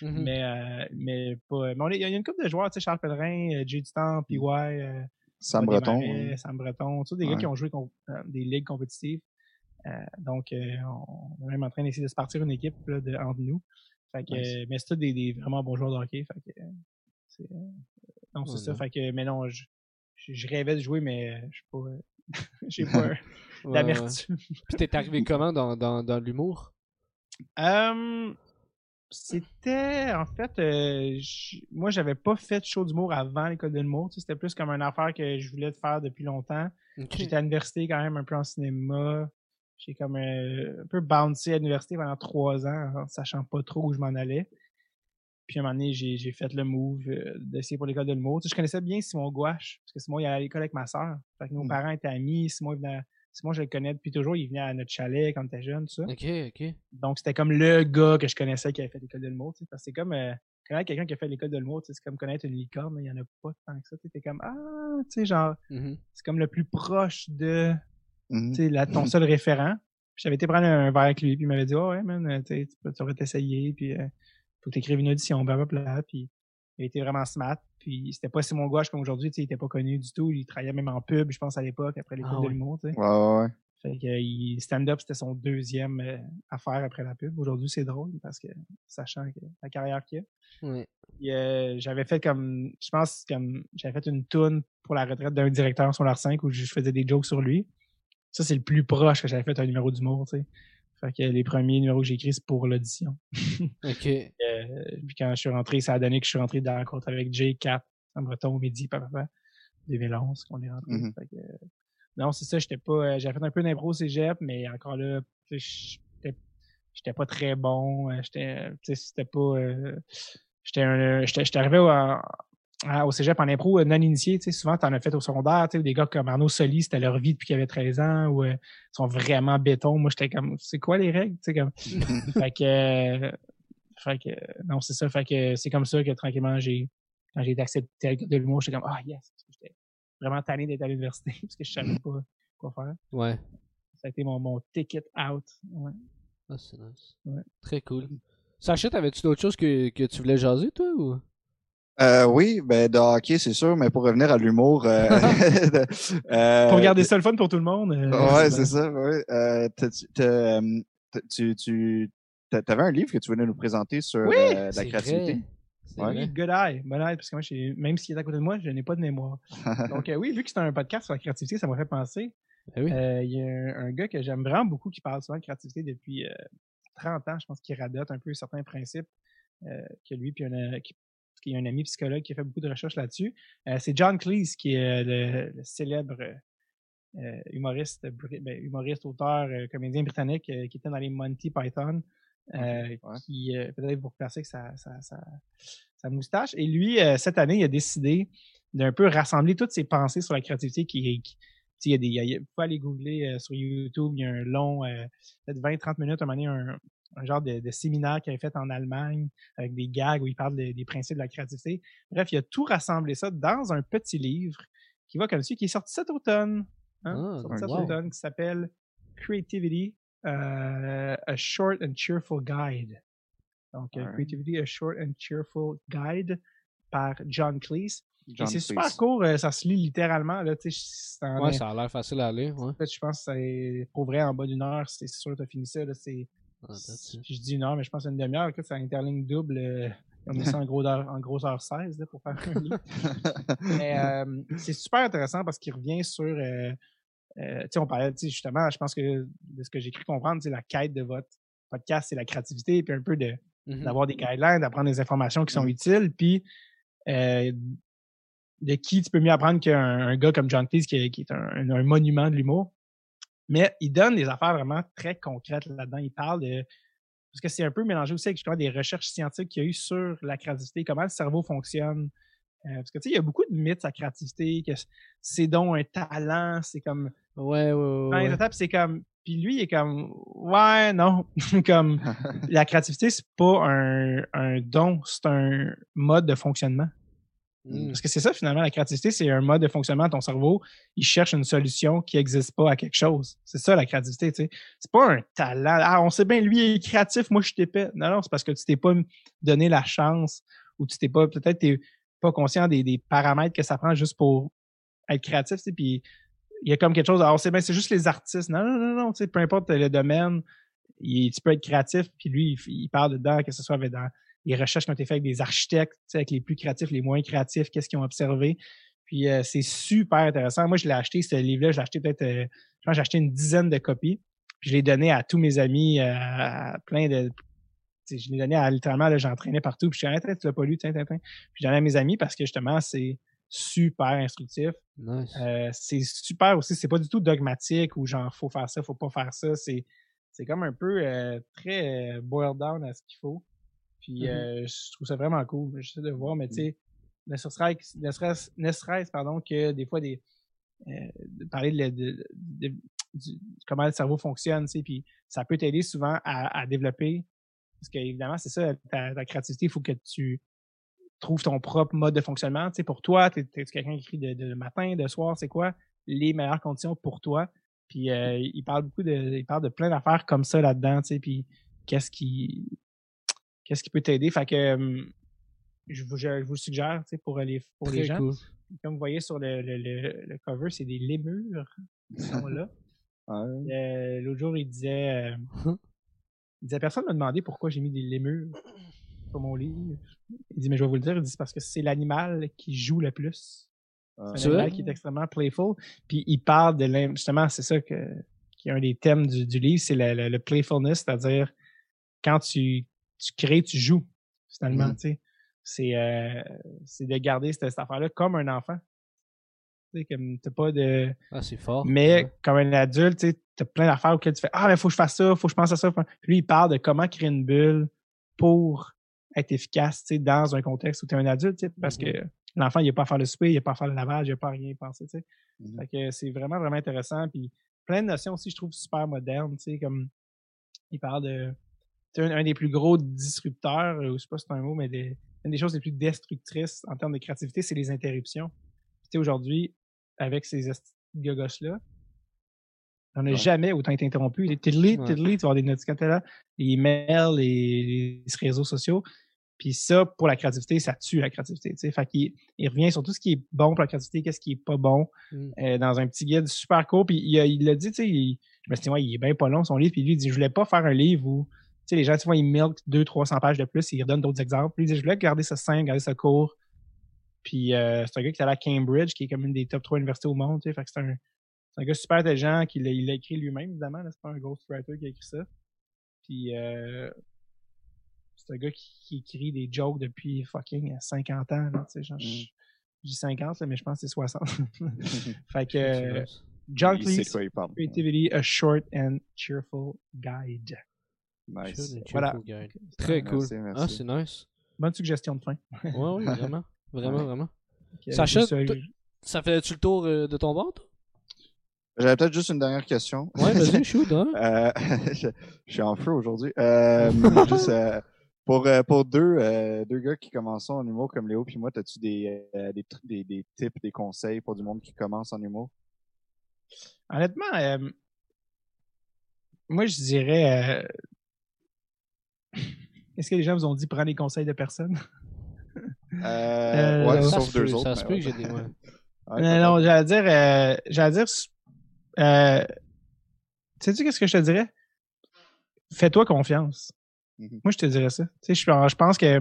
Mm-hmm. mais, mais pas. Mais il y a une couple de joueurs, tu sais, Charles Pellerin, Jay Dutan, PY, Sam Breton. Sam Breton, tu sais, des gars qui ont joué des ligues compétitives. donc, on est même en train d'essayer de se partir une équipe là, de, entre nous. Fait que, mais c'est tous des, des, vraiment bons joueurs de hockey. Fait que, c'est, non, c'est ça. Fait que, mais non, je, je, rêvais de jouer, mais je suis pas. J'ai pas d'amertume. Puis t'es arrivé comment dans, dans, dans l'humour? Um, c'était en fait euh, moi j'avais pas fait de show d'humour avant l'école de l'humour c'était plus comme une affaire que je voulais faire depuis longtemps j'étais à l'université quand même un peu en cinéma j'ai comme euh, un peu bouncy à l'université pendant trois ans en sachant pas trop où je m'en allais puis à un moment donné, j'ai fait le move euh, d'essayer pour l'école de l'humour. Tu sais, je connaissais bien Simon Gouache, parce que Simon, il allait à l'école avec ma soeur. Fait que nos mm. parents étaient amis. Simon, venait, Simon, je le connais depuis toujours. Il venait à notre chalet quand t'étais jeune, tout ça. OK, OK. Donc, c'était comme le gars que je connaissais qui avait fait l'école de l'humour. Tu sais, parce que c'est comme euh, connaître quelqu'un qui a fait l'école de l'humour, c'est comme connaître une licorne, mais il n'y en a pas tant que ça. Tu comme, ah, tu sais, genre, mm-hmm. c'est comme le plus proche de mm-hmm. tu sais, ton seul référent. J'avais été prendre un verre avec lui, puis il m'avait dit, oh, ouais, man, tu pourrais t'essayer, puis euh, faut que tu une audition, blablabla. Puis il était vraiment smart. Puis c'était pas Simon Gouache comme aujourd'hui, tu sais, il était pas connu du tout. Il travaillait même en pub, je pense, à l'époque, après l'école ah, de l'humour, tu sais. Ouais, ouais, ouais. Fait que stand-up, c'était son deuxième euh, affaire après la pub. Aujourd'hui, c'est drôle parce que, sachant que la carrière qu'il a. Ouais. Euh, j'avais fait comme, je pense, comme, j'avais fait une toune pour la retraite d'un directeur sur l'art 5 où je faisais des jokes sur lui. Ça, c'est le plus proche que j'avais fait un numéro d'humour, tu sais. Fait que les premiers numéros que j'ai écrits, c'est pour l'audition. OK. Euh, puis quand je suis rentré, ça a donné que je suis rentré dans la rencontre avec Jay, Cap, en breton, midi, papa, 2011, qu'on est rentré. Fait que, non, c'est ça, j'étais pas. Euh, j'avais fait un peu d'impro cégep, mais encore là, j'étais pas très bon. Euh, j'étais. C'était pas. j'étais J'étais arrivé à, au cégep en impro euh, non initié, tu sais, souvent t'en as fait au secondaire, tu sais, des gars comme Arnaud Soli, c'était leur vie depuis qu'ils avaient 13 ans, ou euh, ils sont vraiment béton. Moi, j'étais comme, c'est quoi les règles, tu sais, comme. fait que, euh, fait que, non, c'est ça, fait que c'est comme ça que tranquillement, j'ai, quand j'ai été accepté de l'humour, j'étais comme, ah, yes, j'étais vraiment tanné d'être à l'université, parce que je savais pas quoi faire. Ouais. Ça a été mon, mon ticket out. Ouais. Ah, c'est nice. Ouais. Très cool. Sacha, t'avais-tu d'autres choses que, que tu voulais jaser, toi, ou? Euh, oui, ben de hockey, c'est sûr, mais pour revenir à l'humour. Euh, euh, pour garder ça le fun pour tout le monde. Euh, ouais, c'est ça. Ouais. Euh, tu, tu avais un livre que tu venais nous présenter sur la créativité? Oui, Good Eye. Bon eye, parce que moi, même s'il est à côté de moi, je n'ai pas de mémoire. Donc, oui, vu que c'est un podcast sur la créativité, ça m'a fait penser. Ben il y a un, gars que j'aime vraiment beaucoup qui parle souvent de créativité depuis 30 ans, je pense qu'il radote un peu certains principes que lui, puis un, qui qui est un ami psychologue qui a fait beaucoup de recherches là-dessus. Euh, c'est John Cleese, qui est euh, le, célèbre euh, humoriste, ben, humoriste, auteur, comédien britannique qui était dans les Monty Python. qui peut-être vous replacer sa, sa, sa, moustache. Et lui, cette année, il a décidé d'un peu rassembler toutes ses pensées sur la créativité qui, qui il y a des, il faut aller googler sur YouTube, il y a un long, peut-être 20-30 minutes, un moment donné, un, un genre de, séminaire qu'il avait fait en Allemagne avec des gags où il parle des principes de la créativité. Bref, il a tout rassemblé ça dans un petit livre qui va comme celui qui est sorti cet automne. Hein? Ah, sorti cet automne, qui s'appelle Creativity, euh, A Short and Cheerful Guide. Donc, Creativity, A Short and Cheerful Guide par John Cleese. c'est super court, euh, ça se lit littéralement. Là, ouais, ça a l'air facile à lire. Ouais. je pense que c'est pour vrai en bas d'une heure, c'est sûr que tu as fini ça. C'est je dis une heure, mais je pense une demi-heure. C'est interligne double. Euh, on met ça en, gros en grosseur 16 là, pour faire un livre. mais euh, c'est super intéressant parce qu'il revient sur. Euh, euh, on parlait justement, je pense que de ce que j'ai cru comprendre, c'est la quête de votre podcast, c'est la créativité, puis un peu de mm-hmm. d'avoir des guidelines, d'apprendre des informations qui sont mm-hmm. utiles, puis de qui tu peux mieux apprendre qu'un gars comme John Cleese qui, est un monument de l'humour. Mais il donne des affaires vraiment très concrètes là-dedans. Il parle de. Parce que c'est un peu mélangé aussi avec justement des recherches scientifiques qu'il y a eu sur la créativité, comment le cerveau fonctionne. Euh, parce que tu sais, il y a beaucoup de mythes sur la créativité, que c'est donc un talent, c'est comme. Ouais, ouais, ouais. c'est comme. Puis lui, il est comme. Ouais, non. comme. la créativité, c'est pas un, un don, c'est un mode de fonctionnement. Mm. Parce que c'est ça, finalement, la créativité, c'est un mode de fonctionnement de ton cerveau. Il cherche une solution qui n'existe pas à quelque chose. C'est ça, la créativité, tu sais. C'est pas un talent. Ah, on sait bien, lui il est créatif, moi, je t'ai pas. Non, non, c'est parce que tu t'es pas donné la chance ou tu t'es pas, peut-être, t'es pas conscient des, des, paramètres que ça prend juste pour être créatif. Puis, il y a comme quelque chose, ah, c'est bien, c'est juste les artistes. Non, non, non, non, peu importe le domaine, tu peux être créatif, puis lui, il, il parle dedans, que ce soit dans les recherches qui ont été faites avec des architectes, avec les plus créatifs, les moins créatifs, qu'est-ce qu'ils ont observé. Puis euh, c'est super intéressant. Moi, je l'ai acheté, ce livre-là, je l'ai acheté peut-être, euh, je pense j'ai acheté une dizaine de copies. Puis je l'ai donné à tous mes amis, euh, à plein de. Je l'ai donné à littéralement, là, j'entraînais partout. Puis je suis dit, tu l'as pas lu, tiens, tiens, tiens. Puis j'ai donné à mes amis parce que justement, c'est super instructif. c'est super aussi, c'est pas du tout dogmatique ou genre faut faire ça, faut pas faire ça. C'est, c'est comme un peu très boiled down à ce qu'il faut. Puis mm-hmm. euh, je trouve ça vraiment cool. J'essaie de voir, mais tu sais, ne serait-ce pardon, que des fois des euh, de parler de, de, comment le cerveau fonctionne, tu sais, puis ça peut t'aider souvent à, à, développer. Parce qu'évidemment, c'est ça, ta, créativité, il faut que tu trouves ton propre mode de fonctionnement. Tu sais, pour toi, tu es, quelqu'un qui écrit de, de, matin, de soir, c'est quoi les meilleures conditions pour toi? Puis euh, il parle beaucoup de. Il parle de plein d'affaires comme ça là-dedans, tu sais, puis qu'est-ce qui qu'est-ce qui peut t'aider? Fait que je vous, je vous suggère pour les, pour les gens. Comme vous voyez sur le, le, le, cover, c'est des lémures qui sont là. Euh, l'autre jour, il disait, euh, il disait Personne m'a demandé pourquoi j'ai mis des lémures sur mon livre. Il dit Mais je vais vous le dire, il dit parce que c'est l'animal qui joue le plus. Ah. C'est un animal qui est extrêmement playful. Puis il parle de justement, c'est ça que, qui est un des thèmes du, du livre, c'est le, le, playfulness, c'est-à-dire quand tu tu crées, tu joues, finalement, tu sais. C'est, euh, c'est de garder cette, affaire-là comme un enfant. Tu sais, comme t'as pas de... Ah, c'est fort. Mais comme un adulte, tu as plein d'affaires auxquelles tu fais « Ah, mais faut que je fasse ça, faut que je pense à ça. » Puis lui, il parle de comment créer une bulle pour être efficace, tu sais, dans un contexte où tu es un adulte, tu sais, parce que mmh l'enfant, il n'a pas à faire le souper, il n'a pas à faire le lavage, il n'a pas à rien penser, tu sais. Mmh fait que c'est vraiment, vraiment intéressant. Puis plein de notions aussi, je trouve, super modernes, tu sais, comme il parle de un, un, des plus gros disrupteurs, ou je sais pas si c'est un mot, mais des, une des choses les plus destructrices en termes de créativité, c'est les interruptions. Tu sais, aujourd'hui, avec ces gogos-là, on n'a jamais autant été interrompu. Les tiddly, tiddly, tu vas avoir des notifications là, les mails, les, les, réseaux sociaux. Puis ça, pour la créativité, ça tue la créativité. Fait qu'il il revient sur tout ce qui est bon pour la créativité, qu'est-ce qui est pas bon, mm. euh, dans un petit guide super court. Puis il, il l'a dit, tu sais, il, je me suis dit, ouais, il est bien pas long son livre. Puis lui, il dit, je voulais pas faire un livre où sais, les gens, vois, ils milk 200-300 pages de plus, ils redonnent d'autres exemples. Dit, je voulais garder ça simple, garder ça court. Puis euh, c'est un gars qui est allé à Cambridge, qui est comme une des top 3 universités au monde. Tu sais, fait que c'est un, un, gars super intelligent, qui il l'a écrit lui-même, évidemment. C'est pas un ghostwriter qui a écrit ça. Puis euh, c'est un gars qui, écrit des jokes depuis fucking 50 ans. Là, tu sais, genre, mm. je, dis 50, mais je pense que c'est 60. fait que John Cleese, Creativity, A Short and Cheerful Guide. Nice. Voilà. Très cool. Ah, c'est nice. Bonne suggestion de fin. ouais, oui, vraiment. Vraiment, vraiment. Sacha, ça fait-tu le tour euh, de ton bord, J'avais peut-être juste une dernière question. Ouais, vas-y, shoot, hein? euh, je, je, suis en feu aujourd'hui. Euh, juste, euh, pour, euh, pour deux, deux gars qui commencent en humour comme Léo puis moi, as-tu des, des, des, des tips, des conseils pour du monde qui commence en humour? Honnêtement, moi, je dirais est-ce que les gens vous ont dit prendre les conseils de personne? euh, euh ouais, sauf deux autres. Ça se peut que j'ai des. Ouais. non, non j'allais dire, euh, j'allais dire, euh, sais-tu qu'est-ce que je te dirais? Fais-toi confiance. Mm-hmm. Moi, je te dirais ça. Tu sais, je, je pense que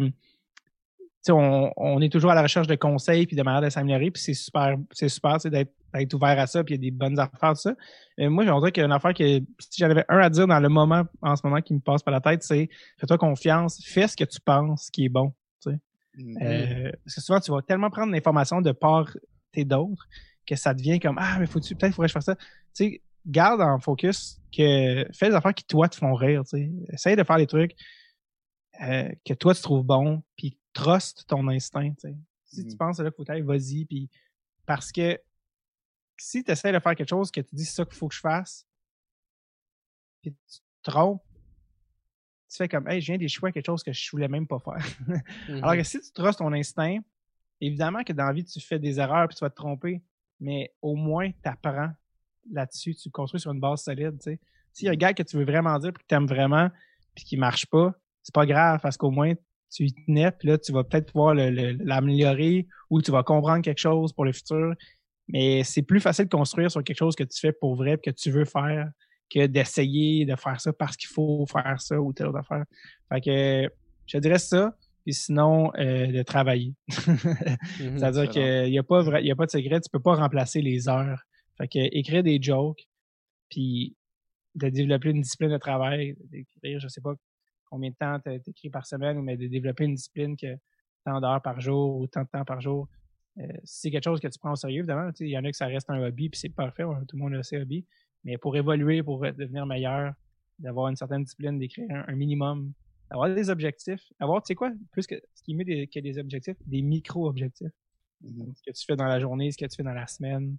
on, on, est toujours à la recherche de conseils puis de manières de s'améliorer, puis c'est super, c'est super d'être, d'être ouvert à ça, puis il y a des bonnes affaires, ça. Mais moi, j'ai qu'il y a une affaire que si j'avais un à dire dans le moment, en ce moment, qui me passe par la tête, c'est fais-toi confiance, fais ce que tu penses qui est bon. Tu sais. Mm-hmm. euh, parce que souvent, tu vas tellement prendre l'information de part et d'autres que ça devient comme Ah, mais faut-tu, peut-être faudrait que je fasse ça. Tu sais, garde en focus que fais des affaires qui, toi, te font rire. Tu sais. Essaye de faire des trucs euh, que toi, tu trouves bon, puis trust ton instinct. Si tu mmh. penses là qu'il faut que vas-y. Puis parce que si tu essaies de faire quelque chose que tu dis c'est ça qu'il faut que je fasse, puis tu te trompes, tu fais comme hey, je viens d'échouer à quelque chose que je voulais même pas faire. Alors que mmh si tu trustes ton instinct, évidemment que dans la vie, tu fais des erreurs puis tu vas te tromper, mais au moins, tu apprends là-dessus, tu construis sur une base solide, tu sais. S'il y a un gars que tu veux vraiment dire puis que tu aimes vraiment puis qui marche pas, c'est pas grave parce qu'au moins, tu y tenais, puis là, tu vas peut-être pouvoir l'améliorer ou tu vas comprendre quelque chose pour le futur. Mais c'est plus facile de construire sur quelque chose que tu fais pour vrai, que tu veux faire, que d'essayer de faire ça parce qu'il faut faire ça ou telle autre affaire. Fait que je dirais ça, puis sinon euh, de travailler. Mhm, C'est-à-dire qu'il n'y a pas vrai, y a pas de secret, tu peux pas remplacer les heures. Fait que écrire des jokes, puis de développer une discipline de travail, d'écrire, je sais pas combien de temps tu écrit par semaine, mais de développer une discipline que tant d'heures par jour ou tant de temps par jour, euh, c'est quelque chose que tu prends au sérieux, évidemment. Il y en a que ça reste un hobby, puis c'est parfait, tout le monde a ses hobbies. Mais pour évoluer, pour devenir meilleur, d'avoir une certaine discipline, d'écrire un, minimum, d'avoir des objectifs, avoir, tu sais quoi, plus que ce qui met des, que des objectifs, des micro-objectifs. Mm-hmm. Ce que tu fais dans la journée, ce que tu fais dans la semaine.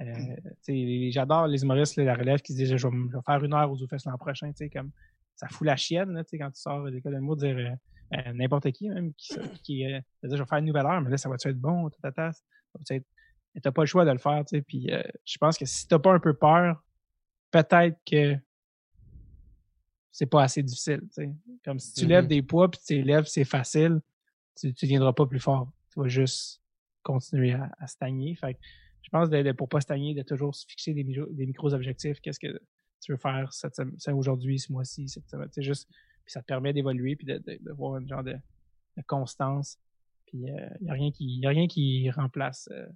Euh, J'adore les humoristes, la relève qui se disent je vais, faire une heure aux Zoufest l'an prochain, tu sais, comme ça fout la chienne, là, quand tu sors de l'école de mots, dire euh, euh, n'importe qui, même, qui, qui euh, je vais faire une nouvelle heure, mais là, ça va-tu être bon, tata, tu t'as pas le choix de le faire, tu sais, puis je pense que si t'as pas un peu peur, peut-être que c'est pas assez difficile, tu sais. Comme si tu lèves mm-hmm. des poids, puis tu lèves, c'est facile, tu, tu viendras pas plus fort. Tu vas juste continuer à, stagner. Fait je pense de, de, pour pas stagner, de toujours se fixer des, des micros-objectifs. Qu'est-ce que tu veux faire cette, aujourd'hui, ce mois-ci, cette semaine. juste, puis ça te permet d'évoluer puis de, de, voir un genre de, constance. Puis il euh, n'y a rien qui y a rien qui remplace euh,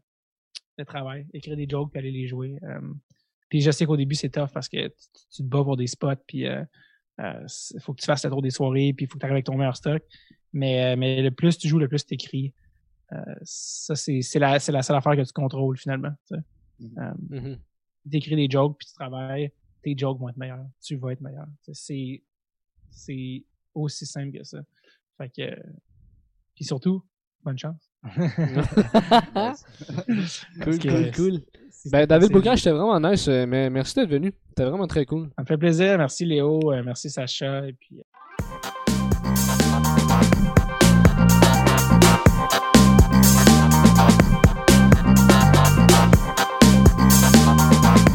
le travail, écrire des jokes puis aller les jouer. Euh. puis je sais qu'au début c'est tough parce que tu, te bats pour des spots puis il faut que tu fasses le tour des soirées puis il faut que tu arrives avec ton meilleur stock. Mais mais le plus tu joues, le plus tu écris. ça c'est c'est la c'est la seule affaire que tu contrôles finalement. Tu mm-hmm. mm-hmm. des jokes puis tu travailles tes jokes vont être meilleurs. Tu vas être meilleur. C'est, c'est aussi simple que ça. Fait que, puis surtout, bonne chance. cool, cool, cool. Ben, David Bocage, c'était vraiment nice, euh, mais merci d'être venu. C'était vraiment très cool. Ça me fait plaisir. Merci Léo, euh, merci Sacha, et puis